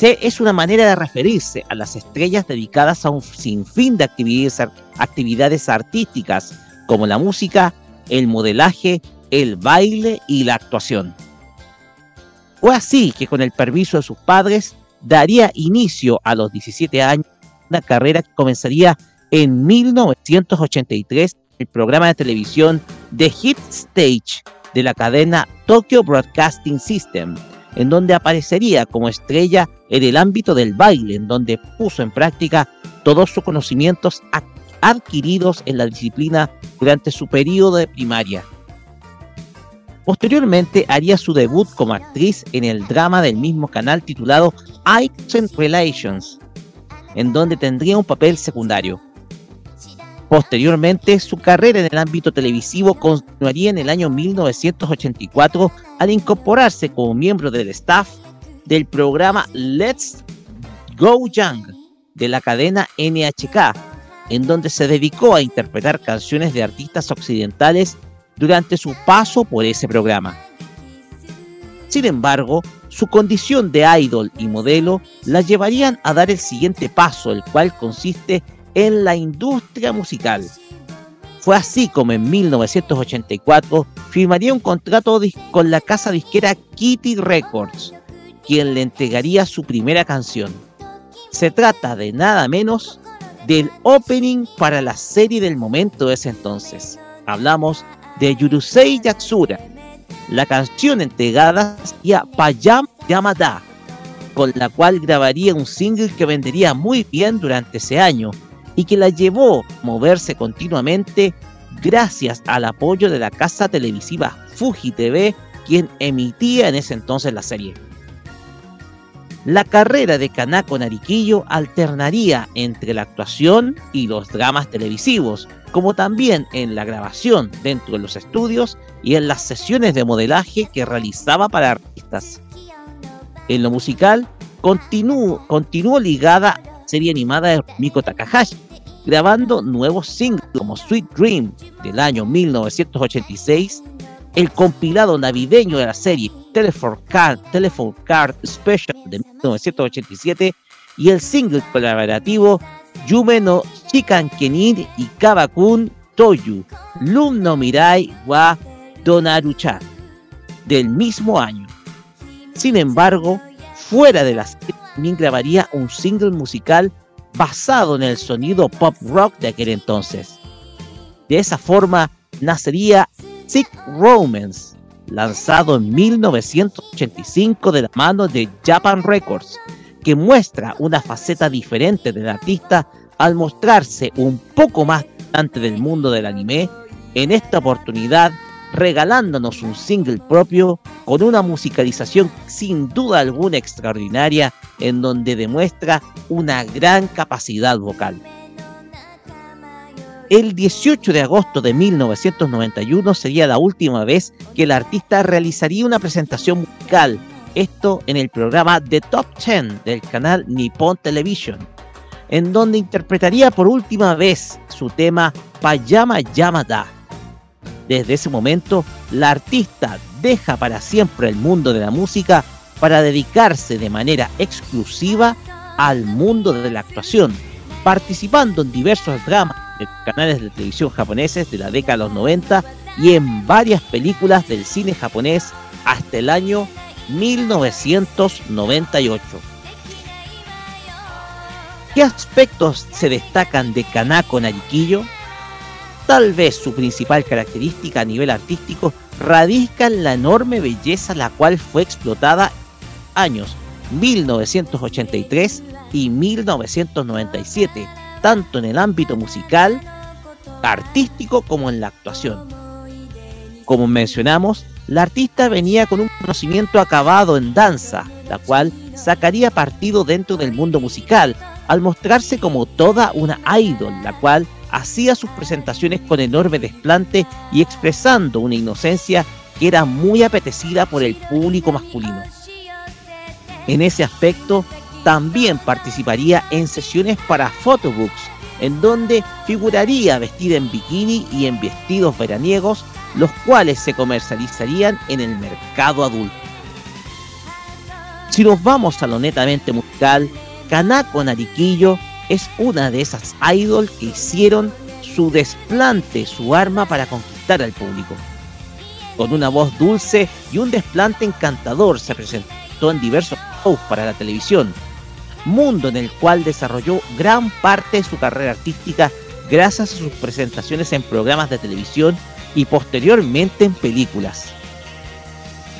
es una manera de referirse a las estrellas dedicadas a un sinfín de actividades, actividades artísticas, como la música, el modelaje, el baile y la actuación. Fue así que con el permiso de sus padres daría inicio a los 17 años una carrera que comenzaría en 1983 el programa de televisión The Hit Stage de la cadena Tokyo Broadcasting System, en donde aparecería como estrella en el ámbito del baile, en donde puso en práctica todos sus conocimientos adquiridos en la disciplina durante su periodo de primaria. Posteriormente haría su debut como actriz en el drama del mismo canal titulado and Relations, en donde tendría un papel secundario. Posteriormente, su carrera en el ámbito televisivo continuaría en el año 1984 al incorporarse como miembro del staff del programa Let's Go Young de la cadena NHK, en donde se dedicó a interpretar canciones de artistas occidentales durante su paso por ese programa. Sin embargo, su condición de idol y modelo la llevarían a dar el siguiente paso, el cual consiste en la industria musical. Fue así como en 1984 firmaría un contrato con la casa disquera Kitty Records, quien le entregaría su primera canción. Se trata de nada menos del opening para la serie del momento de ese entonces. Hablamos de Yurusei Yatsura. La canción entregada sería Payam Yamada, con la cual grabaría un single que vendería muy bien durante ese año y que la llevó a moverse continuamente gracias al apoyo de la casa televisiva Fuji TV, quien emitía en ese entonces la serie. La carrera de Kanako Nariquillo alternaría entre la actuación y los dramas televisivos, como también en la grabación dentro de los estudios y en las sesiones de modelaje que realizaba para artistas. En lo musical, continuó, ligada a la serie animada de Miko Takahashi, grabando nuevos singles como Sweet Dream del año 1986, el compilado navideño de la serie Telephone Card, Telephone Card Special de 1987 y el single colaborativo Yume no y Kabakun Toyu, Lum no Mirai wa Donaruchan del mismo año. Sin embargo, fuera de la serie también grabaría un single musical basado en el sonido pop rock de aquel entonces. De esa forma nacería Sick Romance, lanzado en 1985 de la mano de Japan Records, que muestra una faceta diferente del artista al mostrarse un poco más distante del mundo del anime, en esta oportunidad regalándonos un single propio con una musicalización sin duda alguna extraordinaria en donde demuestra una gran capacidad vocal. El 18 de agosto de 1991 sería la última vez que el artista realizaría una presentación musical, esto en el programa The Top 10 del canal Nippon Television, en donde interpretaría por última vez su tema Payama Yamada. Desde ese momento, la artista deja para siempre el mundo de la música para dedicarse de manera exclusiva al mundo de la actuación, participando en diversos dramas de canales de televisión japoneses de la década de los 90 y en varias películas del cine japonés hasta el año 1998. ¿Qué aspectos se destacan de Kanako Nariquillo? Tal vez su principal característica a nivel artístico radica en la enorme belleza la cual fue explotada años 1983 y 1997, tanto en el ámbito musical, artístico como en la actuación. Como mencionamos, la artista venía con un conocimiento acabado en danza, la cual sacaría partido dentro del mundo musical, al mostrarse como toda una idol, la cual hacía sus presentaciones con enorme desplante y expresando una inocencia que era muy apetecida por el público masculino. En ese aspecto, también participaría en sesiones para photobooks, en donde figuraría vestida en bikini y en vestidos veraniegos, los cuales se comercializarían en el mercado adulto. Si nos vamos a lo netamente musical, Kanako Nariquillo es una de esas idols que hicieron su desplante, su arma para conquistar al público. Con una voz dulce y un desplante encantador se presentó en diversos shows para la televisión, mundo en el cual desarrolló gran parte de su carrera artística gracias a sus presentaciones en programas de televisión y posteriormente en películas.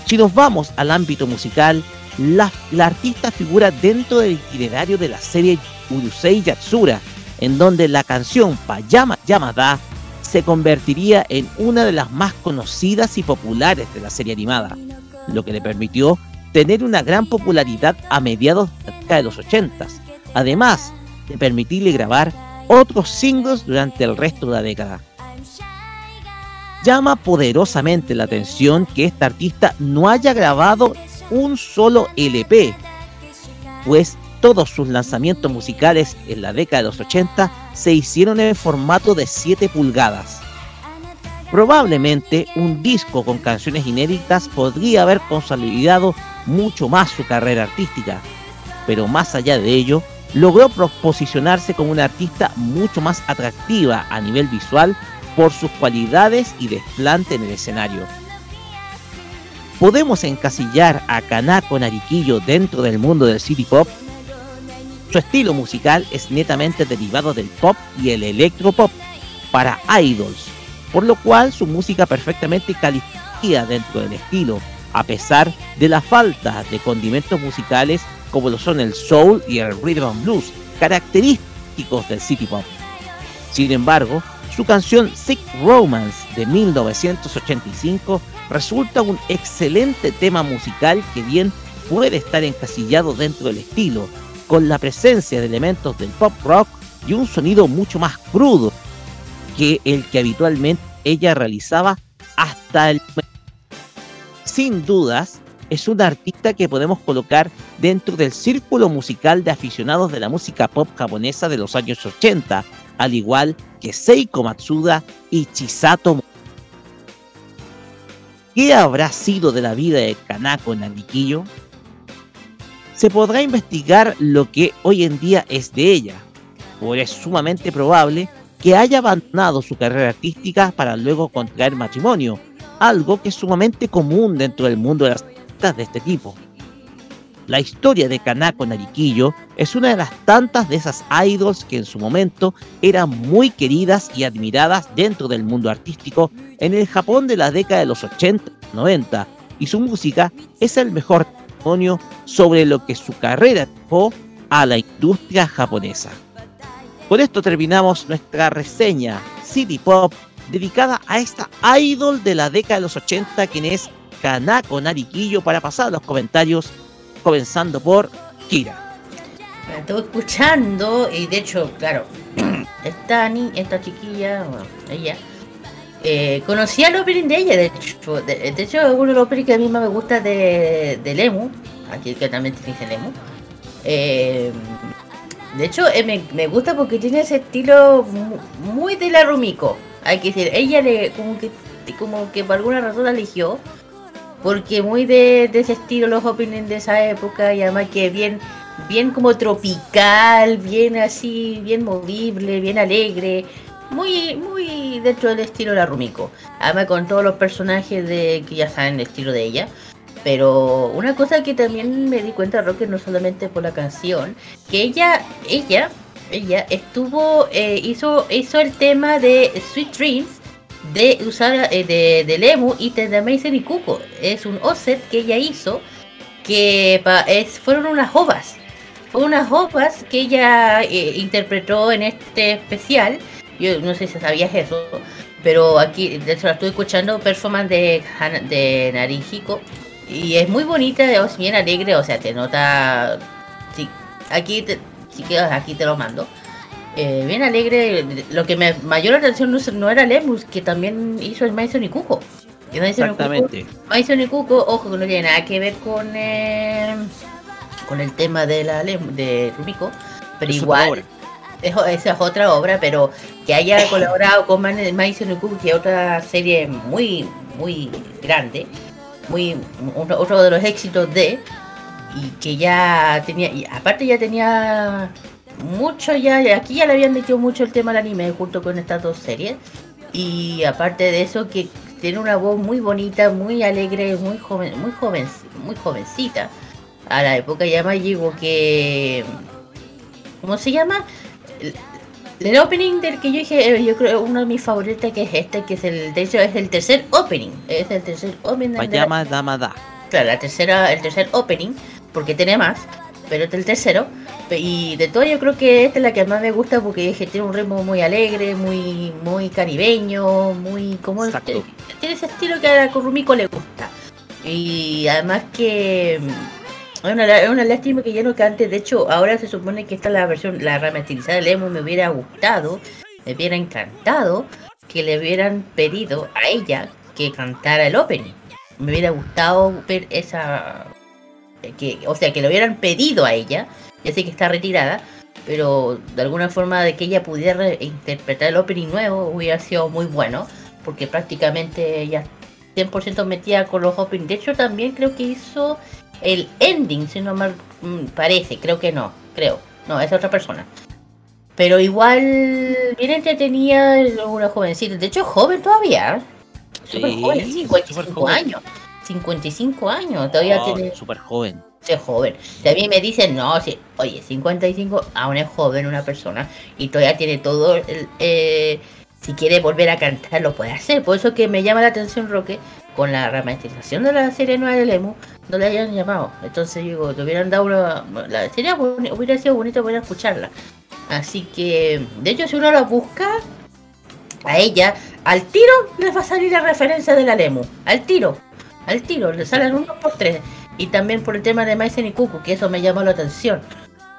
Si nos vamos al ámbito musical, la, artista figura dentro del itinerario de la serie Urusei Yatsura, en donde la canción Payama Yamada se convertiría en una de las más conocidas y populares de la serie animada, lo que le permitió tener una gran popularidad a mediados de los 80, además de permitirle grabar otros singles durante el resto de la década. Llama poderosamente la atención que esta artista no haya grabado un solo LP, pues todos sus lanzamientos musicales en la década de los 80 se hicieron en formato de 7 pulgadas. Probablemente un disco con canciones inéditas podría haber consolidado mucho más su carrera artística, pero más allá de ello, logró posicionarse como una artista mucho más atractiva a nivel visual por sus cualidades y desplante en el escenario. Podemos encasillar a Kanako Nariquillo dentro del mundo del city pop. Su estilo musical es netamente derivado del pop y el electropop para idols, por lo cual su música perfectamente calificaría dentro del estilo, a pesar de la falta de condimentos musicales como lo son el soul y el rhythm and blues, característicos del city pop. Sin embargo, su canción Sick Romance de 1985 resulta un excelente tema musical que bien puede estar encasillado dentro del estilo, con la presencia de elementos del pop rock y un sonido mucho más crudo que el que habitualmente ella realizaba hasta el sin dudas es una artista que podemos colocar dentro del círculo musical de aficionados de la música pop japonesa de los años 80, al igual que Seiko Matsuda y Chisato. ¿Qué habrá sido de la vida de Kanako Nariquillo? Se podrá investigar lo que hoy en día es de ella, pues es sumamente probable que haya abandonado su carrera artística para luego contraer matrimonio, algo que es sumamente común dentro del mundo de las artistas de este tipo. La historia de Kanako Nariquillo es una de las tantas de esas idols que en su momento eran muy queridas y admiradas dentro del mundo artístico en el Japón de la década de los 80 90 y su música es el mejor testimonio sobre lo que su carrera dejó a la industria japonesa. Con esto terminamos nuestra reseña City Pop dedicada a esta idol de la década de los 80 quien es Kanako Nariquillo para pasar a los comentarios comenzando por Kira. La estuve escuchando y de hecho, claro, esta, ni esta chiquilla, bueno, ella, eh, conocía el opening de ella, de hecho, de, de hecho uno de los openings que a mí más me gusta de, de Lemu, aquí que también dice Lemu, eh, de hecho eh, me, me gusta porque tiene ese estilo mu- muy de la Rumiko, hay que decir, ella le como que, como que por alguna razón la eligió, porque muy de, de ese estilo los openings de esa época y además que bien bien como tropical, bien así, bien movible, bien alegre, muy muy dentro del estilo de la Rumiko. Además con todos los personajes de que ya saben el estilo de ella. Pero una cosa que también me di cuenta, Roque, no solamente por la canción, que ella, ella, ella estuvo, eh, hizo, hizo el tema de Sweet Dreams de usar eh, de, de Lemu y de Amazing y Cuco. Es un offset que ella hizo que pa- es, fueron unas ovas. Fueron unas ovas que ella eh, interpretó en este especial. Yo no sé si sabías eso, pero aquí, de hecho, la estoy escuchando, performance de, de Narihiko. Y es muy bonita, es bien alegre, o sea, te nota. Sí, aquí si quieres, aquí te lo mando. Eh, bien alegre, lo que me mayor atención no, era Lemus, que también hizo el Maison y Cuco. Y Maison y Cuco- Exactamente. Maison y Cuco, ojo, que no tiene nada que ver con eh, con el tema de la de Rumiko, pero Es igual es esa es otra obra, pero que haya colaborado con Maison y Cuco, que es otra serie muy muy grande, muy uno- otro de los éxitos de y que ya tenía y aparte ya tenía mucho ya aquí ya le habían metido mucho el tema del anime junto con estas dos series. Y aparte de eso que tiene una voz muy bonita muy alegre muy joven muy joven muy jovencita. A la época ya más llegó que cómo se llama el, el opening del que yo dije eh, yo creo uno de mis favoritos que es este que es el de hecho es el tercer opening es el tercer opening de la- Mayama Damada. Claro, la tercera, el tercer opening, porque tiene más, pero este es el tercero. Y de todo yo creo que esta es la que más me gusta porque dije, tiene un ritmo muy alegre, muy muy caribeño, muy como tiene ese estilo que a la Kurumiko le gusta. Y además que mm, es una, es una lástima que ya no cante, de hecho ahora se supone que esta es la versión, la remasterizada de Lemo me hubiera gustado, me hubiera encantado que le hubieran pedido a ella que cantara el opening. Me hubiera gustado ver esa que, o sea, que le hubieran pedido a ella, ya sé que está retirada, pero de alguna forma de que ella pudiera interpretar el opening nuevo hubiera sido muy bueno, porque prácticamente ella 100% metida con los openings. De hecho, también creo que hizo el ending, si no mal mm, parece, creo que no, creo, no, es otra persona. Pero igual, bien entretenida, una jovencita, de hecho, joven todavía, súper Sí, joven, 55 súper joven. años. 55 años, todavía Oh, tiene. Súper joven. Es joven. Si a mí me dicen, no, si, oye, 55, aún es joven una persona y todavía tiene todo. El, eh, si quiere volver a cantar, lo puede hacer. Por eso que me llama la atención, Roque, con la remasterización de la serie nueva de Lemu, no le hayan llamado. Entonces, digo, te hubieran dado una. La serie hubiera sido bonito poder escucharla. Así que, de hecho, si uno la busca, a ella, al tiro les va a salir la referencia de la Lemu. Al tiro. Al tiro. Le salen uno por tres. Y también por el tema de Maisen y Cucu, que eso me llamó la atención.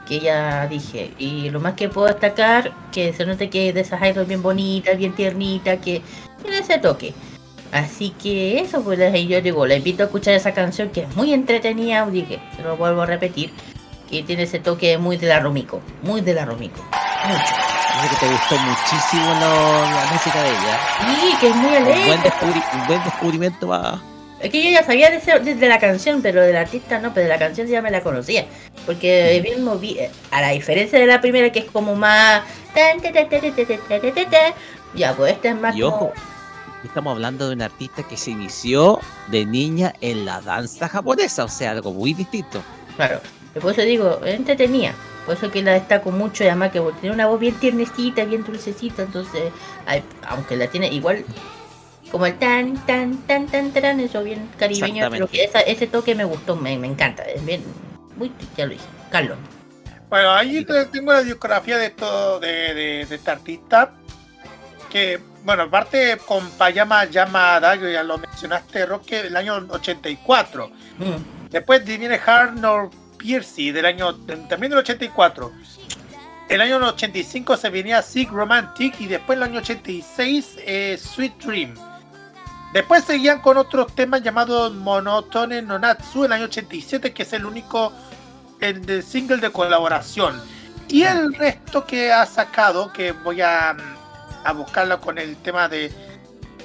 Que ya dije. Y lo más que puedo destacar, que se note que es de esas idols bien bonitas, bien tiernitas, que tiene ese toque. Así que eso, pues y yo digo, le invito a escuchar esa canción que es muy entretenida, dije, se lo vuelvo a repetir, que tiene ese toque muy de la Rumiko, muy de la Rumiko. Mucho. Que te gustó muchísimo lo- la música de ella. Sí, que es muy Un alegre. buen, descubri- un buen descubrimiento va. Es que yo ya sabía de, la canción, pero del artista no, pero de la canción ya me la conocía. Porque mismo vi, a la diferencia de la primera que es como más... Ya, pues esta es más... Y ojo, estamos hablando de un artista que se inició de niña en la danza japonesa, o sea, algo muy distinto. Claro, por eso digo, entretenía. Por eso que la destaco mucho, y además que tiene una voz bien tiernecita, bien dulcecita, entonces, aunque la tiene igual, como el tan, tan, tan, tan, tan, eso bien caribeño, pero esa- ese toque me gustó, me, me encanta, es bien, muy, ya lo dije, Carlos. Bueno, ahí te- tengo la discografía de esto de, de, de este artista. Que, bueno, parte con Payama Yamada, que ya lo mencionaste, Roque, del año 84. Después viene Harnor Piercy del año también del 84. el año 85 se venía Sick Romantic y después el año 86 eh, Sweet Dream. Después seguían con otros temas llamados Monotone no Natsu el año 87, que es el único el de single de colaboración. Y el resto que ha sacado, que voy a, a buscarlo con el tema de,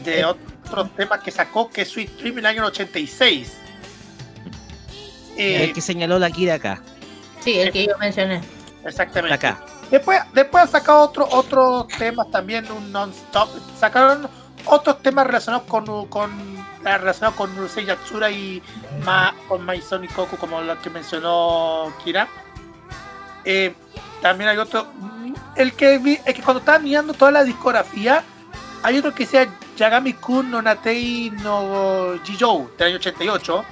de otros temas que sacó, que es Sweet Dream el año 86. Eh, el que señaló la Kira acá. Sí, el que yo mencioné. Exactamente. Acá. Después, después han sacado otro, otros temas también, un non-stop. Sacaron otros temas relacionados con, con relacionados con Urusei Yatsura y ma, con Maison y Koku, como lo que mencionó Kira. Eh, también hay otro. El que vi, es que cuando estaba mirando toda la discografía, hay otro que sea Yagami Kun no Natei no Jijou del año 88.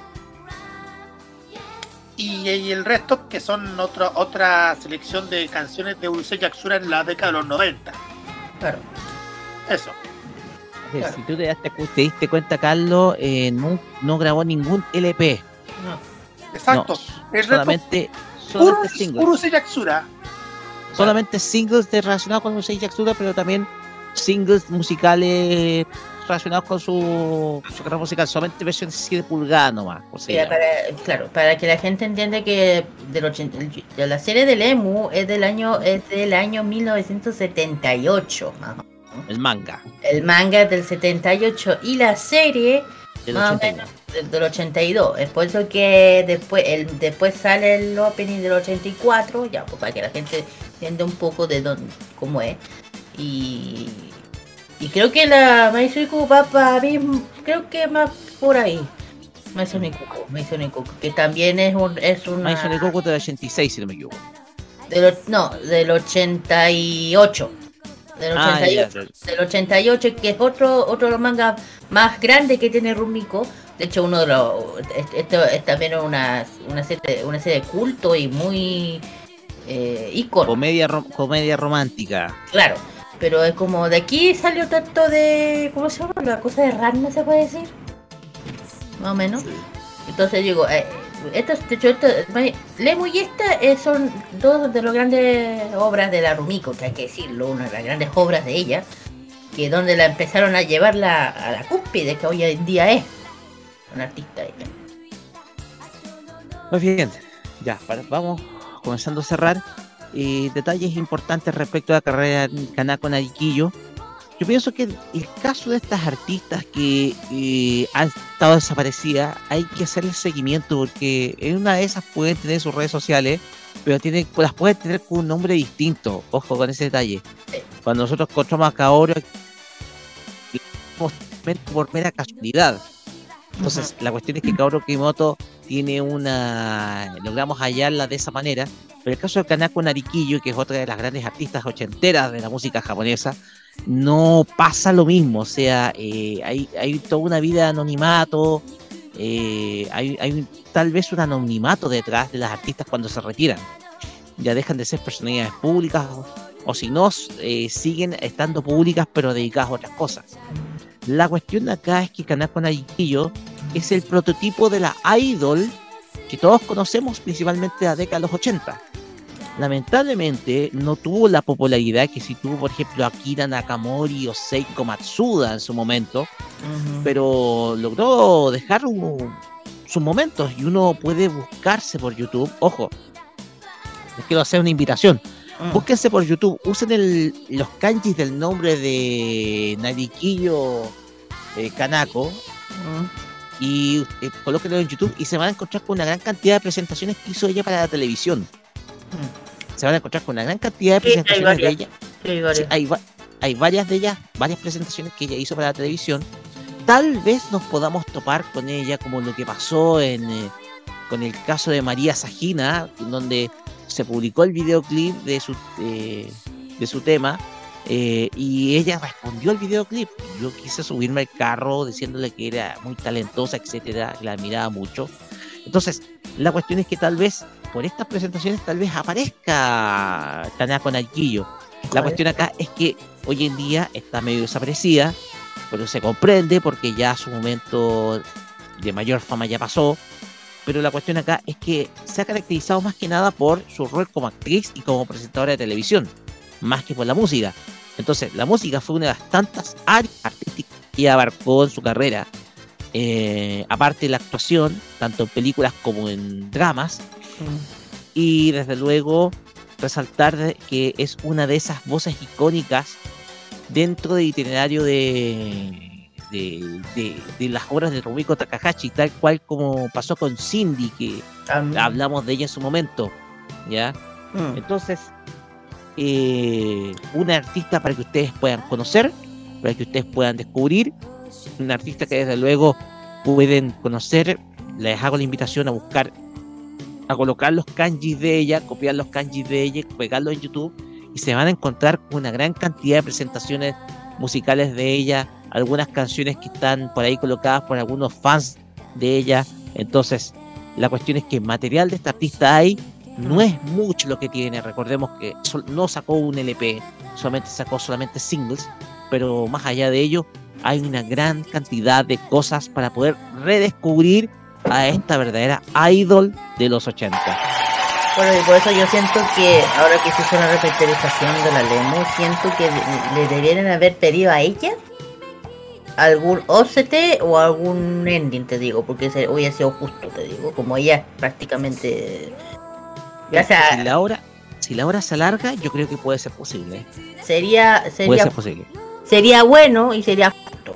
Y, y el resto que son otra otra selección de canciones de Urusei Yatsura en la década de los 90. Claro. Eso. Si tú te, daste te diste cuenta, Carlos, eh, no, no grabó ningún LP. Exacto. No, El resto- solamente, solamente Urus- singles. Solamente singles de- relacionados con Urusei Yatsura, pero también singles musicales relacionados con su, su carrera musical. Solamente versiones así de pulgada nomás. O sea, Mira, para, claro, para que la gente entienda que del 80 el- de la serie del Emu es del año es del año 1978, más o menos. El manga. El manga es del 78 y la serie Del más o 81. menos del, del 82. Es por eso que después el, después sale el opening del 84, ya pues, para que la gente entienda un poco de dónde, cómo es. Y, y creo que la Maizuriku va para mí, creo que más por ahí. Maizuriku, que también es un es una Maison de Coco del 86, si no me equivoco. del no, del 88. Del Ah, 88, ya, del 88, que es otro otro de los mangas más grande que tiene Rumiko. De hecho, uno de los. es- Esto es también una, una, serie, una serie de culto y muy. Eh, ícono. Comedia, rom- comedia romántica. Claro. Pero es como de aquí salió tanto de. ¿Cómo se llama? La cosa de Ranma, se puede decir. Más o menos. Entonces digo, eh, estos, de hecho, Lemu y esta eh, son dos de las grandes obras de la Rumiko, que hay que decirlo, una de las grandes obras de ella, que donde la empezaron a llevarla a la cúspide que hoy en día es. Una artista ella. Muy bien, ya, vamos comenzando a cerrar. Eh, detalles importantes respecto a la carrera de Kanako Nariquillo. Yo pienso que el caso de estas artistas que han estado desaparecidas, hay que hacerles seguimiento porque en una de esas pueden tener sus redes sociales, pero tienen, las pueden tener con un nombre distinto. Ojo con ese detalle. Cuando nosotros encontramos a Kaoru, por mera casualidad. Entonces, la cuestión es que Kaoru Kimoto tiene una. logramos hallarla de esa manera. Pero el caso de Kanako Nariquillo, que es otra de las grandes artistas ochenteras de la música japonesa, no pasa lo mismo. O sea, eh, hay, toda una vida de anonimato. eh, hay, tal vez un anonimato detrás de las artistas cuando se retiran. Ya dejan de ser personalidades públicas o, si no, eh, siguen estando públicas pero dedicadas a otras cosas. La cuestión acá es que Kanako Nariquillo es el prototipo de la idol que todos conocemos principalmente de la década de los 80. Lamentablemente no tuvo la popularidad que si tuvo, por ejemplo, Akira Nakamori o Seiko Matsuda en su momento, pero logró dejar un- sus momentos y uno puede buscarse por YouTube. Ojo, les quiero hacer una invitación. Búsquense por YouTube, usen el- los kanjis del nombre de Nariquillo eh, Kanako y eh, colóquenlo en YouTube y se van a encontrar con una gran cantidad de presentaciones que hizo ella para la televisión. Se van a encontrar con una gran cantidad de Sí, presentaciones de ella. Sí, hay varias. Sí, hay, va- hay varias de ellas, varias presentaciones que ella hizo para la televisión. Tal vez nos podamos topar con ella como lo que pasó en, eh, con el caso de María Sajina, donde se publicó el videoclip de su, eh, de su tema eh, y ella respondió al videoclip. Yo quise subirme al carro diciéndole que era muy talentosa, etcétera, la admiraba mucho. Entonces, la cuestión es que tal vez por estas presentaciones tal vez aparezca Tanako Narquillo. La cuestión acá es que hoy en día está medio desaparecida, pero se comprende porque ya su momento de mayor fama ya pasó. pero la cuestión acá es que se ha caracterizado más que nada por su rol como actriz y como presentadora de televisión, más que por la música. Entonces, la música fue una de las tantas áreas artísticas que abarcó en su carrera. Eh, aparte de la actuación, tanto en películas como en dramas. Y desde luego, resaltar que es una de esas voces icónicas dentro del itinerario de, de, de- de las obras de Rumiko Takahashi, tal cual como pasó con Cindy, que hablamos de ella en su momento. ¿ya? Mm. Entonces, eh, una artista para que ustedes puedan conocer, para que ustedes puedan descubrir, una artista que desde luego pueden conocer. Les hago la invitación a buscar, a colocar los kanjis de ella, copiar los kanjis de ella, pegarlos en YouTube y se van a encontrar con una gran cantidad de presentaciones musicales de ella, algunas canciones que están por ahí colocadas por algunos fans de ella. Entonces, la cuestión es que material de esta artista hay, no es mucho lo que tiene. Recordemos que no sacó un LP, solamente sacó solamente singles, pero más allá de ello, hay una gran cantidad de cosas para poder redescubrir a esta verdadera idol de los 80. Bueno, y por eso yo siento que ahora que se hizo una repertorización de la Lemo, siento que le- le deberían haber pedido a ella algún OCT o algún ending, te digo, porque se hubiera sido justo, te digo, como ella prácticamente... Ya sea, Si la hora, si la hora se alarga, yo creo que puede ser posible. sería, Puede sería, ser posible. sería bueno y sería justo.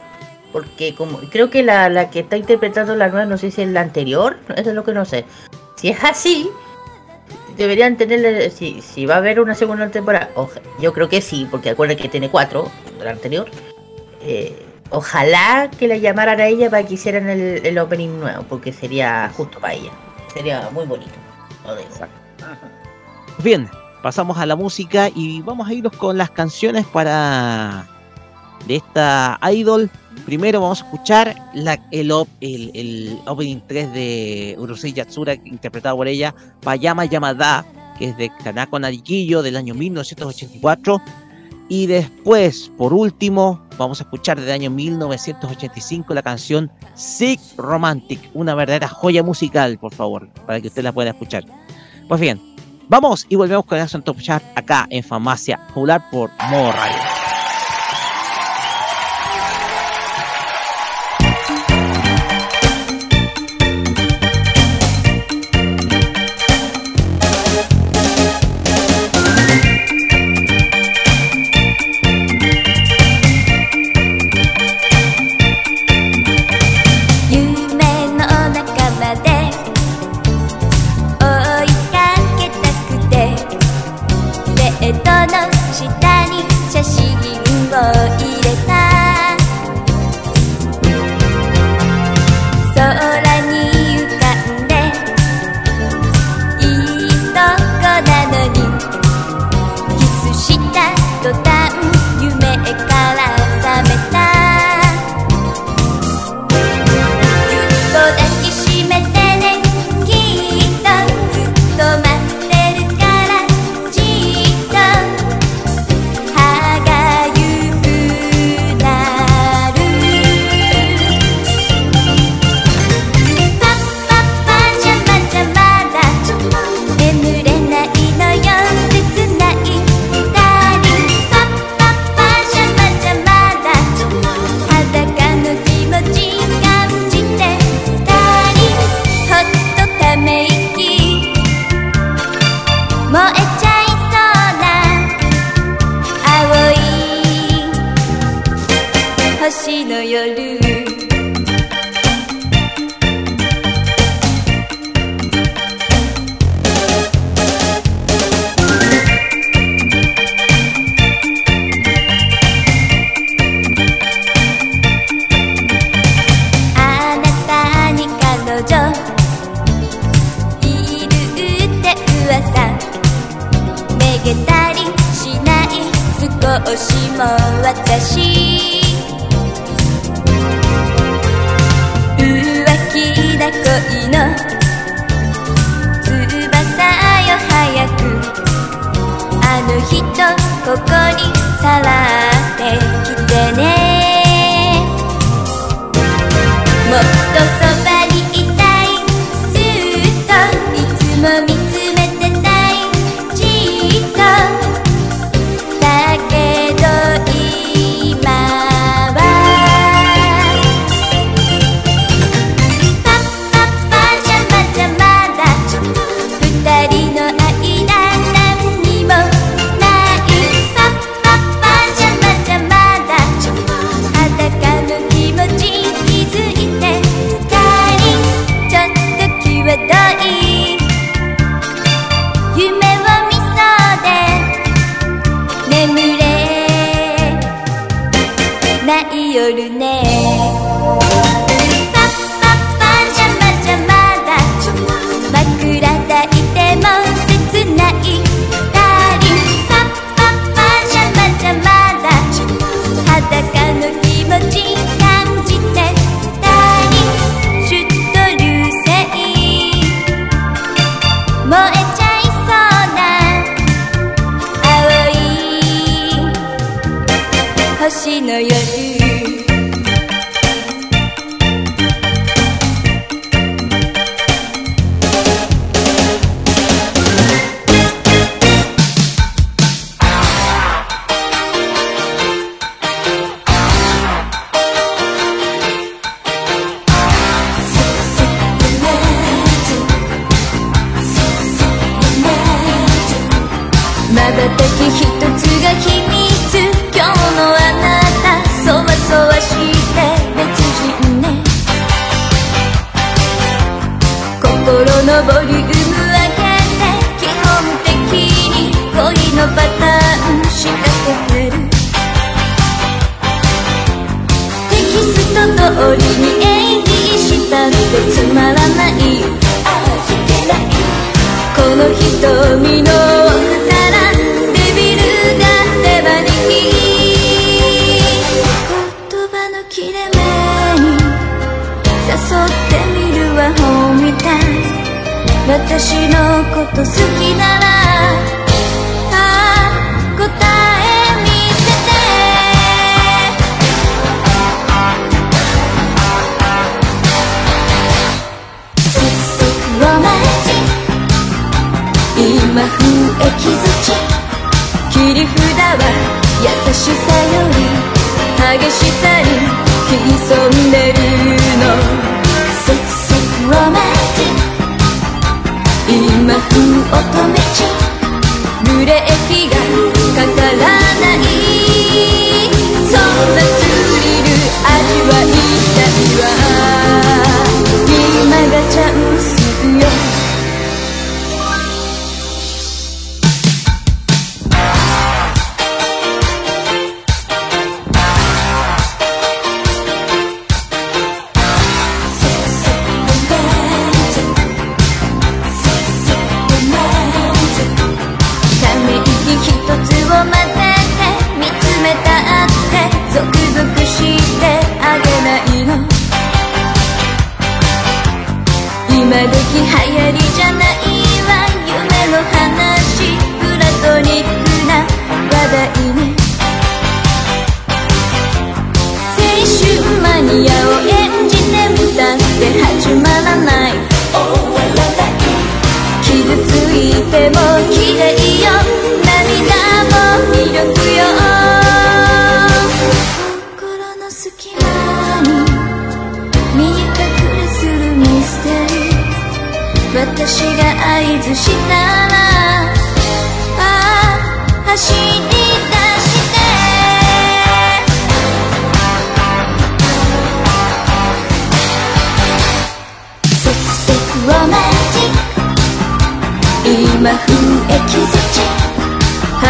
Porque como creo que la, la que está interpretando la nueva, no sé si es la anterior, eso es lo que no sé. Si es así, deberían tenerle, si, si va a haber una segunda temporada, oja- yo creo que sí, porque acuerden que tiene cuatro la anterior. Eh, ojalá que la llamaran a ella para que hicieran el, el opening nuevo, porque sería justo para ella. Sería muy bonito. lo digo. Bien, pasamos a la música y vamos a irnos con las canciones para esta idol. Primero vamos a escuchar la, el, op- el, el opening 3 de Urusei Yatsura, interpretado por ella, Payama Yamada, que es de Kanako Narikiyo del año 1984. Y después, por último, vamos a escuchar del año 1985 la canción Sick Romantic, una verdadera joya musical, por favor, para que usted la pueda escuchar. Pues bien, vamos y volvemos con el Top Chart acá en Farmacia Popular por Modo Radio.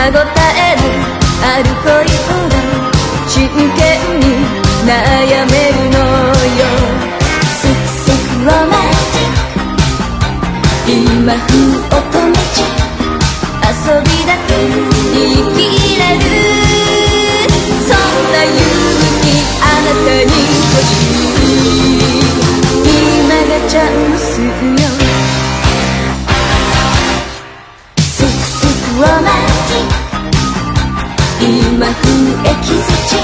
えるアルコリほど真剣に悩めるのよ。スクスクロマンチック。今風乙女チック遊びだけ生きられるそんな勇気あなたに欲しい今がチャンス。エキスチ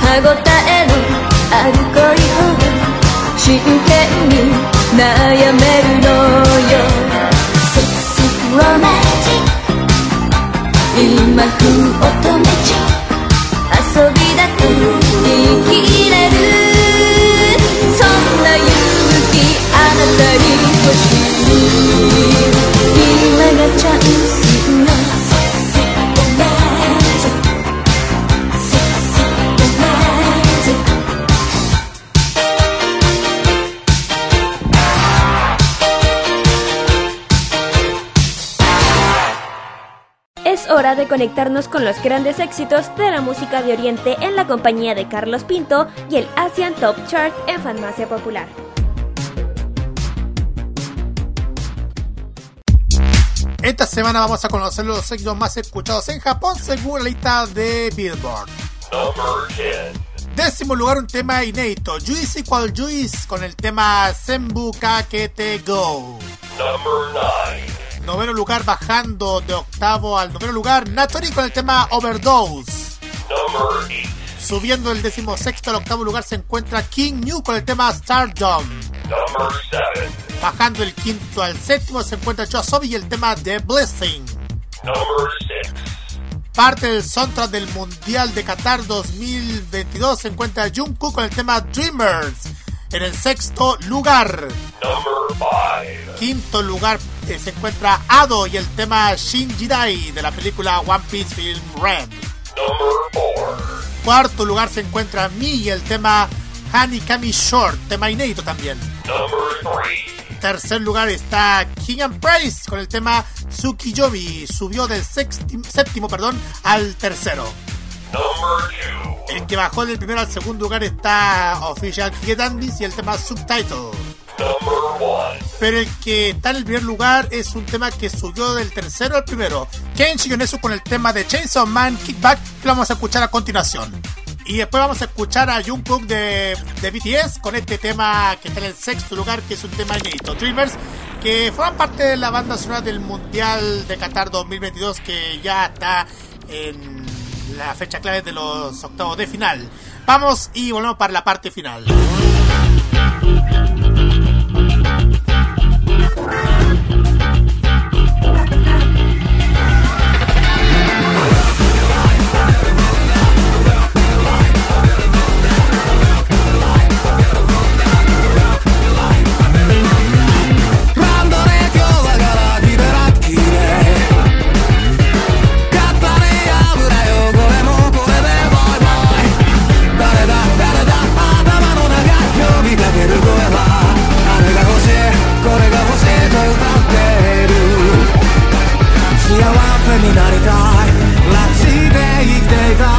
歯ごたえのある恋ほど真剣に悩めるのよセクシーロマンチック今風乙女 conectarnos con los grandes éxitos de la música de Oriente en la compañía de Carlos Pinto y el Asian Top Chart en Farmacia Popular. Esta semana vamos a conocer los éxitos más escuchados en Japón según la lista de Billboard. Décimo lugar un tema inédito, Juicy Qual Juice con el tema Senbuka Kete Go. Number 9. Noveno lugar bajando de octavo al noveno lugar, Natori con el tema Overdose. Subiendo del decimosexto al octavo lugar se encuentra King New con el tema Stardom. Bajando el quinto al séptimo se encuentra Joasobi y el tema The Blessing. Parte del soundtrack del Mundial de Qatar 2022 se encuentra Jungkook con el tema Dreamers. En el sexto lugar. Quinto lugar eh, se encuentra Ado y el tema Shin Jidai de la película One Piece Film Red. Cuarto lugar se encuentra Mi y el tema Honey Kami Short, tema inédito también. Tercer lugar está King and Price con el tema Tsukiyomi. Subió del séptimo perdón, al tercero. El que bajó del primero al segundo lugar está Official Cricket Andes y el tema Subtitle. Pero el que está en el primer lugar es un tema que subió del tercero al primero. Kenshi Yonezu con el tema de Chainsaw Man Kickback que lo vamos a escuchar a continuación. Y después vamos a escuchar a Jungkook de, de BTS con este tema que está en el sexto lugar, que es un tema inédito. Dreamers, que forma parte de la banda sonora del Mundial de Qatar 2022, que ya está en la fecha clave de los octavos de final. Vamos y volvemos para la parte final. になりたい。街で生きていた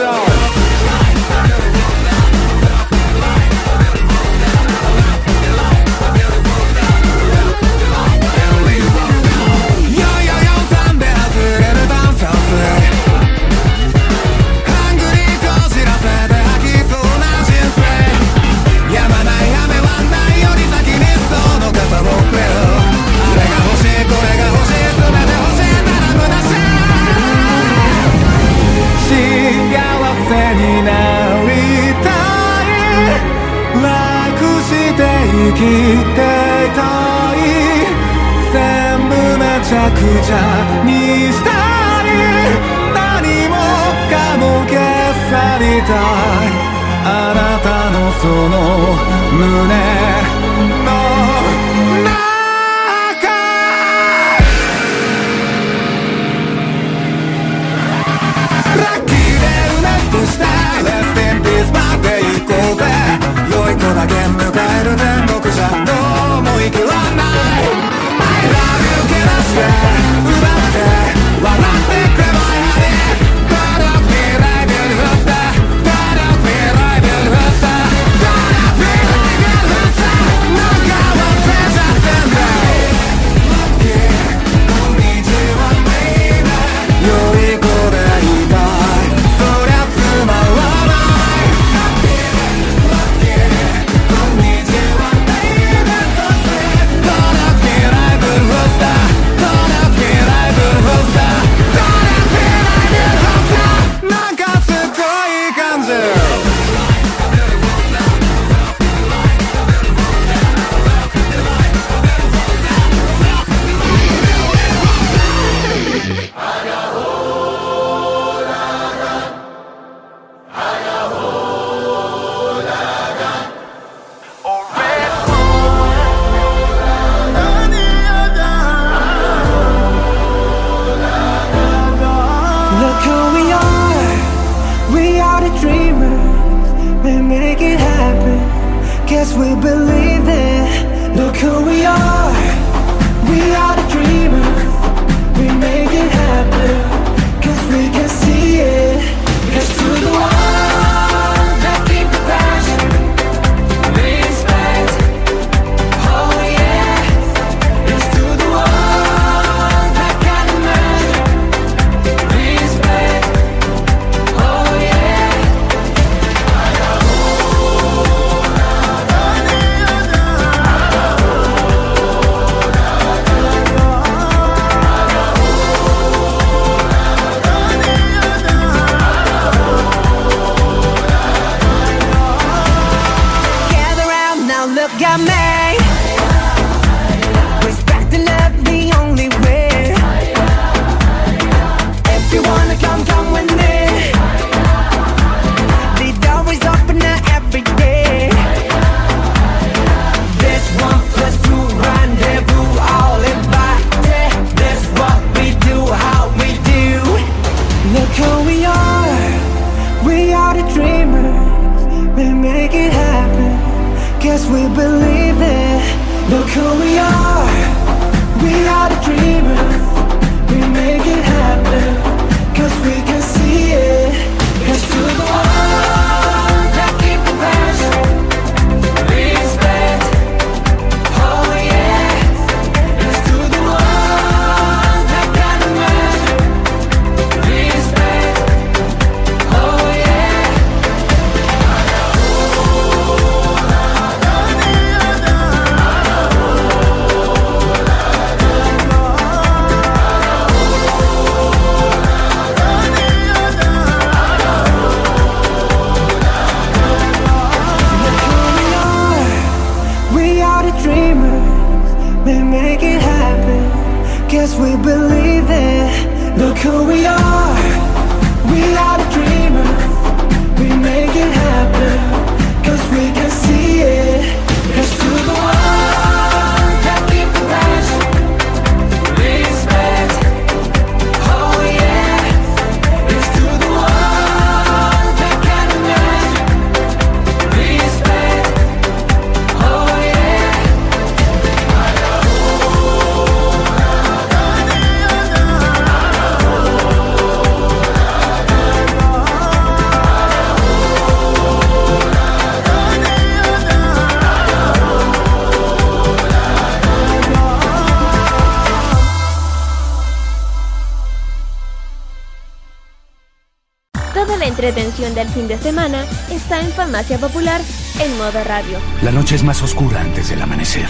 now. きてい全部めちゃくちゃにしたい何もかも消さりたいあなたのその胸のしたレスティンピースまでこうぜ。い子だけかえる天国じゃどうも生きらない。I love you けなして奪って笑 Farmacia Popular en modo radio. La noche es más oscura antes del amanecer.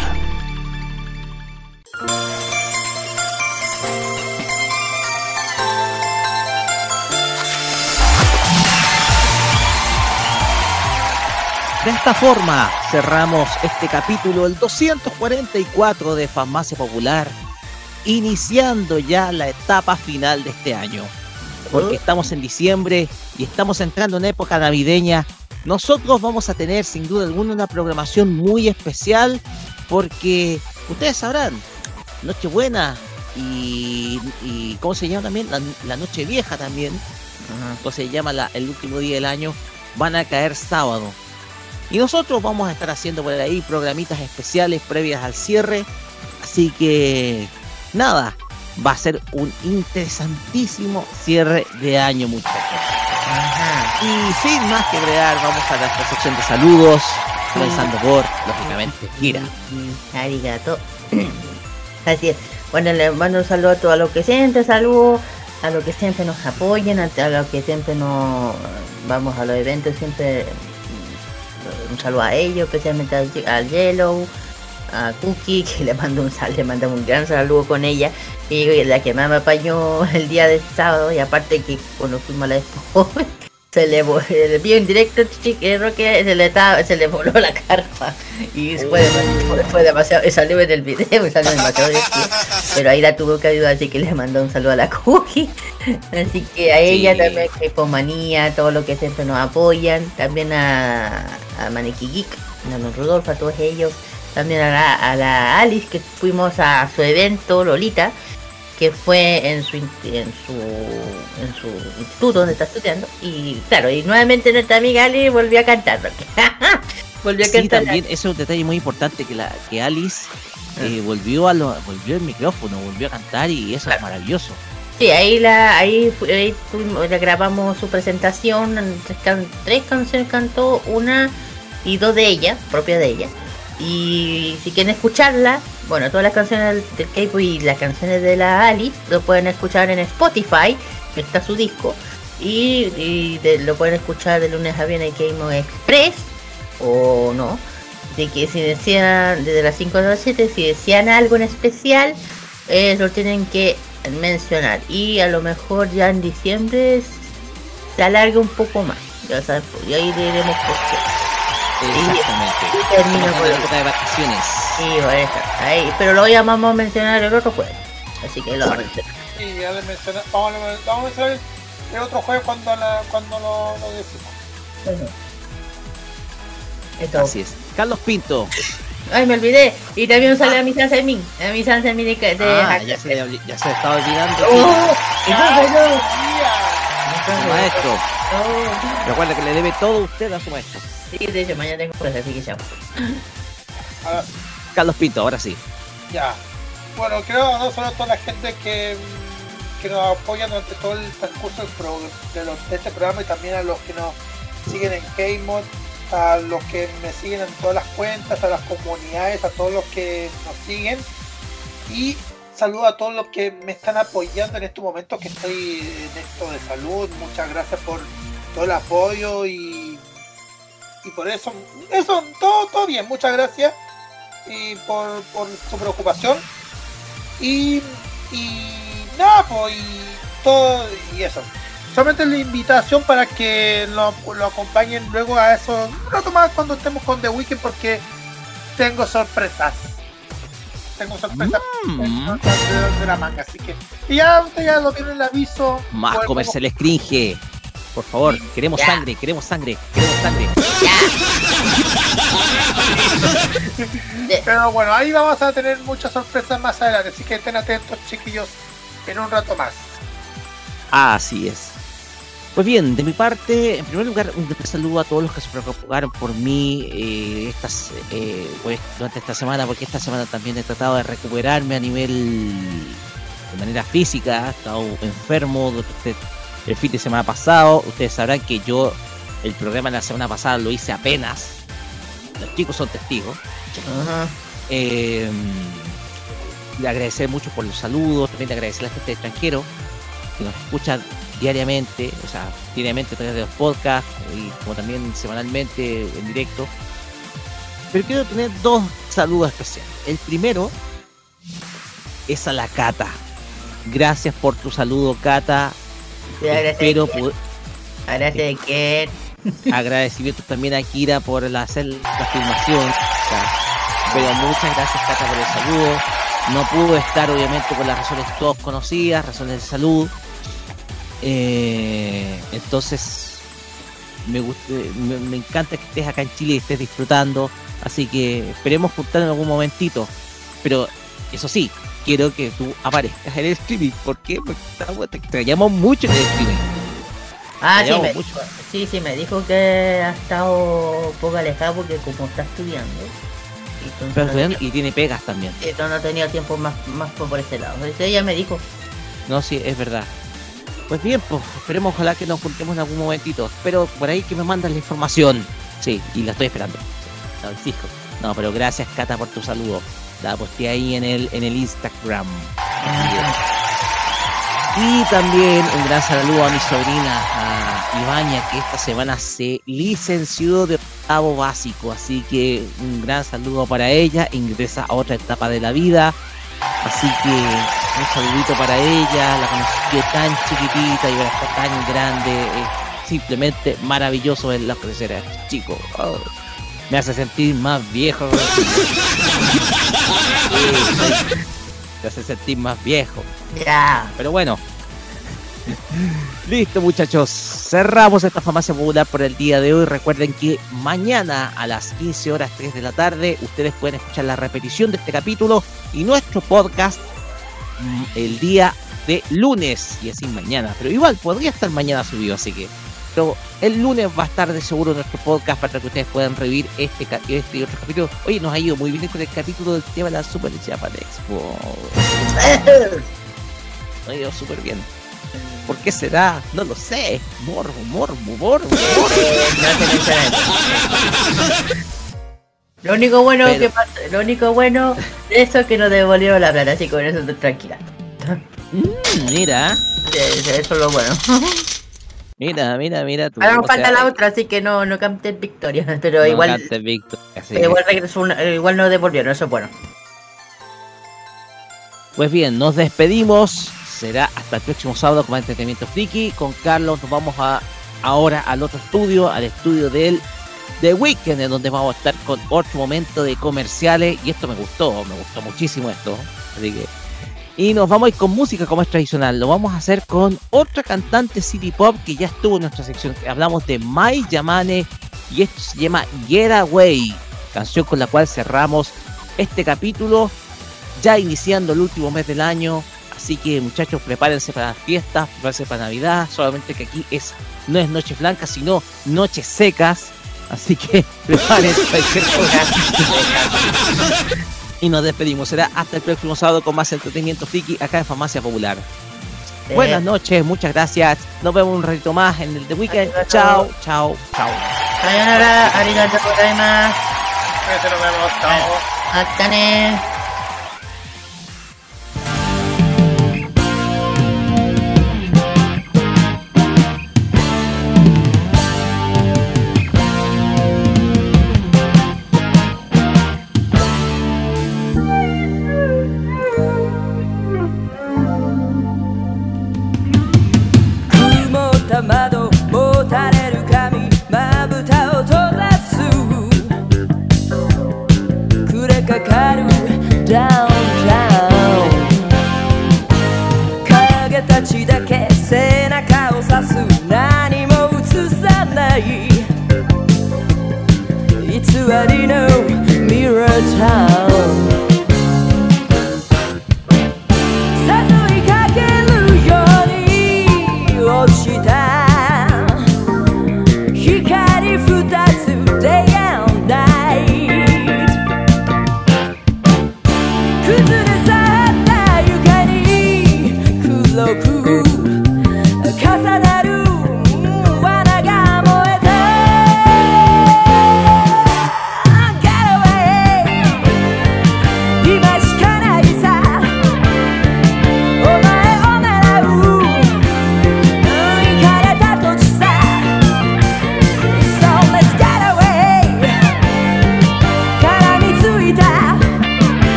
De esta forma cerramos este capítulo, el 244 de Farmacia Popular, iniciando ya la etapa final de este año. Porque estamos en diciembre y estamos entrando en época navideña. Nosotros vamos a tener sin duda alguna una programación muy especial porque ustedes sabrán, Nochebuena y, y ¿cómo se llama también? La, la Noche Vieja también, entonces se llama la- el último día del año, van a caer sábado. Y nosotros vamos a estar haciendo por ahí programitas especiales previas al cierre. Así que nada, va a ser un interesantísimo cierre de año, muchachos. Y sin más que bregar, vamos a nuestra sección de saludos, comenzando por, lógicamente, Kira. Arigato. Así es. Bueno, les mando un saludo a todos los que siempre saludo, a los que siempre nos apoyan, a, los que siempre nos vamos a los eventos, siempre mm, un saludo a ellos, especialmente al, Ye- al Yellow, a Cookie, que le mando un sal, le mandamos un gran saludo con ella, y la que más me apañó el día del sábado, y aparte que cuando fuimos a la expo, se le vi en directo chiquero que se le estaba- se le voló la carpa. Y fue, demasiado y salió en el video y salió demasiado pero ahí la tuvo que ayudar así que le mandó un saludo a la cookie. Así que a ella Sí. también que Pomanía todo lo que siempre nos apoyan. También a, a Maneki Geek a don Rudolfo a todos ellos. También a la, a la Alice que fuimos a su evento Lolita que fue en su en su en su instituto donde está estudiando y claro y nuevamente nuestra amiga Ali volvió a cantar porque volvió a Sí, cantar también ese es un detalle muy importante que la que Alice eh, volvió a lo, volvió el micrófono, volvió a cantar y eso es maravilloso. Sí, ahí la ahí, ahí tuvimos- grabamos su presentación, tres, can- tres canciones cantó, una y dos de ella, propia de ella. Y si quieren escucharla, bueno, todas las canciones del, K-pop y las canciones de la Alice lo pueden escuchar en Spotify, que está su disco. Y, lo pueden escuchar de lunes a viernes en K-Mo Express o no. De que si desean, desde las 5 de las 7, si desean algo en especial, eh, lo tienen que mencionar. Y a lo mejor ya en diciembre se alarga un poco más. Ya saben, pues, y ahí diremos por qué. Exactamente. Y termino Estamos con en la época de vacaciones. Sí, por eso. Ahí, pero lo llamamos a mencionar el otro jueves. Así que lo vamos a mencionar. Y ya le vamos, a, vamos a mencionar el otro jueves cuando, la, cuando lo, lo decimos. Bueno. Esto. Así es. Carlos Pinto. Ay, me olvidé. Y también sale a mi San Fermín. A mi San Fermín de, de Ah, ya se, ya se estaba olvidando. Oh, y no, no. Su maestro. Recuerda que le debe todo usted a su maestro. Sí, de hecho, mañana tengo clase, así que chao. Ahora, Carlos Pinto, ahora sí. ya. Bueno, creo no solo a toda la gente que, que nos apoya durante todo el transcurso del pro- de, los- de este programa y también a los que nos siguen en K-Mod, a los que me siguen en todas las cuentas, a las comunidades, a todos los que nos siguen. Y saludo a todos los que me están apoyando en estos momentos que estoy en esto de salud. Muchas gracias por todo el apoyo y, y por eso, eso, todo, todo bien, muchas gracias y por, por su preocupación. Y, y nada, pues, y todo, y eso. Solamente la invitación para que lo, lo acompañen luego a eso, un rato más cuando estemos con The Weeknd porque tengo sorpresas. tengo sorpresa de, de la manga, así que. Y ya usted ya lo tiene el aviso. Más Bueno, comercial cringe. Por favor, queremos Ya. sangre, queremos sangre, queremos sangre. Pero bueno, ahí vamos a tener muchas sorpresas más adelante, así que estén atentos, chiquillos, en un rato más. Así es. Pues bien, de mi parte, en primer lugar, un gran saludo a todos los que se preocuparon por mí eh, estas, eh, pues, durante esta semana, porque esta semana también he tratado de recuperarme a nivel de manera física. He estado enfermo durante el fin de semana pasado. Ustedes sabrán que yo el programa de la semana pasada lo hice apenas. Los chicos son testigos. Eh, le agradecer mucho por los saludos, también le agradecer a la gente de extranjero que nos escucha diariamente, o sea, diariamente a través de los podcasts y como también semanalmente en directo. Pero quiero tener dos saludos especiales. El primero es a la Cata. Gracias por tu saludo, Cata. Espero Ken. poder- Gracias, que Agradecimiento también a Kira por el hacer la filmación. Pero muchas gracias, Cata, por el saludo. No pudo estar, obviamente, por las razones todos conocidas, razones de salud. Eh, entonces, me, gusta, me, me encanta que estés acá en Chile y estés disfrutando. Así que esperemos juntar en algún momentito. Pero, eso sí, quiero que tú aparezcas en el streaming. ¿Por qué? Porque te extrañamos mucho en el streaming. Ah, sí me, dijo, sí, sí, me dijo que ha estado un poco alejado porque como está estudiando. entonces Pero y tiene pegas también. entonces no tenía tiempo más, más por ese lado. Entonces ella me dijo, No, sí, es verdad. Pues bien, pues esperemos, ojalá que nos juntemos en algún momentito. Espero por ahí que me mandas la información. Sí, y la estoy esperando. No, fijo. No, pero gracias, Cata, por tu saludo. La posté ahí en el, en el Instagram. Y también un gran saludo a mi sobrina, a Ibaña, que esta semana se licenció de octavo básico. Así que un gran saludo para ella. Ingresa a otra etapa de la vida. Así que un saludito para ella. La conocí tan chiquitita y ahora está tan grande. Es simplemente maravilloso verla crecer a este chico. Me hace sentir más viejo. Sí, me hace sentir más viejo. Ya. Pero bueno. Listo muchachos, cerramos esta farmacia popular por el día de hoy. Recuerden que mañana a las 15 horas 3 de la tarde ustedes pueden escuchar la repetición de este capítulo y nuestro podcast mm, el día de lunes y así mañana. Pero igual podría estar mañana subido, así que pero el lunes va a estar de seguro nuestro podcast para que ustedes puedan revivir este, este y otro capítulo. Oye, nos ha ido muy bien con el capítulo del tema de la Super Japan Expo. Nos ha ido súper bien. ¿Por qué será? No lo sé. Morbo, morbo, morbo, lo único bueno Pero- que pasa- lo único bueno de eso es que nos devolvieron la plata, así que con eso estoy tranquila. Mm, Mira, Eso es lo bueno. mira, mira, mira. Tú, Ahora nos sea, falta la otra, así que no, no victoria, pero no igual, así pero igual regresó una- igual nos devolvieron, eso es bueno. Pues bien, nos despedimos. Será hasta el próximo sábado con entretenimiento friki. Con Carlos nos vamos a ahora al otro estudio, al estudio del The Weekend, en donde vamos a estar con otro momento de comerciales. Y esto me gustó, me gustó muchísimo esto. Así que. Y nos vamos a ir con música como es tradicional. Lo vamos a hacer con otra cantante city pop que ya estuvo en nuestra sección. Hablamos de Mai Yamane y esto se llama Get Away, canción con la cual cerramos este capítulo ya iniciando el último mes del año. Así que muchachos, prepárense para las fiestas, prepárense para Navidad. Solamente que aquí es no es noche blanca, sino noches secas. Así que prepárense. Y nos despedimos. Será hasta el próximo sábado con más entretenimiento friki acá en Farmacia Popular. Eh. Buenas noches, muchas gracias. Nos vemos un ratito más en el The Weekend. Chao, chao, chao. Sayonara, arigato gozaimasu. Nos vemos, chao. Hasta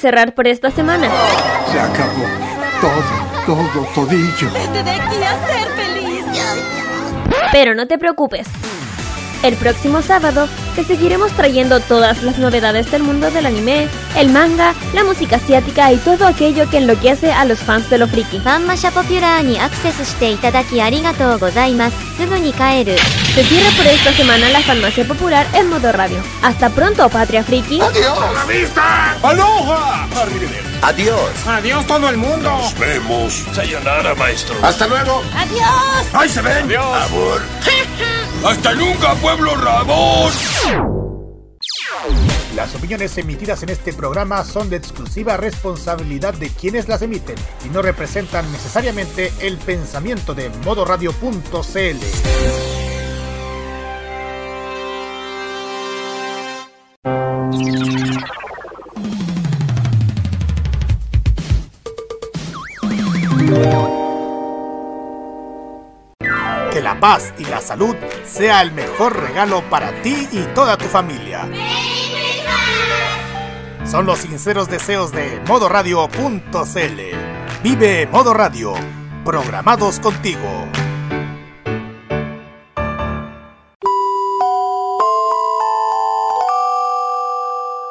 cerrar por esta semana. Se acabó. Todo, todo, todillo. Vete de aquí a ser feliz. Pero no te preocupes. El próximo sábado te seguiremos trayendo todas las novedades del mundo del anime, el manga, la música asiática y todo aquello que enloquece a los fans de lo friki. Popular ni acceso Se cierra por esta semana la Farmacia Popular en modo radio. Hasta pronto, Patria Friki. ¡Adiós! ¡Aloha! Adiós. Adiós todo el mundo. Nos vemos. Sayonara, maestro. Hasta luego. Adiós. ¡Ahí se ven! Adiós. Amor. ¡Hasta nunca, pueblo rabón! Las opiniones emitidas en este programa son de exclusiva responsabilidad de quienes las emiten y no representan necesariamente el pensamiento de modoradio.cl. salud sea el mejor regalo para ti y toda tu familia. Son los sinceros deseos de modoradio.cl. Vive Modo Radio, programados contigo.